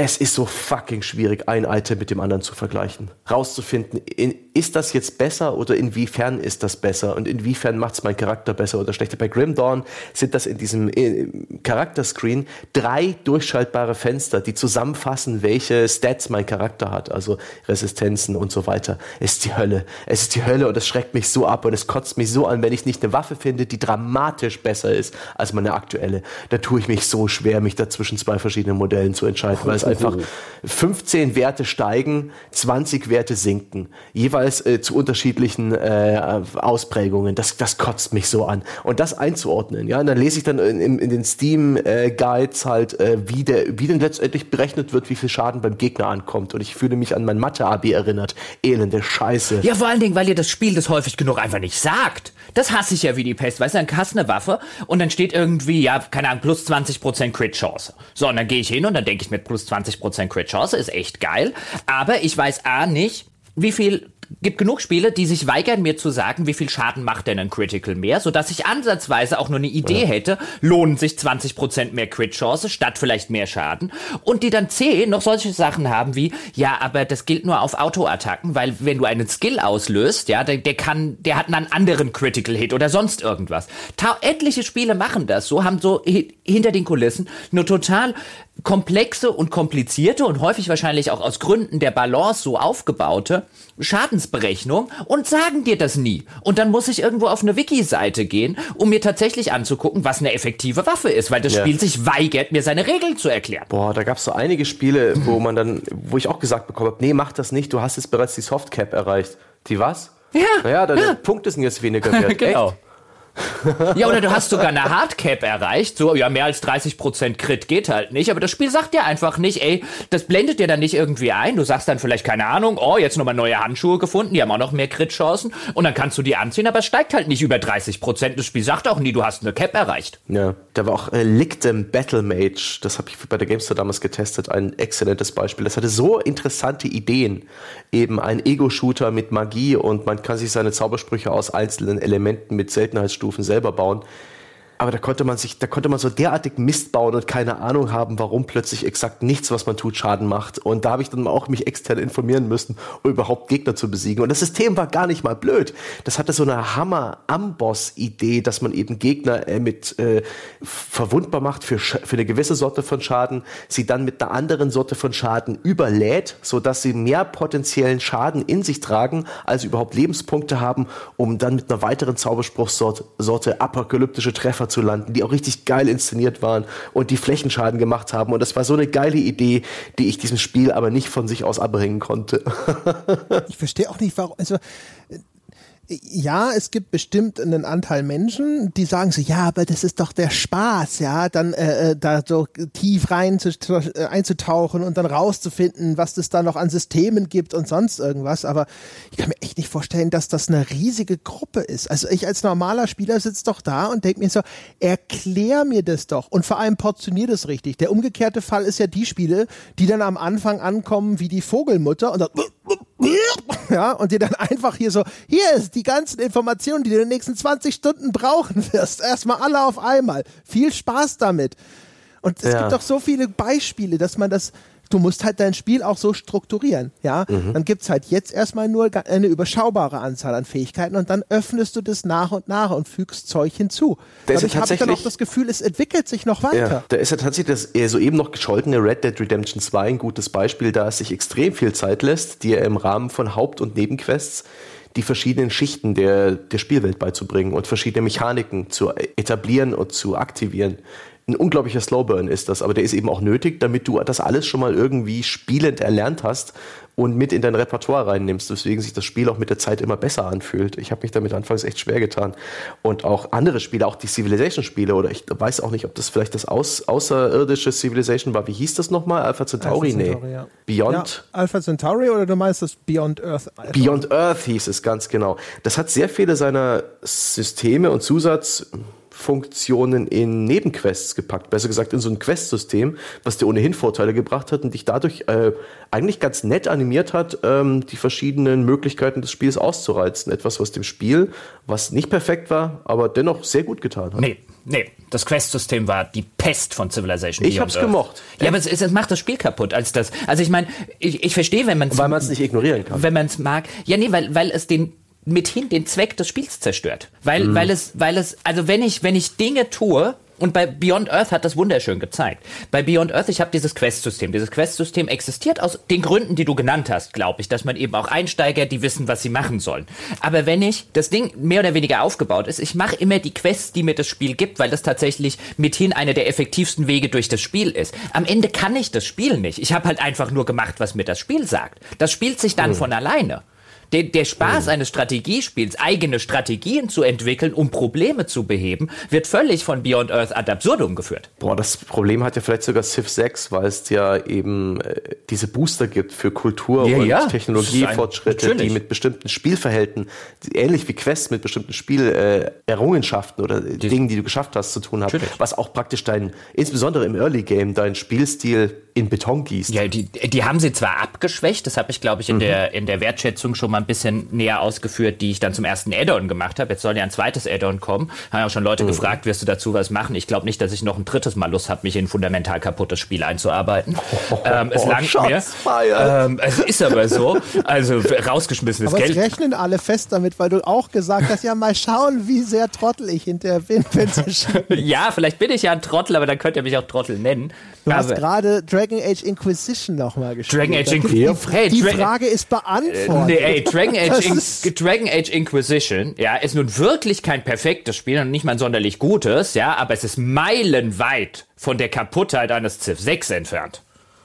es ist so fucking schwierig, ein Item mit dem anderen zu vergleichen. Rauszufinden, in, ist das jetzt besser oder inwiefern ist das besser und inwiefern macht es meinen Charakter besser oder schlechter. Bei Grim Dawn sind das in diesem äh, Charakterscreen drei durchschaltbare Fenster, die zusammenfassen, welche Stats mein Charakter hat, also Resistenzen und so weiter. Es ist die Hölle. Es ist die Hölle und es schreckt mich so ab und es kotzt mich so an, wenn ich nicht eine Waffe finde, die dramatisch besser ist als meine aktuelle. Da tue ich mich so schwer, mich da zwischen zwei verschiedenen Modellen zu entscheiden, weil es einfach 15 Werte steigen, 20 Werte sinken. Jeweils äh, zu unterschiedlichen äh, Ausprägungen. Das, das kotzt mich so an. Und das einzuordnen, ja, und dann lese ich dann in, in den Steam-Guides äh, halt, äh, wie, der, wie denn letztendlich berechnet wird, wie viel Schaden beim Gegner ankommt. Und ich fühle mich an mein Mathe-AB erinnert. Elende Scheiße. Ja, vor allen Dingen, weil ihr das Spiel das häufig genug einfach nicht sagt. Das hasse ich ja wie die Pest. Weißt du, dann hast du eine Waffe und dann steht irgendwie, ja, keine Ahnung, plus 20% Crit-Chance. So, und dann gehe ich hin und dann denke ich mir, plus 20% Crit-Chance ist echt geil. Aber ich weiß A nicht, wie viel gibt genug Spiele, die sich weigern, mir zu sagen, wie viel Schaden macht denn ein Critical mehr, sodass ich ansatzweise auch nur eine Idee ja. hätte, lohnen sich 20% mehr Crit-Chance statt vielleicht mehr Schaden. Und die dann C noch solche Sachen haben wie, ja, aber das gilt nur auf Auto-Attacken, weil wenn du einen Skill auslöst, ja, der, der kann, der hat einen anderen Critical Hit oder sonst irgendwas. Ta etliche Spiele machen das so, haben so hinter den Kulissen nur total komplexe und komplizierte und häufig wahrscheinlich auch aus Gründen der Balance so aufgebaute Schadensberechnung und sagen dir das nie. Und dann muss ich irgendwo auf eine Wiki-Seite gehen, um mir tatsächlich anzugucken, was eine effektive Waffe ist, weil das ja. Spiel sich weigert, mir seine Regeln zu erklären. Boah, da gab es so einige Spiele, wo man dann, wo ich auch gesagt bekommen habe, nee, mach das nicht, du hast jetzt bereits die Softcap erreicht. Die was? Ja. Naja, deine ja. Punkte sind jetzt weniger wert. genau. Echt? Ja, oder du hast sogar eine Hardcap erreicht. So, ja, mehr als 30% Crit geht halt nicht. Aber das Spiel sagt dir einfach nicht, ey, das blendet dir dann nicht irgendwie ein. Du sagst dann vielleicht, keine Ahnung, oh, jetzt nochmal neue Handschuhe gefunden, die haben auch noch mehr Crit-Chancen. Und dann kannst du die anziehen, aber es steigt halt nicht über 30%. Das Spiel sagt auch nie, du hast eine Cap erreicht. Ja, da war auch äh, Lictem Battle Mage, das habe ich bei der Gamester damals getestet, ein exzellentes Beispiel. Das hatte so interessante Ideen. Eben ein Ego-Shooter mit Magie und man kann sich seine Zaubersprüche aus einzelnen Elementen mit Seltenheitsstufen Stufen selber bauen. Aber da konnte man sich, da konnte man so derartig Mist bauen und keine Ahnung haben, warum plötzlich exakt nichts, was man tut, Schaden macht. Und da habe ich dann auch mich extern informieren müssen, um überhaupt Gegner zu besiegen. Und das System war gar nicht mal blöd. Das hatte so eine Hammer-Amboss-Idee, dass man eben Gegner äh, mit äh, verwundbar macht für, für eine gewisse Sorte von Schaden, sie dann mit einer anderen Sorte von Schaden überlädt, sodass sie mehr potenziellen Schaden in sich tragen, als überhaupt Lebenspunkte haben, um dann mit einer weiteren Zauberspruchsorte Sorte apokalyptische Treffer zu landen, die auch richtig geil inszeniert waren und die Flächenschaden gemacht haben. Und das war so eine geile Idee, die ich diesem Spiel aber nicht von sich aus abbringen konnte. ich verstehe auch nicht, warum. Also, ja, es gibt bestimmt einen Anteil Menschen, die sagen so, ja, aber das ist doch der Spaß, ja, dann äh, äh da so tief rein zu, äh, einzutauchen und dann rauszufinden, was es da noch an Systemen gibt und sonst irgendwas. Aber ich kann mir echt nicht vorstellen, dass das eine riesige Gruppe ist. Also ich als normaler Spieler sitze doch da und denke mir so, erklär mir das doch und vor allem portionier das richtig. Der umgekehrte Fall ist ja die Spiele, die dann am Anfang ankommen wie die Vogelmutter und dann ja, und dir dann einfach hier so, hier ist die ganzen Informationen, die du in den nächsten 20 Stunden brauchen wirst. Erstmal alle auf einmal. Viel Spaß damit. Und es ja. gibt doch so viele Beispiele, dass man das, du musst halt dein Spiel auch so strukturieren, ja. Mhm. Dann es halt jetzt erstmal nur eine überschaubare Anzahl an Fähigkeiten und dann öffnest du das nach und nach und fügst Zeug hinzu. Da Dadurch habe ich dann auch das Gefühl, es entwickelt sich noch weiter. Ja, da ist ja tatsächlich das soeben noch gescholtene Red Dead Redemption 2 ein gutes Beispiel, da es sich extrem viel Zeit lässt, dir im Rahmen von Haupt- und Nebenquests die verschiedenen Schichten der, der Spielwelt beizubringen und verschiedene Mechaniken zu etablieren und zu aktivieren ein unglaublicher Slowburn ist das, aber der ist eben auch nötig, damit du das alles schon mal irgendwie spielend erlernt hast und mit in dein Repertoire reinnimmst, weswegen sich das Spiel auch mit der Zeit immer besser anfühlt. Ich habe mich damit anfangs echt schwer getan. Und auch andere Spiele, auch die Civilization-Spiele, oder ich weiß auch nicht, ob das vielleicht das aus, außerirdische Civilization war. Wie hieß das nochmal? Alpha Centauri? Alpha Centauri nee. Ja. Beyond? Ja, Alpha Centauri oder du meinst das Beyond Earth? Alpha? Beyond Earth hieß es ganz genau. Das hat sehr viele seiner Systeme und Zusatz Funktionen in Nebenquests gepackt, besser gesagt in so ein Quest-System, was dir ohnehin Vorteile gebracht hat und dich dadurch äh, eigentlich ganz nett animiert hat, ähm, die verschiedenen Möglichkeiten des Spiels auszureizen. Etwas, was dem Spiel, was nicht perfekt war, aber dennoch sehr gut getan hat. Nee, nee, das Quest-System war die Pest von Civilization. Ich hab's Earth. gemocht. Ja, aber es, es, macht das Spiel kaputt als das. Also ich meine, ich, ich verstehe, wenn man es. Weil man es nicht ignorieren kann. Wenn man es mag. Ja, nee, weil, weil es den mithin den Zweck des Spiels zerstört. Weil, mhm. weil es, weil es, also wenn ich, wenn ich Dinge tue, und bei Beyond Earth hat das wunderschön gezeigt. Bei Beyond Earth, ich habe dieses Quest-System. Dieses Quest-System existiert aus den Gründen, die du genannt hast, glaube ich, dass man eben auch Einsteiger, die wissen, was sie machen sollen. Aber wenn ich das Ding mehr oder weniger aufgebaut ist, ich mache immer die Quests, die mir das Spiel gibt, weil das tatsächlich mithin einer der effektivsten Wege durch das Spiel ist. Am Ende kann ich das Spiel nicht. Ich habe halt einfach nur gemacht, was mir das Spiel sagt. Das spielt sich dann mhm. von alleine. Der, der Spaß mhm. eines Strategiespiels, eigene Strategien zu entwickeln, um Probleme zu beheben, wird völlig von Beyond Earth ad absurdum geführt. Boah, das Problem hat ja vielleicht sogar Civ 6, weil es ja eben äh, diese Booster gibt für Kultur- ja, und ja. Technologiefortschritte, die mit bestimmten Spielverhältnissen, ähnlich wie Quests mit bestimmten Spielerrungenschaften äh, oder die, Dingen, die du geschafft hast, zu tun haben, was auch praktisch dein, insbesondere im Early Game, deinen Spielstil in Beton gießt. Ja, die, die haben sie zwar abgeschwächt, das habe ich, glaube ich, in, mhm. der, in der Wertschätzung schon mal ein bisschen näher ausgeführt, die ich dann zum ersten Add-on gemacht habe. Jetzt soll ja ein zweites Add-on kommen. Haben auch schon Leute mhm. gefragt, wirst du dazu was machen? Ich glaube nicht, dass ich noch ein drittes Mal Lust habe, mich in ein fundamental kaputtes Spiel einzuarbeiten. Oh, ähm, es langt mir. Ähm, es ist aber so. Also rausgeschmissenes aber Geld. Aber rechnen alle fest damit, weil du auch gesagt hast, ja mal schauen, wie sehr Trottel ich hinterher bin. ja, vielleicht bin ich ja ein Trottel, aber dann könnt ihr mich auch Trottel nennen. Du hast gerade Dragon Age Inquisition nochmal gespielt. Dragon Age Inquisition. Die, die Frage ist beantwortet. Nee, ey, Dragon Age, In Dragon Age Inquisition, ja, ist nun wirklich kein perfektes Spiel und nicht mal ein sonderlich gutes, ja, aber es ist meilenweit von der Kaputtheit eines Civ 6 entfernt.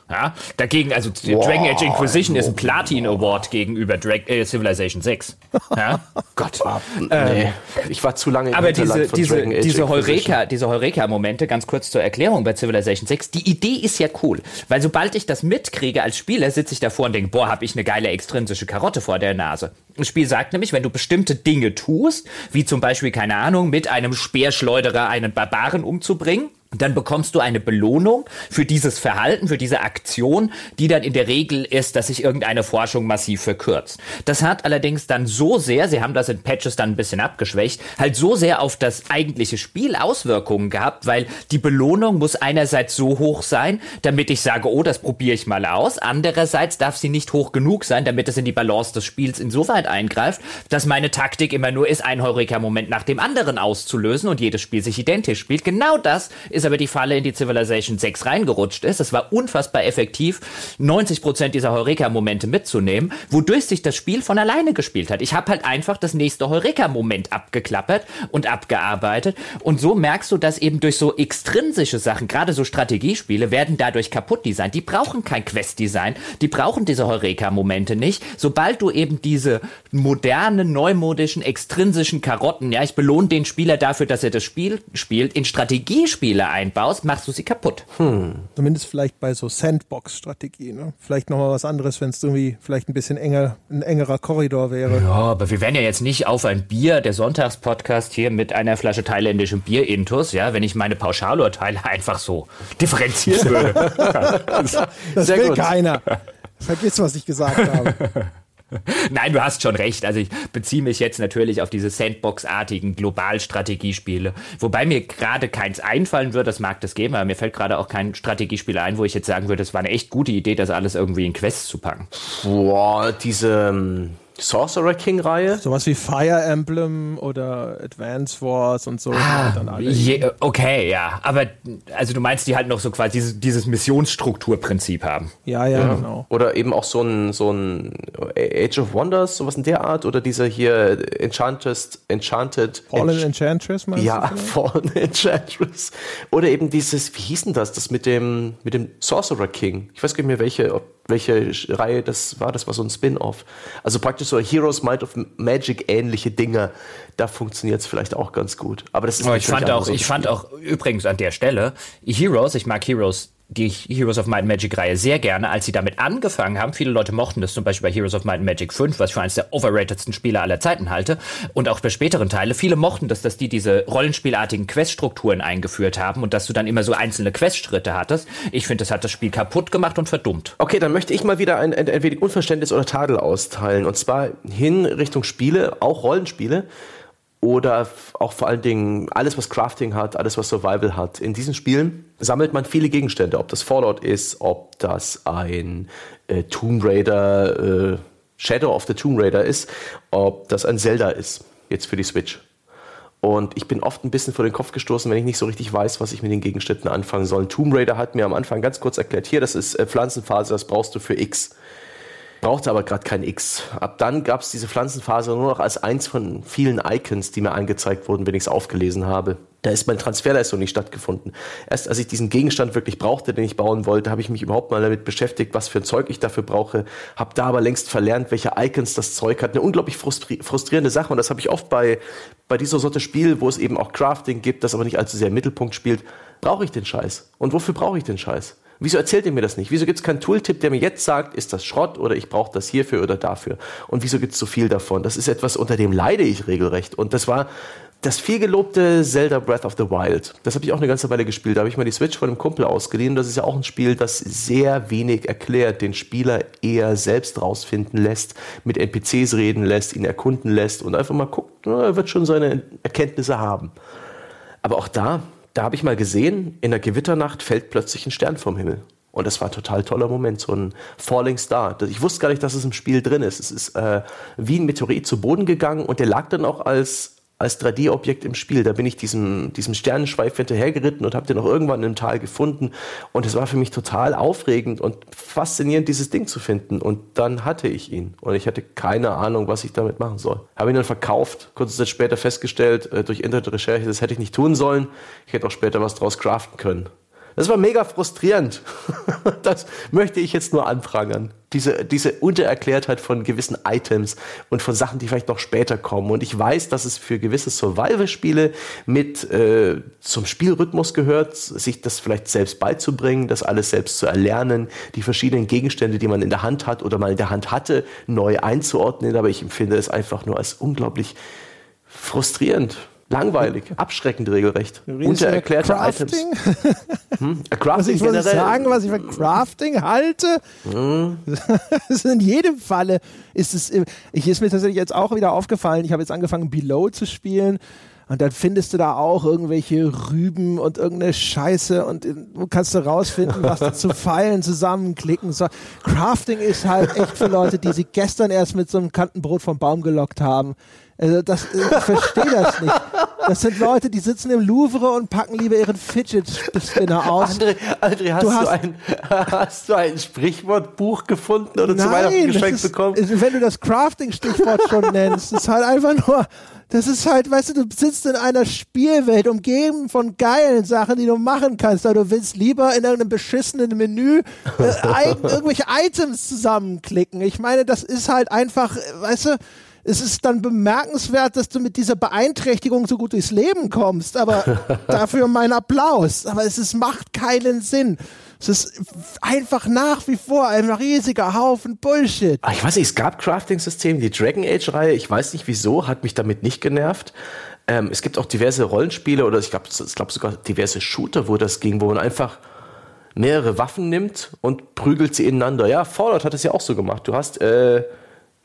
Ja, dagegen, also wow, Dragon Age Inquisition ist ein Platin Award gegenüber Drag äh, Civilization 6. Ja? Gott. nee, ich war zu lange im Aber diese, diese, diese Heureka, diese Heureka-Momente, ganz kurz zur Erklärung bei Civilization 6, die Idee ist ja cool. Weil sobald ich das mitkriege als Spieler, sitze ich davor und denke, boah, hab ich eine geile extrinsische Karotte vor der Nase. Das Spiel sagt nämlich, wenn du bestimmte Dinge tust, wie zum Beispiel, keine Ahnung, mit einem Speerschleuderer einen Barbaren umzubringen, dann bekommst du eine Belohnung für dieses Verhalten, für diese Aktion, die dann in der Regel ist, dass sich irgendeine Forschung massiv verkürzt. Das hat allerdings dann so sehr, sie haben das in Patches dann ein bisschen abgeschwächt, halt so sehr auf das eigentliche Spiel Auswirkungen gehabt, weil die Belohnung muss einerseits so hoch sein, damit ich sage, oh, das probiere ich mal aus. Andererseits darf sie nicht hoch genug sein, damit es in die Balance des Spiels insoweit eingreift, dass meine Taktik immer nur ist, einen Heureka-Moment nach dem anderen auszulösen und jedes Spiel sich identisch spielt. Genau das ist ist aber die Falle in die Civilization 6 reingerutscht ist. Es war unfassbar effektiv, 90 Prozent dieser Heureka-Momente mitzunehmen, wodurch sich das Spiel von alleine gespielt hat. Ich habe halt einfach das nächste Heureka-Moment abgeklappert und abgearbeitet. Und so merkst du, dass eben durch so extrinsische Sachen, gerade so Strategiespiele, werden dadurch kaputt designt. Die brauchen kein Quest-Design, die brauchen diese Heureka-Momente nicht. Sobald du eben diese modernen, neumodischen, extrinsischen Karotten, ja, ich belohne den Spieler dafür, dass er das Spiel spielt, in Strategiespiele einbaust, machst du sie kaputt. Hm. Zumindest vielleicht bei so Sandbox-Strategie. Ne? Vielleicht nochmal was anderes, wenn es irgendwie vielleicht ein bisschen enger, ein engerer Korridor wäre. Ja, aber wir wären ja jetzt nicht auf ein Bier, der Sonntagspodcast hier mit einer Flasche thailändischem Bier intus, ja, wenn ich meine Pauschalurteile einfach so differenzieren würde. das, das will gut. keiner. Vergiss, was ich gesagt habe. Nein, du hast schon recht. Also ich beziehe mich jetzt natürlich auf diese Sandbox-artigen Globalstrategiespiele. Wobei mir gerade keins einfallen würde, das mag das geben, aber mir fällt gerade auch kein Strategiespiel ein, wo ich jetzt sagen würde, es war eine echt gute Idee, das alles irgendwie in Quests zu packen. Boah, diese ähm, Sorcerer King-Reihe. Sowas wie Fire Emblem oder Advance Wars und so. Ah, dann alle. je, okay, ja. Aber also du meinst, die halt noch so quasi dieses, dieses Missionsstrukturprinzip haben. ja, ja, genau. Oder eben auch so ein, so ein Age of Wonders, sowas in der Art. Oder dieser hier Enchanted, Enchanted. Fallen Ench- Enchantress meinst ja, du? vielleicht? Fallen Enchantress. Oder eben dieses, wie hieß denn das? Das mit dem, mit dem Sorcerer King. Ich weiß gar nicht mehr, welche, ob, welche Reihe das war. Das war so ein Spin-off. Also praktisch so Heroes Might of Magic ähnliche Dinge. Da funktioniert es vielleicht auch ganz gut. Aber das ist Aber ich fand ein auch, ich fand auch übrigens an der Stelle Heroes, ich mag Heroes, die Heroes of Might and Magic Reihe sehr gerne, als sie damit angefangen haben. Viele Leute mochten das zum Beispiel bei Heroes of Might and Magic 5, was ich für eines der overratedsten Spiele aller Zeiten halte. Und auch bei späteren Teile. Viele mochten das, dass die diese rollenspielartigen Queststrukturen eingeführt haben und dass du dann immer so einzelne Questschritte hattest. Ich finde, das hat das Spiel kaputt gemacht und verdummt. Okay, dann möchte ich mal wieder ein, ein, ein wenig Unverständnis oder Tadel austeilen. Und zwar hin Richtung Spiele, auch Rollenspiele. Oder auch vor allen Dingen alles, was Crafting hat, alles, was Survival hat. In diesen Spielen sammelt man viele Gegenstände. Ob das Fallout ist, ob das ein äh, Tomb Raider, äh, Shadow of the Tomb Raider ist, ob das ein Zelda ist, jetzt für die Switch. Und ich bin oft ein bisschen vor den Kopf gestoßen, wenn ich nicht so richtig weiß, was ich mit den Gegenständen anfangen soll. Tomb Raider hat mir am Anfang ganz kurz erklärt, hier, das ist äh, Pflanzenphase, das brauchst du für X. Brauchte aber gerade kein X. Ab dann gab es diese Pflanzenphase nur noch als eins von vielen Icons, die mir angezeigt wurden, wenn ich es aufgelesen habe. Da ist mein Transferleistung nicht stattgefunden. Erst als ich diesen Gegenstand wirklich brauchte, den ich bauen wollte, habe ich mich überhaupt mal damit beschäftigt, was für ein Zeug ich dafür brauche. Habe da aber längst verlernt, welche Icons das Zeug hat. Eine unglaublich frustri frustrierende Sache und das habe ich oft bei, bei dieser Sorte Spiel, wo es eben auch Crafting gibt, das aber nicht allzu sehr im Mittelpunkt spielt. Brauche ich den Scheiß? Und wofür brauche ich den Scheiß? Wieso erzählt ihr mir das nicht? Wieso gibt es keinen Tooltip, der mir jetzt sagt, ist das Schrott oder ich brauche das hierfür oder dafür? Und wieso gibt es so viel davon? Das ist etwas, unter dem leide ich regelrecht. Und das war das viel gelobte Zelda Breath of the Wild. Das habe ich auch eine ganze Weile gespielt. Da habe ich mal die Switch von einem Kumpel ausgeliehen. Das ist ja auch ein Spiel, das sehr wenig erklärt, den Spieler eher selbst rausfinden lässt, mit NPCs reden lässt, ihn erkunden lässt und einfach mal guckt, er wird schon seine Erkenntnisse haben. Aber auch da, da habe ich mal gesehen, in der Gewitternacht fällt plötzlich ein Stern vom Himmel. Und das war ein total toller Moment, so ein Falling Star. Ich wusste gar nicht, dass es im Spiel drin ist. Es ist äh, wie ein Meteorit zu Boden gegangen und der lag dann auch als, als 3D-Objekt im Spiel. Da bin ich diesem, diesem Sternenschweif hinterhergeritten und habe den auch irgendwann im Tal gefunden. Und es war für mich total aufregend und faszinierend, dieses Ding zu finden. Und dann hatte ich ihn. Und ich hatte keine Ahnung, was ich damit machen soll. Habe ihn dann verkauft, kurze Zeit später festgestellt, äh, durch Internetrecherche, das hätte ich nicht tun sollen. Ich hätte auch später was draus craften können. Das war mega frustrierend. Das möchte ich jetzt nur anprangern. Diese, diese Untererklärtheit von gewissen Items und von Sachen, die vielleicht noch später kommen. Und ich weiß, dass es für gewisse Survival-Spiele mit äh, zum Spielrhythmus gehört, sich das vielleicht selbst beizubringen, das alles selbst zu erlernen, die verschiedenen Gegenstände, die man in der Hand hat oder mal in der Hand hatte, neu einzuordnen. Aber ich empfinde es einfach nur als unglaublich frustrierend. Langweilig, abschreckend regelrecht. Redest du über Untererklärte Items. Crafting? Crafting Was ich, generell. sagen, was ich für Crafting halte? Das ist in jedem Falle ist es. Ich ist mir tatsächlich jetzt auch wieder aufgefallen. Ich habe jetzt angefangen, Below zu spielen. Und dann findest du da auch irgendwelche Rüben und irgendeine Scheiße und du kannst du rausfinden, was du zu Pfeilen zusammenklicken soll. Crafting ist halt echt für Leute, die sich gestern erst mit so einem Kantenbrot vom Baum gelockt haben. Also das, ich verstehe das nicht. Das sind Leute, die sitzen im Louvre und packen lieber ihren Fidget Spinner aus. André, André hast, Du du hast- ein, hast du ein Sprichwortbuch gefunden oder zu Weihnachten geschenkt ist, bekommen? ist- wenn du das Crafting-Stichwort schon nennst, ist halt einfach nur, das ist halt, weißt du, du sitzt in einer Spielwelt umgeben von geilen Sachen, die du machen kannst, aber du willst lieber in irgendeinem beschissenen Menü äh, irgendwelche Items zusammenklicken. Ich meine, das ist halt einfach, äh, weißt du, es ist dann bemerkenswert, dass du mit dieser Beeinträchtigung so gut durchs Leben kommst, aber dafür mein Applaus. Aber es ist, macht keinen Sinn. Es ist einfach nach wie vor ein riesiger Haufen Bullshit. Ah, Ich weiß nicht, es gab Crafting-Systeme, die Dragon Age-Reihe, ich weiß nicht wieso, hat mich damit nicht genervt. Ähm, es gibt auch diverse Rollenspiele oder ich glaube glaub sogar diverse Shooter, wo das ging, wo man einfach mehrere Waffen nimmt und prügelt sie ineinander. Ja, Fallout hat es ja auch so gemacht. Du hast äh,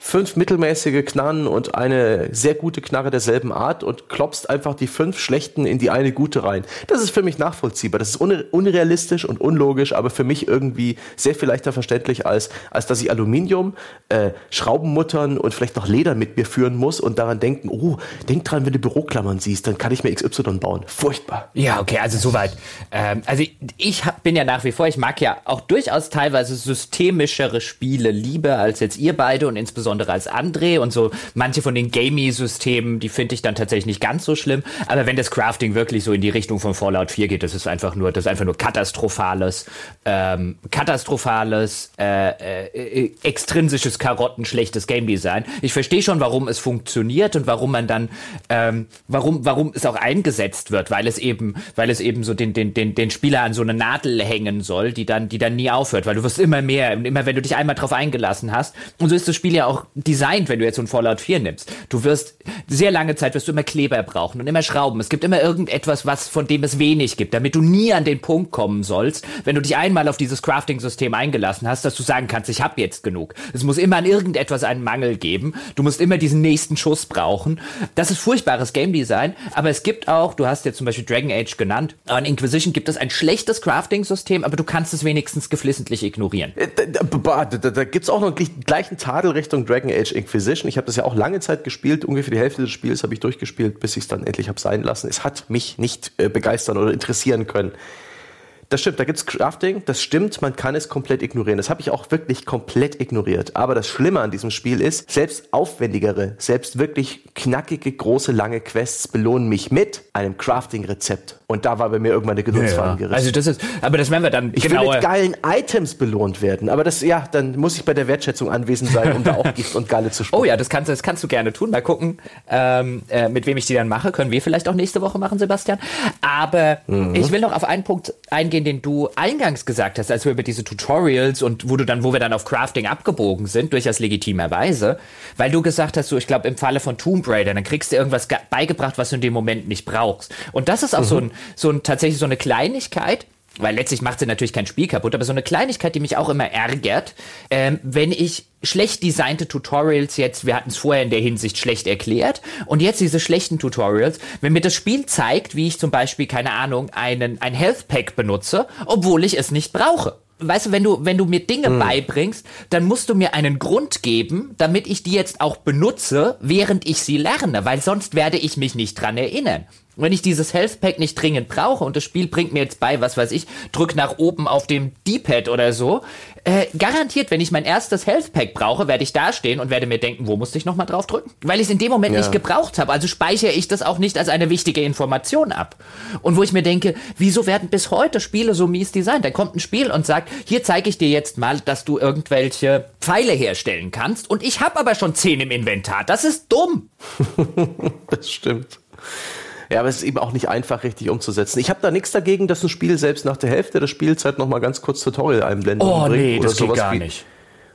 fünf mittelmäßige Knarren und eine sehr gute Knarre derselben Art und klopfst einfach die fünf schlechten in die eine gute rein. Das ist für mich nachvollziehbar. Das ist unrealistisch und unlogisch, aber für mich irgendwie sehr viel leichter verständlich als, als dass ich Aluminium, äh, Schraubenmuttern und vielleicht noch Leder mit mir führen muss und daran denken, oh, denk dran, wenn du Büroklammern siehst, dann kann ich mir XY bauen. Furchtbar. Ja, okay, also soweit. Ähm, also ich hab, bin ja nach wie vor, ich mag ja auch durchaus teilweise systemischere Spiele lieber als jetzt ihr beide und insbesondere insbesondere als André und so manche von den Gamey-Systemen, die finde ich dann tatsächlich nicht ganz so schlimm. Aber wenn das Crafting wirklich so in die Richtung von Fallout 4 geht, das ist einfach nur, das ist einfach nur katastrophales, ähm, katastrophales, äh, äh, extrinsisches Karotten, schlechtes Game Design. Ich verstehe schon, warum es funktioniert und warum man dann, ähm, warum, warum es auch eingesetzt wird, weil es eben, weil es eben so den, den, den, den Spieler an so eine Nadel hängen soll, die dann, die dann nie aufhört, weil du wirst immer mehr, immer wenn du dich einmal drauf eingelassen hast. Und so ist das Spiel ja auch auch designt, wenn du jetzt so ein Fallout 4 nimmst. Du wirst sehr lange Zeit wirst du immer Kleber brauchen und immer Schrauben. Es gibt immer irgendetwas, was von dem es wenig gibt, damit du nie an den Punkt kommen sollst, wenn du dich einmal auf dieses Crafting-System eingelassen hast, dass du sagen kannst, ich habe jetzt genug. Es muss immer an irgendetwas einen Mangel geben. Du musst immer diesen nächsten Schuss brauchen. Das ist furchtbares Game Design, aber es gibt auch, du hast jetzt zum Beispiel Dragon Age genannt, an Inquisition gibt es ein schlechtes Crafting-System, aber du kannst es wenigstens geflissentlich ignorieren. Äh, da, da, da, da gibt es auch noch einen gleichen Tadel Richtung Dragon Age Inquisition. Ich habe das ja auch lange Zeit gespielt, ungefähr die Hälfte des Spiels habe ich durchgespielt, bis ich es dann endlich habe sein lassen. Es hat mich nicht äh, begeistern oder interessieren können. Das stimmt, da gibt's Crafting, das stimmt, man kann es komplett ignorieren. Das habe ich auch wirklich komplett ignoriert. Aber das Schlimme an diesem Spiel ist, selbst aufwendigere, selbst wirklich knackige, große, lange Quests belohnen mich mit einem Crafting-Rezept. Und da war bei mir irgendwann der Genussfaden ja, gerissen. Also das ist, aber das werden wir dann Ich will mit geilen Items belohnt werden. Aber das, ja, dann muss ich bei der Wertschätzung anwesend sein, um da auch Gift und Galle zu spielen. Oh ja, das kannst, das kannst du gerne tun. Mal gucken, ähm, äh, mit wem ich die dann mache. Können wir vielleicht auch nächste Woche machen, Sebastian. Aber mhm. ich will noch auf einen Punkt eingehen, eingehen, den du eingangs gesagt hast, als wir über diese Tutorials und wo du dann, wo wir dann auf Crafting abgebogen sind, durchaus legitimerweise, weil du gesagt hast, so, ich glaube, im Falle von Tomb Raider, dann kriegst du irgendwas beigebracht, was du in dem Moment nicht brauchst. Und das ist auch mhm. so ein, so ein, tatsächlich so eine Kleinigkeit, weil letztlich macht sie natürlich kein Spiel kaputt, aber so eine Kleinigkeit, die mich auch immer ärgert, ähm, wenn ich schlecht designte Tutorials jetzt, wir hatten es vorher in der Hinsicht schlecht erklärt, und jetzt diese schlechten Tutorials, wenn mir das Spiel zeigt, wie ich zum Beispiel, keine Ahnung, einen, ein Health Pack benutze, obwohl ich es nicht brauche weißt du, wenn du, wenn du mir Dinge hm. beibringst, dann musst du mir einen Grund geben, damit ich die jetzt auch benutze, während ich sie lerne, weil sonst werde ich mich nicht dran erinnern wenn ich dieses Health Pack nicht dringend brauche und das Spiel bringt mir jetzt bei, was weiß ich, drück nach oben auf dem D-Pad oder so, äh, garantiert, wenn ich mein erstes Health Pack brauche, werde ich dastehen und werde mir denken, wo musste ich nochmal drauf drücken? Weil ich es in dem Moment ja. nicht gebraucht habe. Also speichere ich das auch nicht als eine wichtige Information ab. Und wo ich mir denke, wieso werden bis heute Spiele so mies designt? Da kommt ein Spiel und sagt, hier zeige ich dir jetzt mal, dass du irgendwelche Pfeile herstellen kannst und ich habe aber schon zehn im Inventar. Das ist dumm. das stimmt. Ja, aber es ist eben auch nicht einfach, richtig umzusetzen. Ich habe da nichts dagegen, dass ein Spiel selbst nach der Hälfte der Spielzeit noch mal ganz kurz Tutorial-Einblendungen oh, bringt. Oh nee, das geht gar wie, nicht.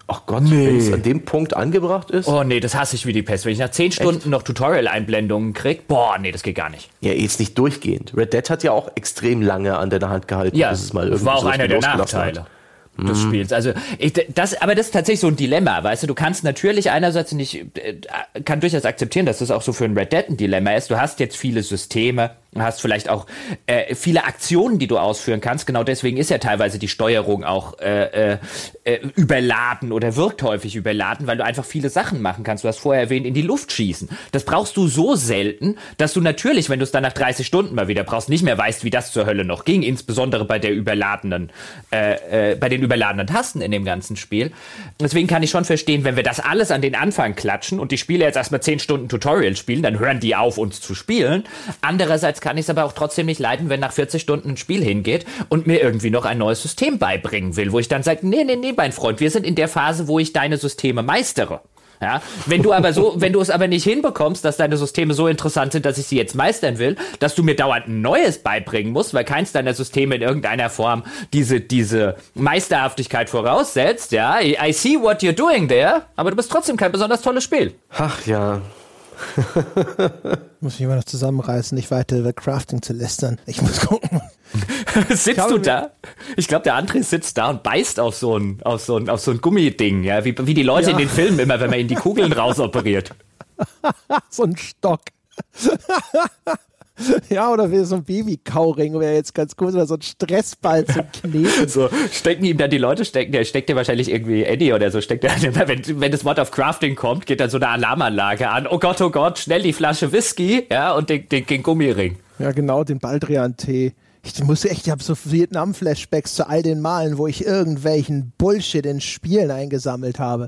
Ach Gott, nee. wenn es an dem Punkt angebracht ist. Oh nee, das hasse ich wie die Pest. Wenn ich nach zehn Stunden Echt? noch Tutorial-Einblendungen krieg, boah, nee, das geht gar nicht. Ja, jetzt nicht durchgehend. Red Dead hat ja auch extrem lange an deiner Hand gehalten, ja, bis es mal irgendwie war auch so einer der Nachteile. Hat des mhm. Spiels. Also ich, das, aber das ist tatsächlich so ein Dilemma, weißt du, du kannst natürlich einerseits nicht, äh, kann durchaus akzeptieren, dass das auch so für ein Red Dead ein Dilemma ist. Du hast jetzt viele Systeme, hast vielleicht auch äh, viele Aktionen, die du ausführen kannst. Genau deswegen ist ja teilweise die Steuerung auch äh, äh, äh, überladen oder wirkt häufig überladen, weil du einfach viele Sachen machen kannst. Du hast vorher erwähnt, in die Luft schießen. Das brauchst du so selten, dass du natürlich, wenn du es dann nach 30 Stunden mal wieder brauchst, nicht mehr weißt, wie das zur Hölle noch ging, insbesondere bei der überladenen, äh, äh, bei den überladenen Tasten in dem ganzen Spiel. Deswegen kann ich schon verstehen, wenn wir das alles an den Anfang klatschen und die Spieler jetzt erstmal 10 Stunden Tutorial spielen, dann hören die auf, uns zu spielen. Andererseits kann ich es aber auch trotzdem nicht leiden, wenn nach 40 Stunden ein Spiel hingeht und mir irgendwie noch ein neues System beibringen will, wo ich dann sage, nee, nee, nee, mein Freund, wir sind in der Phase, wo ich deine Systeme meistere. Ja, wenn du aber so, wenn du es aber nicht hinbekommst, dass deine Systeme so interessant sind, dass ich sie jetzt meistern will, dass du mir dauernd ein neues beibringen musst, weil keins deiner Systeme in irgendeiner Form diese, diese Meisterhaftigkeit voraussetzt, ja, I see what you're doing there, aber du bist trotzdem kein besonders tolles Spiel. Ach ja, muss mich immer noch zusammenreißen, nicht weiter über Crafting zu lästern. Ich muss gucken. Sitzt du da? Ich glaube, der André sitzt da und beißt auf so ein, auf so ein, auf so ein Gummiding, ja, wie, wie die Leute ja. in den Filmen immer, wenn man in die Kugeln rausoperiert. so ein Stock. Ja, oder wie so ein Baby-Kauring wäre jetzt ganz cool, oder so ein Stressball zum Kneten. so, stecken ihm dann die Leute, stecken, der steckt dir wahrscheinlich irgendwie Eddie oder so, steckt der, wenn, wenn das Wort auf Crafting kommt, geht dann so eine Alarmanlage an. Oh Gott, oh Gott, schnell die Flasche Whisky, ja, und den, den, den Gummiring. Ja, genau, den Baldrian-Tee. Ich muss echt, ich habe so Vietnam-Flashbacks zu all den Malen, wo ich irgendwelchen Bullshit in Spielen eingesammelt habe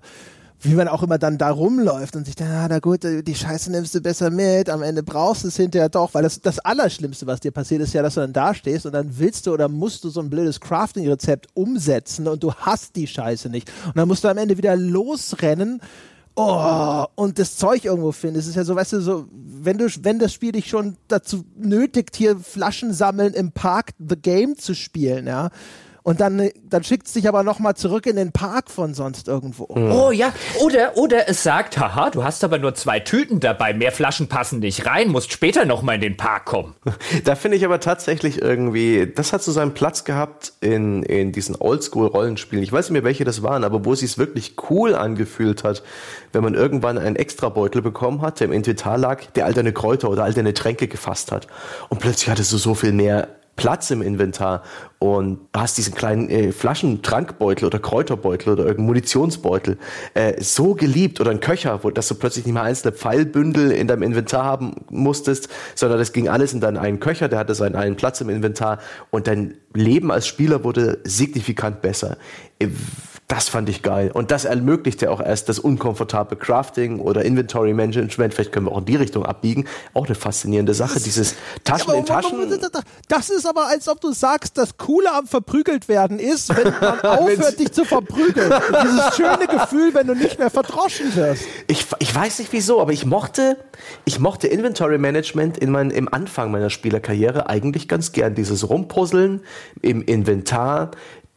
wie man auch immer dann da rumläuft und sich dann, ah, na gut, die Scheiße nimmst du besser mit, am Ende brauchst du es hinterher doch, weil das, das Allerschlimmste, was dir passiert, ist ja, dass du dann da stehst und dann willst du oder musst du so ein blödes Crafting-Rezept umsetzen und du hast die Scheiße nicht. Und dann musst du am Ende wieder losrennen oh, und das Zeug irgendwo finden. Es ist ja so, weißt du, so, wenn du, wenn das Spiel dich schon dazu nötigt, hier Flaschen sammeln im Park The Game zu spielen, ja, und dann, dann schickt es dich aber nochmal zurück in den Park von sonst irgendwo. Mhm. Oh ja, oder, oder es sagt, haha, du hast aber nur zwei Tüten dabei, mehr Flaschen passen nicht rein, musst später nochmal in den Park kommen. Da finde ich aber tatsächlich irgendwie, das hat so seinen Platz gehabt in, in diesen Oldschool-Rollenspielen. Ich weiß nicht mehr, welche das waren, aber wo es sich wirklich cool angefühlt hat, wenn man irgendwann einen Extrabeutel bekommen hat, der im Inventar lag, der all deine Kräuter oder all deine Tränke gefasst hat. Und plötzlich hattest du so viel mehr Platz im Inventar und hast diesen kleinen äh, Flaschentrankbeutel oder Kräuterbeutel oder irgendeinen Munitionsbeutel äh, so geliebt oder ein Köcher, wo dass du plötzlich nicht mehr einzelne Pfeilbündel in deinem Inventar haben musstest, sondern das ging alles in deinen einen Köcher, der hatte seinen einen Platz im Inventar und dein Leben als Spieler wurde signifikant besser. Das fand ich geil. Und das ermöglichte auch erst das unkomfortable Crafting oder Inventory Management. Vielleicht können wir auch in die Richtung abbiegen. Auch eine faszinierende Sache. Dieses Taschen ja, in Taschen. Das ist aber, als ob du sagst, das Coole am verprügelt werden ist, wenn man aufhört, dich zu verprügeln. Dieses schöne Gefühl, wenn du nicht mehr verdroschen wirst. Ich, ich weiß nicht wieso, aber ich mochte, ich mochte Inventory Management in mein, im Anfang meiner Spielerkarriere eigentlich ganz gern. Dieses Rumpuzzeln im Inventar,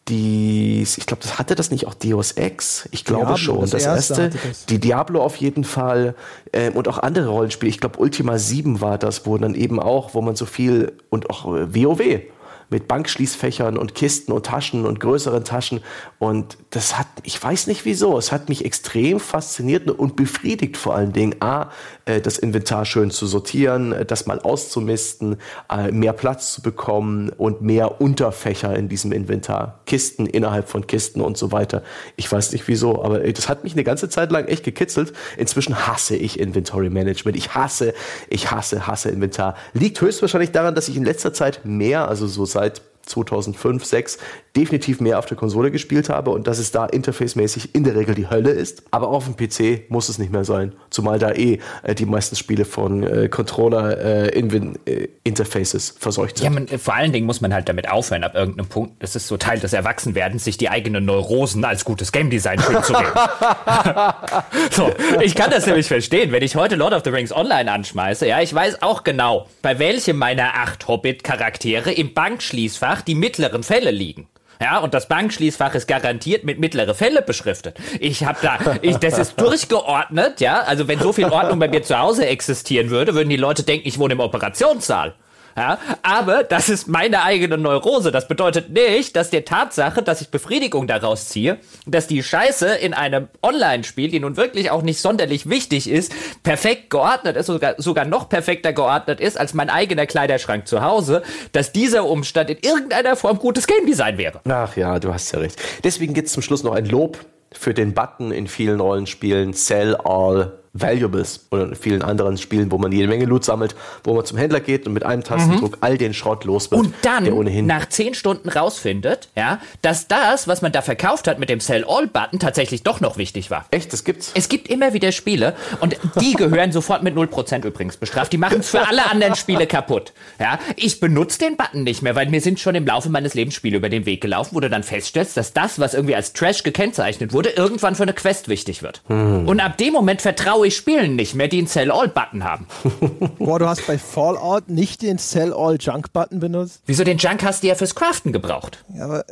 die, ich glaube, das hatte das nicht auch Deus Ex? Ich glaube Diablo, schon. Das, das erste, erste das. die Diablo auf jeden Fall ähm, und auch andere Rollenspiele. Ich glaube, Ultima 7 war das, wo dann eben auch, wo man so viel und auch äh, WoW mit Bankschließfächern und Kisten und Taschen und größeren Taschen. Und das hat, ich weiß nicht wieso, es hat mich extrem fasziniert und befriedigt vor allen Dingen. A, äh, das Inventar schön zu sortieren, äh, das mal auszumisten, äh, mehr Platz zu bekommen und mehr Unterfächer in diesem Inventar. Kisten innerhalb von Kisten und so weiter. Ich weiß nicht wieso, aber das hat mich eine ganze Zeit lang echt gekitzelt. Inzwischen hasse ich Inventory Management. Ich hasse, ich hasse, hasse Inventar. Liegt höchstwahrscheinlich daran, dass ich in letzter Zeit mehr, also so seit 2005, 2006 definitiv mehr auf der Konsole gespielt habe und dass es da interfacemäßig in der Regel die Hölle ist. Aber auf dem PC muss es nicht mehr sein, zumal da eh äh, die meisten Spiele von äh, Controller-Interfaces äh, äh verseucht sind. Ja, man, vor allen Dingen muss man halt damit aufhören, ab irgendeinem Punkt, das ist so Teil des Erwachsenwerdens, sich die eigenen Neurosen als gutes Game Design schön zu reden. so, ich kann das nämlich verstehen, wenn ich heute Lord of the Rings Online anschmeiße, ja, ich weiß auch genau, bei welchem meiner acht Hobbit-Charaktere im Bankschließfach die mittleren Fälle liegen. Ja, und das Bankschließfach ist garantiert mit mittlere Fälle beschriftet. Ich habe da, ich, das ist durchgeordnet, ja. Also wenn so viel Ordnung bei mir zu Hause existieren würde, würden die Leute denken, ich wohne im Operationssaal. Ja, aber das ist meine eigene Neurose. Das bedeutet nicht, dass der Tatsache, dass ich Befriedigung daraus ziehe, dass die Scheiße in einem Online-Spiel, die nun wirklich auch nicht sonderlich wichtig ist, perfekt geordnet ist, sogar, sogar noch perfekter geordnet ist als mein eigener Kleiderschrank zu Hause, dass dieser Umstand in irgendeiner Form gutes Game Design wäre. Ach ja, du hast ja recht. Deswegen gibt es zum Schluss noch ein Lob für den Button in vielen Rollenspielen Sell All Valuables oder in vielen anderen Spielen, wo man jede Menge Loot sammelt, wo man zum Händler geht und mit einem Tastendruck mhm. all den Schrott los wird. Und dann der ohnehin nach zehn Stunden rausfindet, ja, dass das, was man da verkauft hat mit dem Sell All Button, tatsächlich doch noch wichtig war. Echt, das gibt's? Es gibt immer wieder Spiele und die gehören sofort mit 0% übrigens bestraft. Die machen es für alle anderen Spiele kaputt. Ja, ich benutze den Button nicht mehr, weil mir sind schon im Laufe meines Lebens Spiele über den Weg gelaufen, wo du dann feststellst, dass das, was irgendwie als Trash gekennzeichnet wurde, irgendwann für eine Quest wichtig wird. Mhm. Und ab dem Moment vertraue ich spielen nicht mehr, die einen Sell-All-Button haben. Boah, du hast bei Fallout nicht den Sell-All-Junk-Button benutzt? Wieso den Junk hast du ja fürs Craften gebraucht? Ja, aber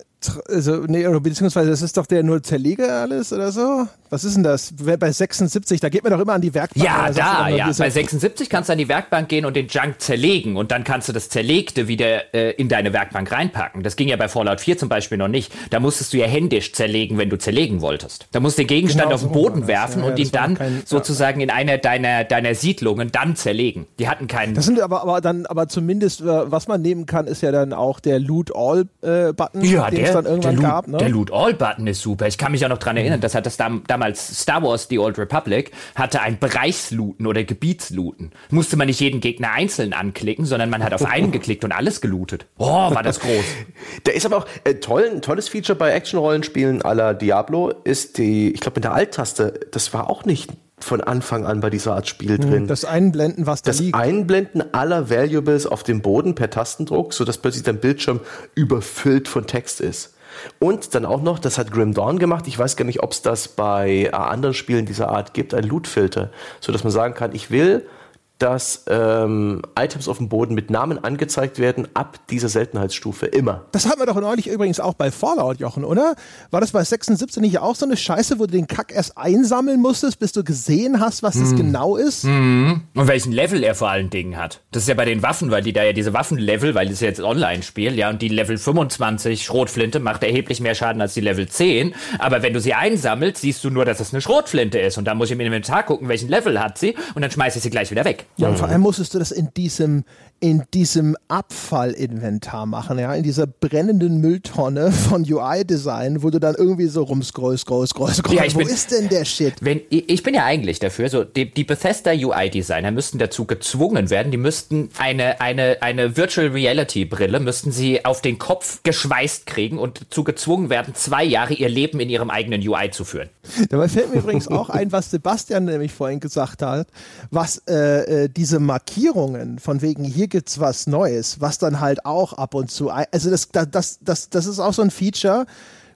also, nee, oder beziehungsweise das ist doch der nur Zerlege alles oder so? Was ist denn das? Bei 76, da geht man doch immer an die Werkbank. Ja, da, ja. Bei 76 kannst du an die Werkbank gehen und den Junk zerlegen und dann kannst du das Zerlegte wieder äh, in deine Werkbank reinpacken. Das ging ja bei Fallout 4 zum Beispiel noch nicht. Da musstest du ja händisch zerlegen, wenn du zerlegen wolltest. Da musst du den Gegenstand genau, auf den Boden so werfen ja, und ihn dann kein, sozusagen ja. in einer deiner, deiner Siedlungen dann zerlegen. Die hatten keinen. Das sind aber, aber dann, aber zumindest, äh, was man nehmen kann, ist ja dann auch der Loot All-Button. Äh, ja, der, dann irgendwann der Loot, gab. Ne? Der Loot All-Button ist super. Ich kann mich auch noch dran erinnern, das hat das dam damals Star Wars The Old Republic hatte ein Bereichslooten oder Gebietslooten. Musste man nicht jeden Gegner einzeln anklicken, sondern man hat auf einen geklickt und alles gelootet. Oh, war das groß. Der ist aber auch äh, toll, ein tolles Feature bei Action-Rollenspielen aller Diablo ist die, ich glaube mit der Alt-Taste, das war auch nicht von Anfang an bei dieser Art Spiel hm, drin. Das Einblenden, was da das liegt. Das Einblenden aller Valuables auf dem Boden per Tastendruck, sodass plötzlich dein Bildschirm überfüllt von Text ist. Und dann auch noch, das hat Grim Dawn gemacht, ich weiß gar nicht, ob es das bei äh, anderen Spielen dieser Art gibt, ein Loot-Filter, sodass man sagen kann, ich will dass ähm, Items auf dem Boden mit Namen angezeigt werden ab dieser Seltenheitsstufe immer. Das hatten wir doch neulich übrigens auch bei Fallout, Jochen, oder? War das bei 76 nicht auch so eine Scheiße, wo du den Kack erst einsammeln musstest, bis du gesehen hast, was das hm. genau ist? Hm. Und welchen Level er vor allen Dingen hat. Das ist ja bei den Waffen, weil die da ja diese Waffenlevel, weil das jetzt Online-Spiel, ja, und die Level 25 Schrotflinte macht erheblich mehr Schaden als die Level 10. Aber wenn du sie einsammelst, siehst du nur, dass es eine Schrotflinte ist. Und dann muss ich im Inventar gucken, welchen Level hat sie, und dann schmeiße ich sie gleich wieder weg. Ja, und vor allem musstest du das in diesem, in diesem Abfallinventar machen, ja, in dieser brennenden Mülltonne von UI-Design, wo du dann irgendwie so rumscroll, scroll, scroll, scroll. Ja, wo bin, ist denn der Shit? Wenn, ich bin ja eigentlich dafür, so die, die Bethesda UI-Designer müssten dazu gezwungen werden, die müssten eine, eine, eine Virtual Reality Brille, müssten sie auf den Kopf geschweißt kriegen und dazu gezwungen werden, zwei Jahre ihr Leben in ihrem eigenen UI zu führen. Dabei fällt mir übrigens auch ein, was Sebastian nämlich vorhin gesagt hat, was äh, äh diese Markierungen von wegen hier gibt's was Neues, was dann halt auch ab und zu, also das, das, das, das ist auch so ein Feature,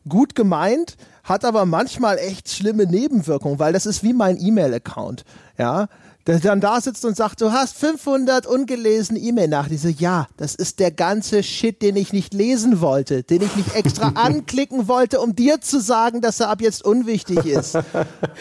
gut gemeint, hat aber manchmal echt schlimme Nebenwirkungen, weil das ist wie mein E-Mail-Account, ja der dann da sitzt und sagt, du hast 500 ungelesene E-Mail-Nachrichten. So, ja, das ist der ganze Shit, den ich nicht lesen wollte, den ich nicht extra anklicken wollte, um dir zu sagen, dass er ab jetzt unwichtig ist.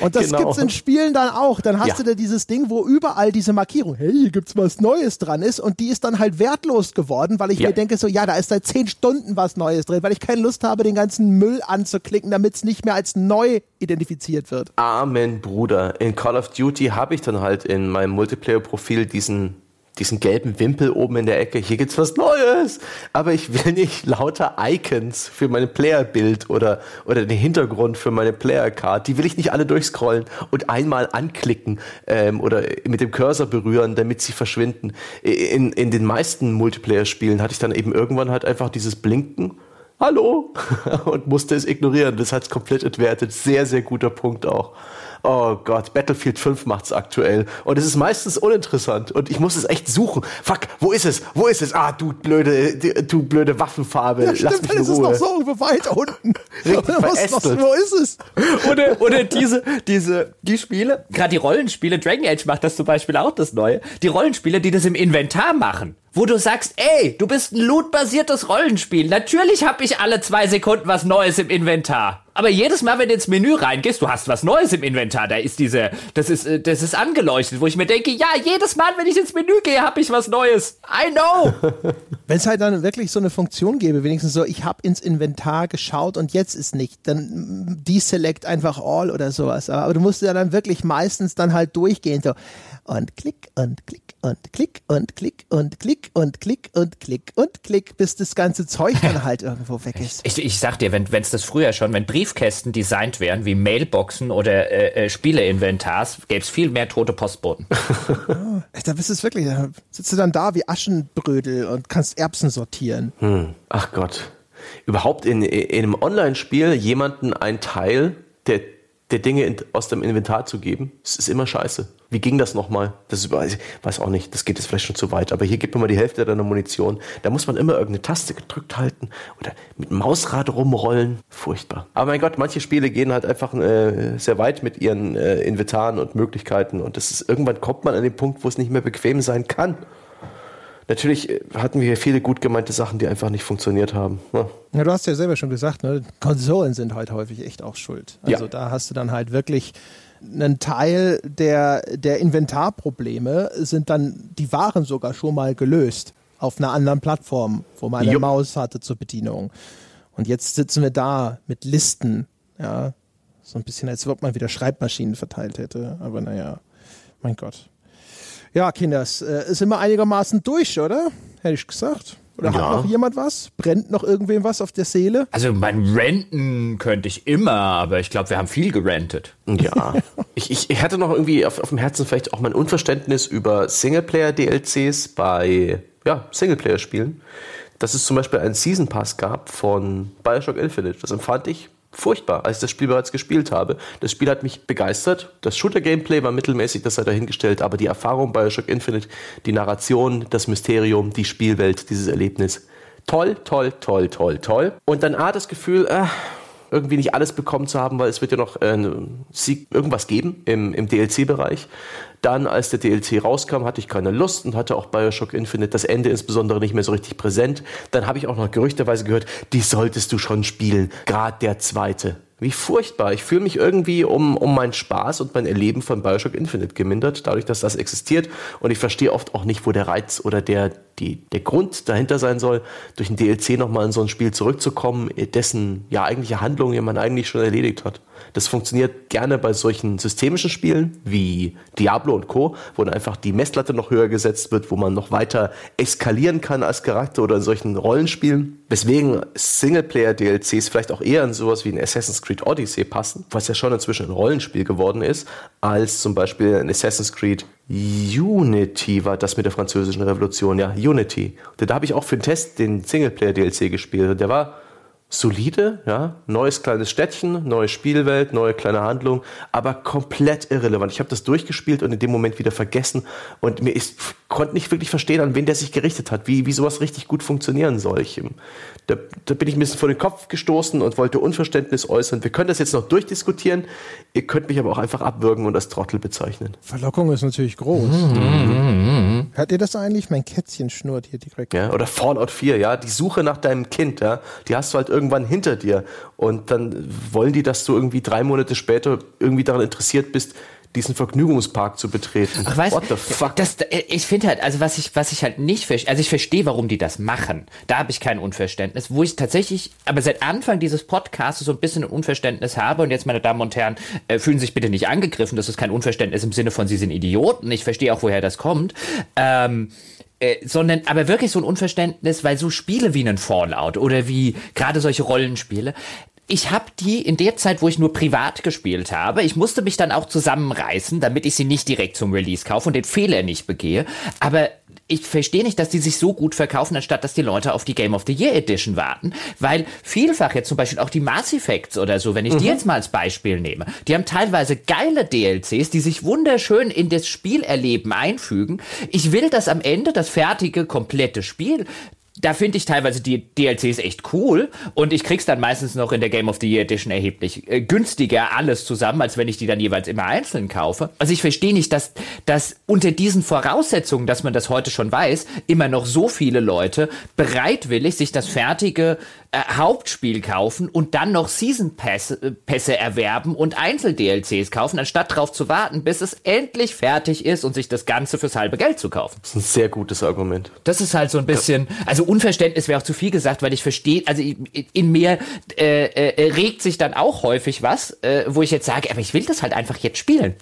Und das genau. gibt's in Spielen dann auch. Dann hast ja. du da dieses Ding, wo überall diese Markierung, hey, hier gibt's was Neues dran ist und die ist dann halt wertlos geworden, weil ich ja. mir denke so, ja, da ist seit 10 Stunden was Neues drin, weil ich keine Lust habe, den ganzen Müll anzuklicken, damit es nicht mehr als neu identifiziert wird. Amen, Bruder. In Call of Duty habe ich dann halt in meinem Multiplayer-Profil diesen, diesen gelben Wimpel oben in der Ecke. Hier gibt's was Neues. Aber ich will nicht lauter Icons für mein Player-Bild oder, oder den Hintergrund für meine Player-Card. Die will ich nicht alle durchscrollen und einmal anklicken ähm, oder mit dem Cursor berühren, damit sie verschwinden. In, in den meisten Multiplayer-Spielen hatte ich dann eben irgendwann halt einfach dieses Blinken hallo und musste es ignorieren. Das hat es komplett entwertet. Sehr, sehr guter Punkt auch. Oh Gott, Battlefield 5 macht's aktuell. Und es ist meistens uninteressant. Und ich muss es echt suchen. Fuck, wo ist es? Wo ist es? Ah, du blöde, du blöde Waffenfarbe. Ja, Lass mich in Ruhe. ist doch so irgendwo weit unten. Richtig was, wo ist es? Oder, oder diese, diese, die Spiele, gerade die Rollenspiele, Dragon Age macht das zum Beispiel auch das Neue. Die Rollenspiele, die das im Inventar machen wo du sagst, ey, du bist ein loot-basiertes Rollenspiel. Natürlich habe ich alle zwei Sekunden was Neues im Inventar. Aber jedes Mal, wenn du ins Menü reingehst, du hast was Neues im Inventar. Da ist diese, das ist, äh, das ist angeleuchtet, wo ich mir denke, ja, jedes Mal, wenn ich ins Menü gehe, habe ich was Neues. I know. wenn es halt dann wirklich so eine Funktion gäbe, wenigstens so, ich habe ins Inventar geschaut und jetzt ist nicht, dann deselect einfach all oder sowas. Aber du musst ja dann wirklich meistens dann halt durchgehen so und klick und klick und klick und klick und klick und klick und klick und klick, bis das ganze Zeug dann halt irgendwo weg ist. Ich, ich sag dir, wenn es das früher schon, wenn Briefkästen designt wären wie Mailboxen oder äh, äh, Spieleinventars, gäbe es viel mehr tote Postboten. ja, da bist du wirklich, da sitzt du dann da wie Aschenbrödel und kannst Erbsen sortieren. Hm. Ach Gott. Überhaupt in, in einem Online-Spiel jemanden ein Teil der der Dinge in, aus dem Inventar zu geben, das ist immer scheiße. Wie ging das nochmal? Das ist, ich weiß auch nicht, das geht jetzt vielleicht schon zu weit, aber hier gibt man mal die Hälfte deiner Munition. Da muss man immer irgendeine Taste gedrückt halten oder mit Mausrad rumrollen. Furchtbar. Aber mein Gott, manche Spiele gehen halt einfach äh, sehr weit mit ihren äh, Inventaren und Möglichkeiten und das ist, irgendwann kommt man an den Punkt, wo es nicht mehr bequem sein kann. Natürlich äh, hatten wir hier viele gut gemeinte Sachen, die einfach nicht funktioniert haben. Ja, ne? ja du hast ja selber schon gesagt, ne? Konsolen sind halt häufig echt auch schuld. Also ja. da hast du dann halt wirklich einen Teil der, der Inventarprobleme sind dann, die waren sogar schon mal gelöst auf einer anderen Plattform, wo man eine jo. Maus hatte zur Bedienung. Und jetzt sitzen wir da mit Listen, ja, so ein bisschen, als ob man wieder Schreibmaschinen verteilt hätte. Aber naja, mein Gott. Ja, Kinders, äh, sind wir einigermaßen durch, oder? Hätte ich gesagt. Oder ja. hat noch jemand was? Brennt noch irgendwem was auf der Seele? Also mein Renten könnte ich immer, aber ich glaube, wir haben viel gerentet. Ja. ich, ich, ich hatte noch irgendwie auf, auf dem Herzen vielleicht auch mein Unverständnis über Singleplayer-DLCs bei ja, Singleplayer-Spielen. Dass es zum Beispiel einen Season Pass gab von Bioshock Infinite. Das empfand ich furchtbar, als ich das Spiel bereits gespielt habe. Das Spiel hat mich begeistert. Das Shooter-Gameplay war mittelmäßig, das sei dahingestellt, aber die Erfahrung bei Bioshock Infinite, die Narration, das Mysterium, die Spielwelt, dieses Erlebnis. Toll, toll, toll, toll, toll. Und dann ah, das Gefühl, äh, irgendwie nicht alles bekommen zu haben, weil es wird ja noch äh, irgendwas geben im, im DLC-Bereich. Dann, als der DLC rauskam, hatte ich keine Lust und hatte auch Bioshock Infinite das Ende insbesondere nicht mehr so richtig präsent. Dann habe ich auch noch gerüchterweise gehört, die solltest du schon spielen, gerade der zweite. Wie furchtbar. Ich fühle mich irgendwie um, um meinen Spaß und mein Erleben von Bioshock Infinite gemindert, dadurch, dass das existiert. Und ich verstehe oft auch nicht, wo der Reiz oder der, die, der Grund dahinter sein soll, durch ein DLC nochmal in so ein Spiel zurückzukommen, dessen ja eigentliche Handlung man eigentlich schon erledigt hat. Das funktioniert gerne bei solchen systemischen Spielen wie Diablo und Co., wo dann einfach die Messlatte noch höher gesetzt wird, wo man noch weiter eskalieren kann als Charakter oder in solchen Rollenspielen. Weswegen Singleplayer-DLCs vielleicht auch eher in sowas wie ein Assassin's Creed Odyssey passen, was ja schon inzwischen ein Rollenspiel geworden ist, als zum Beispiel ein Assassin's Creed Unity war das mit der französischen Revolution, ja, Unity. Da habe ich auch für den Test den Singleplayer-DLC gespielt. Der war solide, ja, neues kleines Städtchen, neue Spielwelt, neue kleine Handlung, aber komplett irrelevant. Ich habe das durchgespielt und in dem Moment wieder vergessen und mir ist konnte nicht wirklich verstehen, an wen der sich gerichtet hat, wie, wie sowas richtig gut funktionieren soll. Ich, da, da bin ich ein bisschen vor den Kopf gestoßen und wollte Unverständnis äußern. Wir können das jetzt noch durchdiskutieren. Ihr könnt mich aber auch einfach abwürgen und als Trottel bezeichnen. Verlockung ist natürlich groß. Mhm. Hört ihr das eigentlich? Mein Kätzchen schnurrt hier direkt. Ja, oder Fallout 4, ja. Die Suche nach deinem Kind, ja. Die hast du halt irgendwann hinter dir. Und dann wollen die, dass du irgendwie drei Monate später irgendwie daran interessiert bist, diesen Vergnügungspark zu betreten. Ach, weißt, What the fuck? Das, ich finde halt, also was ich, was ich halt nicht verstehe, also ich verstehe, warum die das machen. Da habe ich kein Unverständnis. Wo ich tatsächlich, aber seit Anfang dieses Podcasts so ein bisschen ein Unverständnis habe und jetzt, meine Damen und Herren, äh, fühlen sich bitte nicht angegriffen. Das ist kein Unverständnis im Sinne von, sie sind Idioten. Ich verstehe auch, woher das kommt. Ähm, äh, sondern aber wirklich so ein Unverständnis, weil so Spiele wie ein Fallout oder wie gerade solche Rollenspiele, ich habe die in der Zeit, wo ich nur privat gespielt habe, ich musste mich dann auch zusammenreißen, damit ich sie nicht direkt zum Release kaufe und den Fehler nicht begehe. Aber ich verstehe nicht, dass die sich so gut verkaufen, anstatt dass die Leute auf die Game of the Year Edition warten. Weil vielfach jetzt zum Beispiel auch die Mass Effects oder so, wenn ich mhm. die jetzt mal als Beispiel nehme, die haben teilweise geile DLCs, die sich wunderschön in das Spielerleben einfügen. Ich will, dass am Ende das fertige, komplette Spiel da finde ich teilweise die DLCs echt cool und ich krieg's dann meistens noch in der Game of the Year Edition erheblich äh, günstiger alles zusammen, als wenn ich die dann jeweils immer einzeln kaufe. Also ich verstehe nicht, dass, dass unter diesen Voraussetzungen, dass man das heute schon weiß, immer noch so viele Leute bereitwillig sich das fertige äh, Hauptspiel kaufen und dann noch Season Pässe, äh, Pässe erwerben und Einzel-DLCs kaufen, anstatt darauf zu warten, bis es endlich fertig ist und sich das Ganze fürs halbe Geld zu kaufen. Das ist ein sehr gutes Argument. Das ist halt so ein bisschen, also Unverständnis wäre auch zu viel gesagt, weil ich verstehe, also in mir äh, äh, regt sich dann auch häufig was, äh, wo ich jetzt sage, aber ich will das halt einfach jetzt spielen.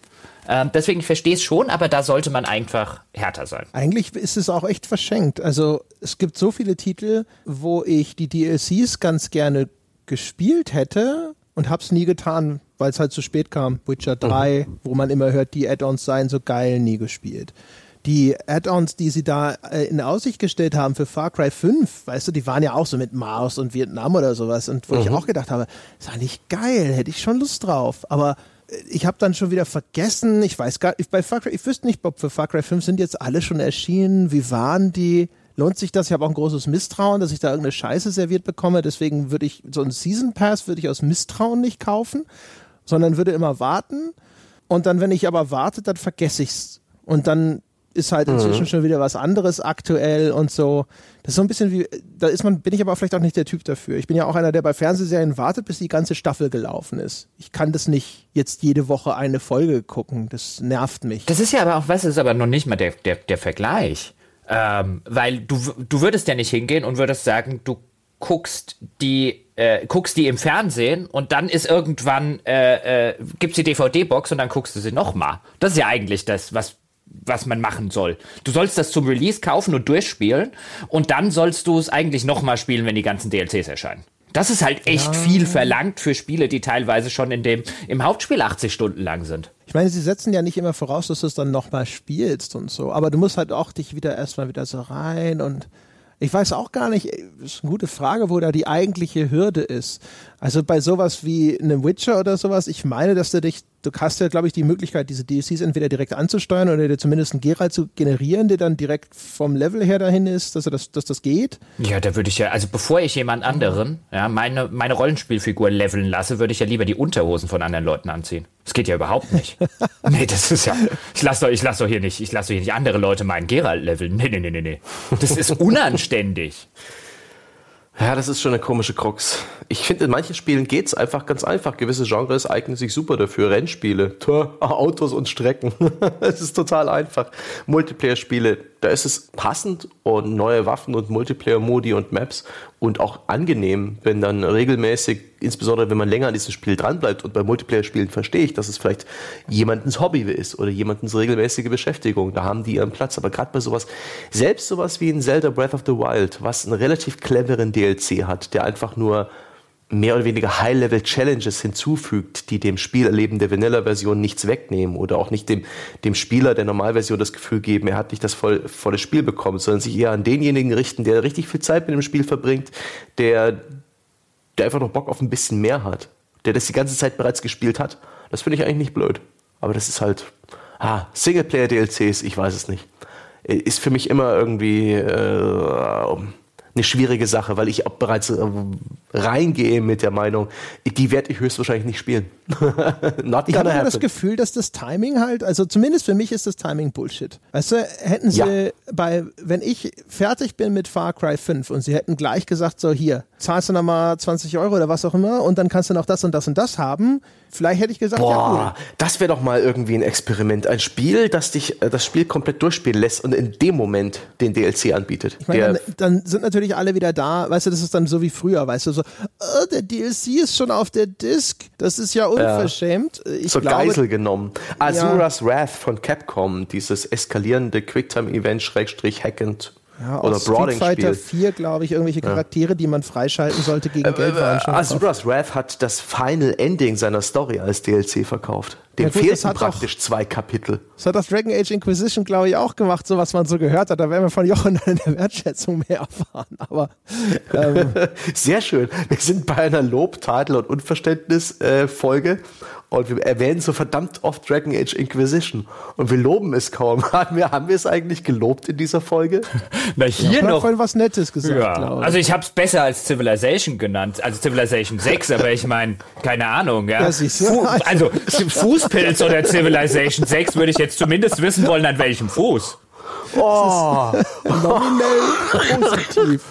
Ähm, deswegen verstehe ich es schon, aber da sollte man einfach härter sein. Eigentlich ist es auch echt verschenkt. Also es gibt so viele Titel, wo ich die DLCs ganz gerne gespielt hätte und hab's nie getan, weil es halt zu spät kam. Witcher 3, mhm. wo man immer hört, die Add-ons seien so geil, nie gespielt. die Add-ons, die sie da äh, in Aussicht gestellt haben für Far Cry 5, weißt du, die waren ja auch so mit Mars und Vietnam oder sowas. Und wo mhm. ich auch gedacht habe, ist eigentlich geil, hätte ich schon Lust drauf. Aber ich habe dann schon wieder vergessen, ich weiß gar nicht, bei Far Cry, ich wüsste nicht, Bob, für Far Cry 5 sind jetzt alle schon erschienen. Wie waren die? Lohnt sich das? Ich habe auch ein großes Misstrauen, dass ich da irgendeine Scheiße serviert bekomme. Deswegen würde ich so einen Season Pass würde ich aus Misstrauen nicht kaufen, sondern würde immer warten. Und dann, wenn ich aber warte, dann vergesse ich's. Und dann ist halt inzwischen mhm. schon wieder was anderes aktuell und so. Das ist so ein bisschen wie, da ist man, bin ich aber vielleicht auch nicht der Typ dafür. Ich bin ja auch einer, der bei Fernsehserien wartet, bis die ganze Staffel gelaufen ist. Ich kann das nicht jetzt jede Woche eine Folge gucken. Das nervt mich. Das ist ja aber auch, was ist aber noch nicht mal der, der, der Vergleich. Ähm, weil du, du würdest ja nicht hingehen und würdest sagen, du guckst die äh, guckst die im Fernsehen und dann ist irgendwann äh, äh, gibt's die DVD-Box und dann guckst du sie nochmal. Das ist ja eigentlich das, was was man machen soll. Du sollst das zum Release kaufen und durchspielen und dann sollst du es eigentlich nochmal spielen, wenn die ganzen DLCs erscheinen. Das ist halt echt ja. viel verlangt für Spiele, die teilweise schon in dem, im Hauptspiel 80 Stunden lang sind. Ich meine, sie setzen ja nicht immer voraus, dass du es dann nochmal spielst und so, aber du musst halt auch dich wieder erstmal wieder so rein und ich weiß auch gar nicht, ist eine gute Frage, wo da die eigentliche Hürde ist. Also bei sowas wie einem Witcher oder sowas, ich meine, dass du dich du hast ja, glaube ich, die Möglichkeit, diese DLCs entweder direkt anzusteuern oder dir zumindest einen Geralt zu generieren, der dann direkt vom Level her dahin ist, dass, das, dass das geht. Ja, da würde ich ja, also bevor ich jemand anderen, ja, meine, meine Rollenspielfigur leveln lasse, würde ich ja lieber die Unterhosen von anderen Leuten anziehen. Das geht ja überhaupt nicht. nee, das ist ja, ich lasse doch, ich lass doch hier nicht, ich lasse doch hier nicht andere Leute meinen Geralt leveln. Nee, nee, nee, nee, nee. Das ist unanständig. Ja, das ist schon eine komische Krux. Ich finde, in manchen Spielen geht's einfach ganz einfach. Gewisse Genres eignen sich super dafür. Rennspiele, Tor, Autos und Strecken. Es ist total einfach. Multiplayer-Spiele, da ist es passend und neue Waffen und Multiplayer-Modi und Maps und auch angenehm, wenn dann regelmäßig, insbesondere wenn man länger an diesem Spiel dranbleibt und bei Multiplayer-Spielen verstehe ich, dass es vielleicht jemandens Hobby ist oder jemandens regelmäßige Beschäftigung. Da haben die ihren Platz. Aber gerade bei sowas, selbst sowas wie in Zelda Breath of the Wild, was einen relativ cleveren DLC hat, der einfach nur mehr oder weniger High-Level-Challenges hinzufügt, die dem Spielerleben der Vanilla-Version nichts wegnehmen oder auch nicht dem, dem Spieler der Normalversion das Gefühl geben, er hat nicht das voll, volle Spiel bekommen, sondern sich eher an denjenigen richten, der richtig viel Zeit mit dem Spiel verbringt, der, der einfach noch Bock auf ein bisschen mehr hat, der das die ganze Zeit bereits gespielt hat. Das finde ich eigentlich nicht blöd. Aber das ist halt, ah, Singleplayer-DLCs, ich weiß es nicht. Ist für mich immer irgendwie, äh, eine schwierige Sache, weil ich auch bereits äh, reingehe mit der Meinung, die werde ich höchstwahrscheinlich nicht spielen. Not ich habe immer das Gefühl, dass das Timing halt, also zumindest für mich ist das Timing Bullshit. Weißt du, hätten sie ja. bei, wenn ich fertig bin mit Far Cry 5 und sie hätten gleich gesagt, so hier, zahlst du nochmal 20 Euro oder was auch immer und dann kannst du noch das und das und das haben, Vielleicht hätte ich gesagt, Boah, ja, cool. das wäre doch mal irgendwie ein Experiment. Ein Spiel, das dich äh, das Spiel komplett durchspielen lässt und in dem Moment den DLC anbietet. Ich meine, dann, dann, sind natürlich alle wieder da, weißt du, das ist dann so wie früher, weißt du, so, oh, der DLC ist schon auf der Disc. Das ist ja unverschämt. Ja, ich Zur glaube, Geisel genommen. Azura's ja. Wrath von Capcom, dieses eskalierende Quicktime-Event, Schrägstrich, hackend ja, oder Street Fighter 4, glaube ich, irgendwelche Charaktere, ja. die man freischalten sollte gegen äh, Geld schon. Asuras Wrath hat das Final Ending seiner Story als DLC verkauft. Dem ja, fehlten praktisch auch, zwei Kapitel. Das hat das Dragon Age Inquisition, glaube ich, auch gemacht, so was man so gehört hat. Da werden wir von Jochen in der Wertschätzung mehr erfahren. Aber ähm, sehr schön. Wir sind bei einer Lob, Tadel und Unverständnis-Folge. Äh, und wir erwähnen so verdammt oft Dragon Age Inquisition. Und wir loben es kaum. haben, wir, haben wir es eigentlich gelobt in dieser Folge? Na, hier ja, noch. Ich was Nettes gesagt, ja. Also ich habe es besser als Civilization genannt, also Civilization 6, aber ich meine, keine Ahnung, ja. ja Fu also Fußpilz oder Civilization 6 würde ich jetzt zumindest wissen wollen, an welchem Fuß. Oh, nominell positiv.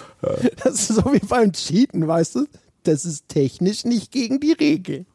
Das ist so wie beim Cheaten, weißt du? Das ist technisch nicht gegen die Regel.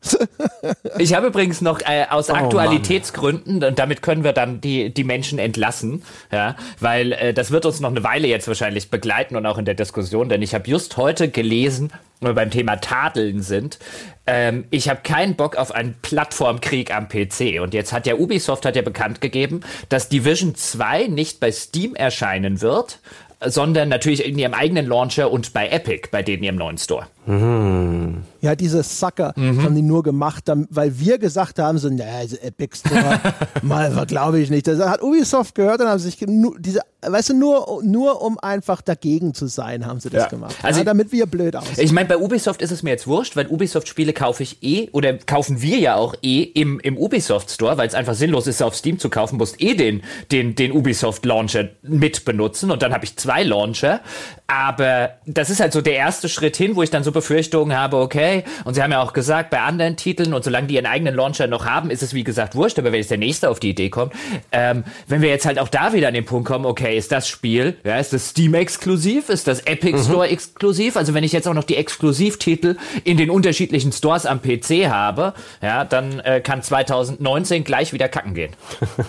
ich habe übrigens noch äh, aus oh, Aktualitätsgründen, Mann. und damit können wir dann die, die Menschen entlassen, ja, weil äh, das wird uns noch eine Weile jetzt wahrscheinlich begleiten und auch in der Diskussion, denn ich habe just heute gelesen, wenn wir beim Thema Tadeln sind, ähm, ich habe keinen Bock auf einen Plattformkrieg am PC. Und jetzt hat ja Ubisoft hat ja bekannt gegeben, dass Division 2 nicht bei Steam erscheinen wird, sondern natürlich in ihrem eigenen Launcher und bei Epic, bei denen ihrem neuen Store. Hm. Ja, diese Sucker mhm. haben die nur gemacht, weil wir gesagt haben, so, naja, also Epic Store, mal, glaube ich nicht. Das hat Ubisoft gehört und haben sich diese, weißt du, nur, nur um einfach dagegen zu sein, haben sie das ja. gemacht. Also, ja, damit wir blöd aussehen. Ich meine, bei Ubisoft ist es mir jetzt wurscht, weil Ubisoft-Spiele kaufe ich eh oder kaufen wir ja auch eh im, im Ubisoft Store, weil es einfach sinnlos ist, auf Steam zu kaufen, musst eh den, den, den Ubisoft Launcher mit benutzen und dann habe ich zwei Launcher. Aber das ist halt so der erste Schritt hin, wo ich dann so Befürchtungen habe, okay, und sie haben ja auch gesagt, bei anderen Titeln und solange die ihren eigenen Launcher noch haben, ist es wie gesagt wurscht, aber wenn jetzt der nächste auf die Idee kommt, ähm, wenn wir jetzt halt auch da wieder an den Punkt kommen, okay, ist das Spiel, ja, ist das Steam-exklusiv, ist das Epic mhm. Store-exklusiv, also wenn ich jetzt auch noch die Exklusivtitel in den unterschiedlichen Stores am PC habe, ja, dann äh, kann 2019 gleich wieder kacken gehen.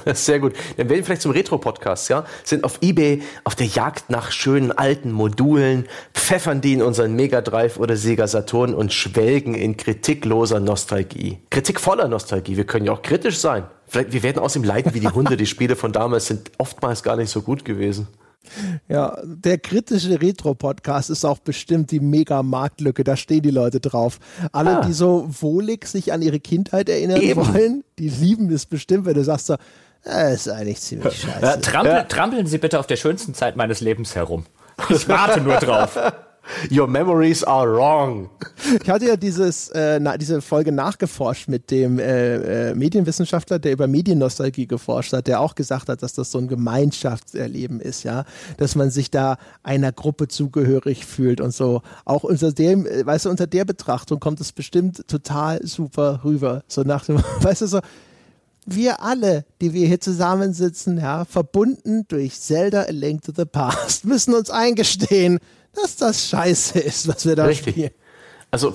Sehr gut. Dann werden wir vielleicht zum Retro-Podcast, ja, sind auf Ebay auf der Jagd nach schönen alten Modulen, pfeffern die in unseren Mega Drive oder Sega Saturn und schwelgen in kritikloser Nostalgie. Kritikvoller Nostalgie. Wir können ja auch kritisch sein. Vielleicht, wir werden aus dem leiden wie die Hunde. Die Spiele von damals sind oftmals gar nicht so gut gewesen. Ja, der kritische Retro-Podcast ist auch bestimmt die mega-Marktlücke. Da stehen die Leute drauf. Alle, ah. die so wohlig sich an ihre Kindheit erinnern Eben. wollen, die lieben es bestimmt, wenn du sagst so, das ist eigentlich ziemlich scheiße. Ja, trampel, ja. Trampeln Sie bitte auf der schönsten Zeit meines Lebens herum. Ich warte nur drauf. Your memories are wrong. Ich hatte ja dieses, äh, na, diese Folge nachgeforscht mit dem äh, äh, Medienwissenschaftler, der über Mediennostalgie geforscht hat, der auch gesagt hat, dass das so ein Gemeinschaftserleben ist, ja, dass man sich da einer Gruppe zugehörig fühlt und so. Auch unter dem, äh, weißt du, unter der Betrachtung kommt es bestimmt total super rüber. So nach dem, weißt du, so, wir alle, die wir hier zusammensitzen, ja, verbunden durch Zelda A Link to the Past, müssen uns eingestehen, dass das scheiße ist, was wir da Richtig. spielen. Also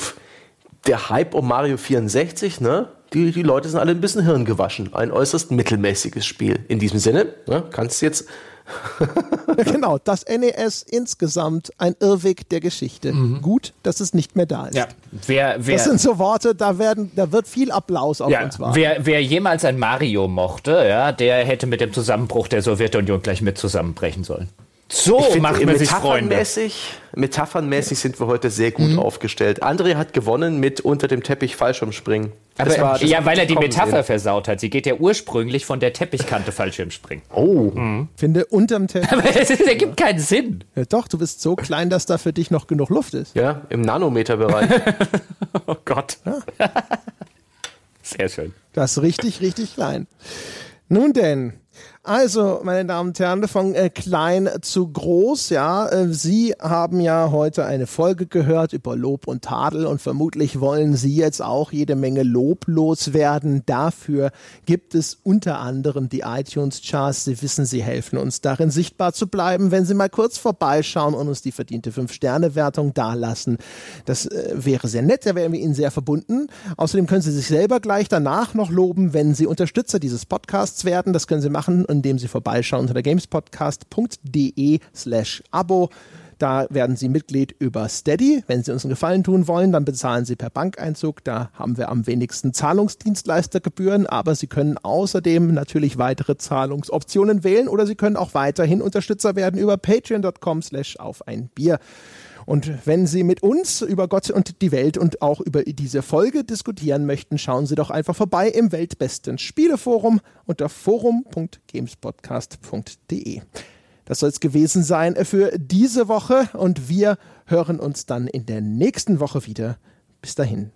der Hype um Mario 64, ne? Die, die Leute sind alle ein bisschen hirngewaschen. Ein äußerst mittelmäßiges Spiel. In diesem Sinne, ne, kannst du jetzt genau, das NES insgesamt ein Irrweg der Geschichte. Mhm. Gut, dass es nicht mehr da ist. Ja, wer, wer, das sind so Worte, da, werden, da wird viel Applaus auf ja, uns warten. Wer, wer jemals ein Mario mochte, ja, der hätte mit dem Zusammenbruch der Sowjetunion gleich mit zusammenbrechen sollen. So ich macht man sich Freunde. Metaphernmäßig sind wir heute sehr gut mhm. aufgestellt. André hat gewonnen mit unter dem Teppich Fallschirmspringen. Aber, war, ja, weil er die Metapher sehen. versaut hat. Sie geht ja ursprünglich von der Teppichkante Fallschirmspringen. Oh. Mhm. Finde unterm Teppich. Aber das ergibt keinen Sinn. Ja, doch, du bist so klein, dass da für dich noch genug Luft ist. Ja, im Nanometerbereich. oh Gott. Ja. Sehr schön. Das ist richtig, richtig klein. Nun denn, also, meine Damen und Herren, von äh, klein zu groß, ja. Äh, Sie haben ja heute eine Folge gehört über Lob und Tadel und vermutlich wollen Sie jetzt auch jede Menge Lob loswerden. Dafür gibt es unter anderem die iTunes Charts. Sie wissen, sie helfen uns darin sichtbar zu bleiben. Wenn Sie mal kurz vorbeischauen und uns die verdiente 5-Sterne-Wertung dalassen, das äh, wäre sehr nett, da wären wir Ihnen sehr verbunden. Außerdem können Sie sich selber gleich danach noch loben, wenn Sie Unterstützer dieses Podcasts werden. Das können Sie machen indem Sie vorbeischauen unter der gamespodcast.de slash Abo. Da werden Sie Mitglied über Steady. Wenn Sie uns einen Gefallen tun wollen, dann bezahlen Sie per Bankeinzug. Da haben wir am wenigsten Zahlungsdienstleistergebühren, aber Sie können außerdem natürlich weitere Zahlungsoptionen wählen oder Sie können auch weiterhin Unterstützer werden über patreon.com slash auf ein Bier. Und wenn Sie mit uns über Gott und die Welt und auch über diese Folge diskutieren möchten, schauen Sie doch einfach vorbei im weltbesten Spieleforum unter forum.gamespodcast.de. Das soll es gewesen sein für diese Woche und wir hören uns dann in der nächsten Woche wieder. Bis dahin.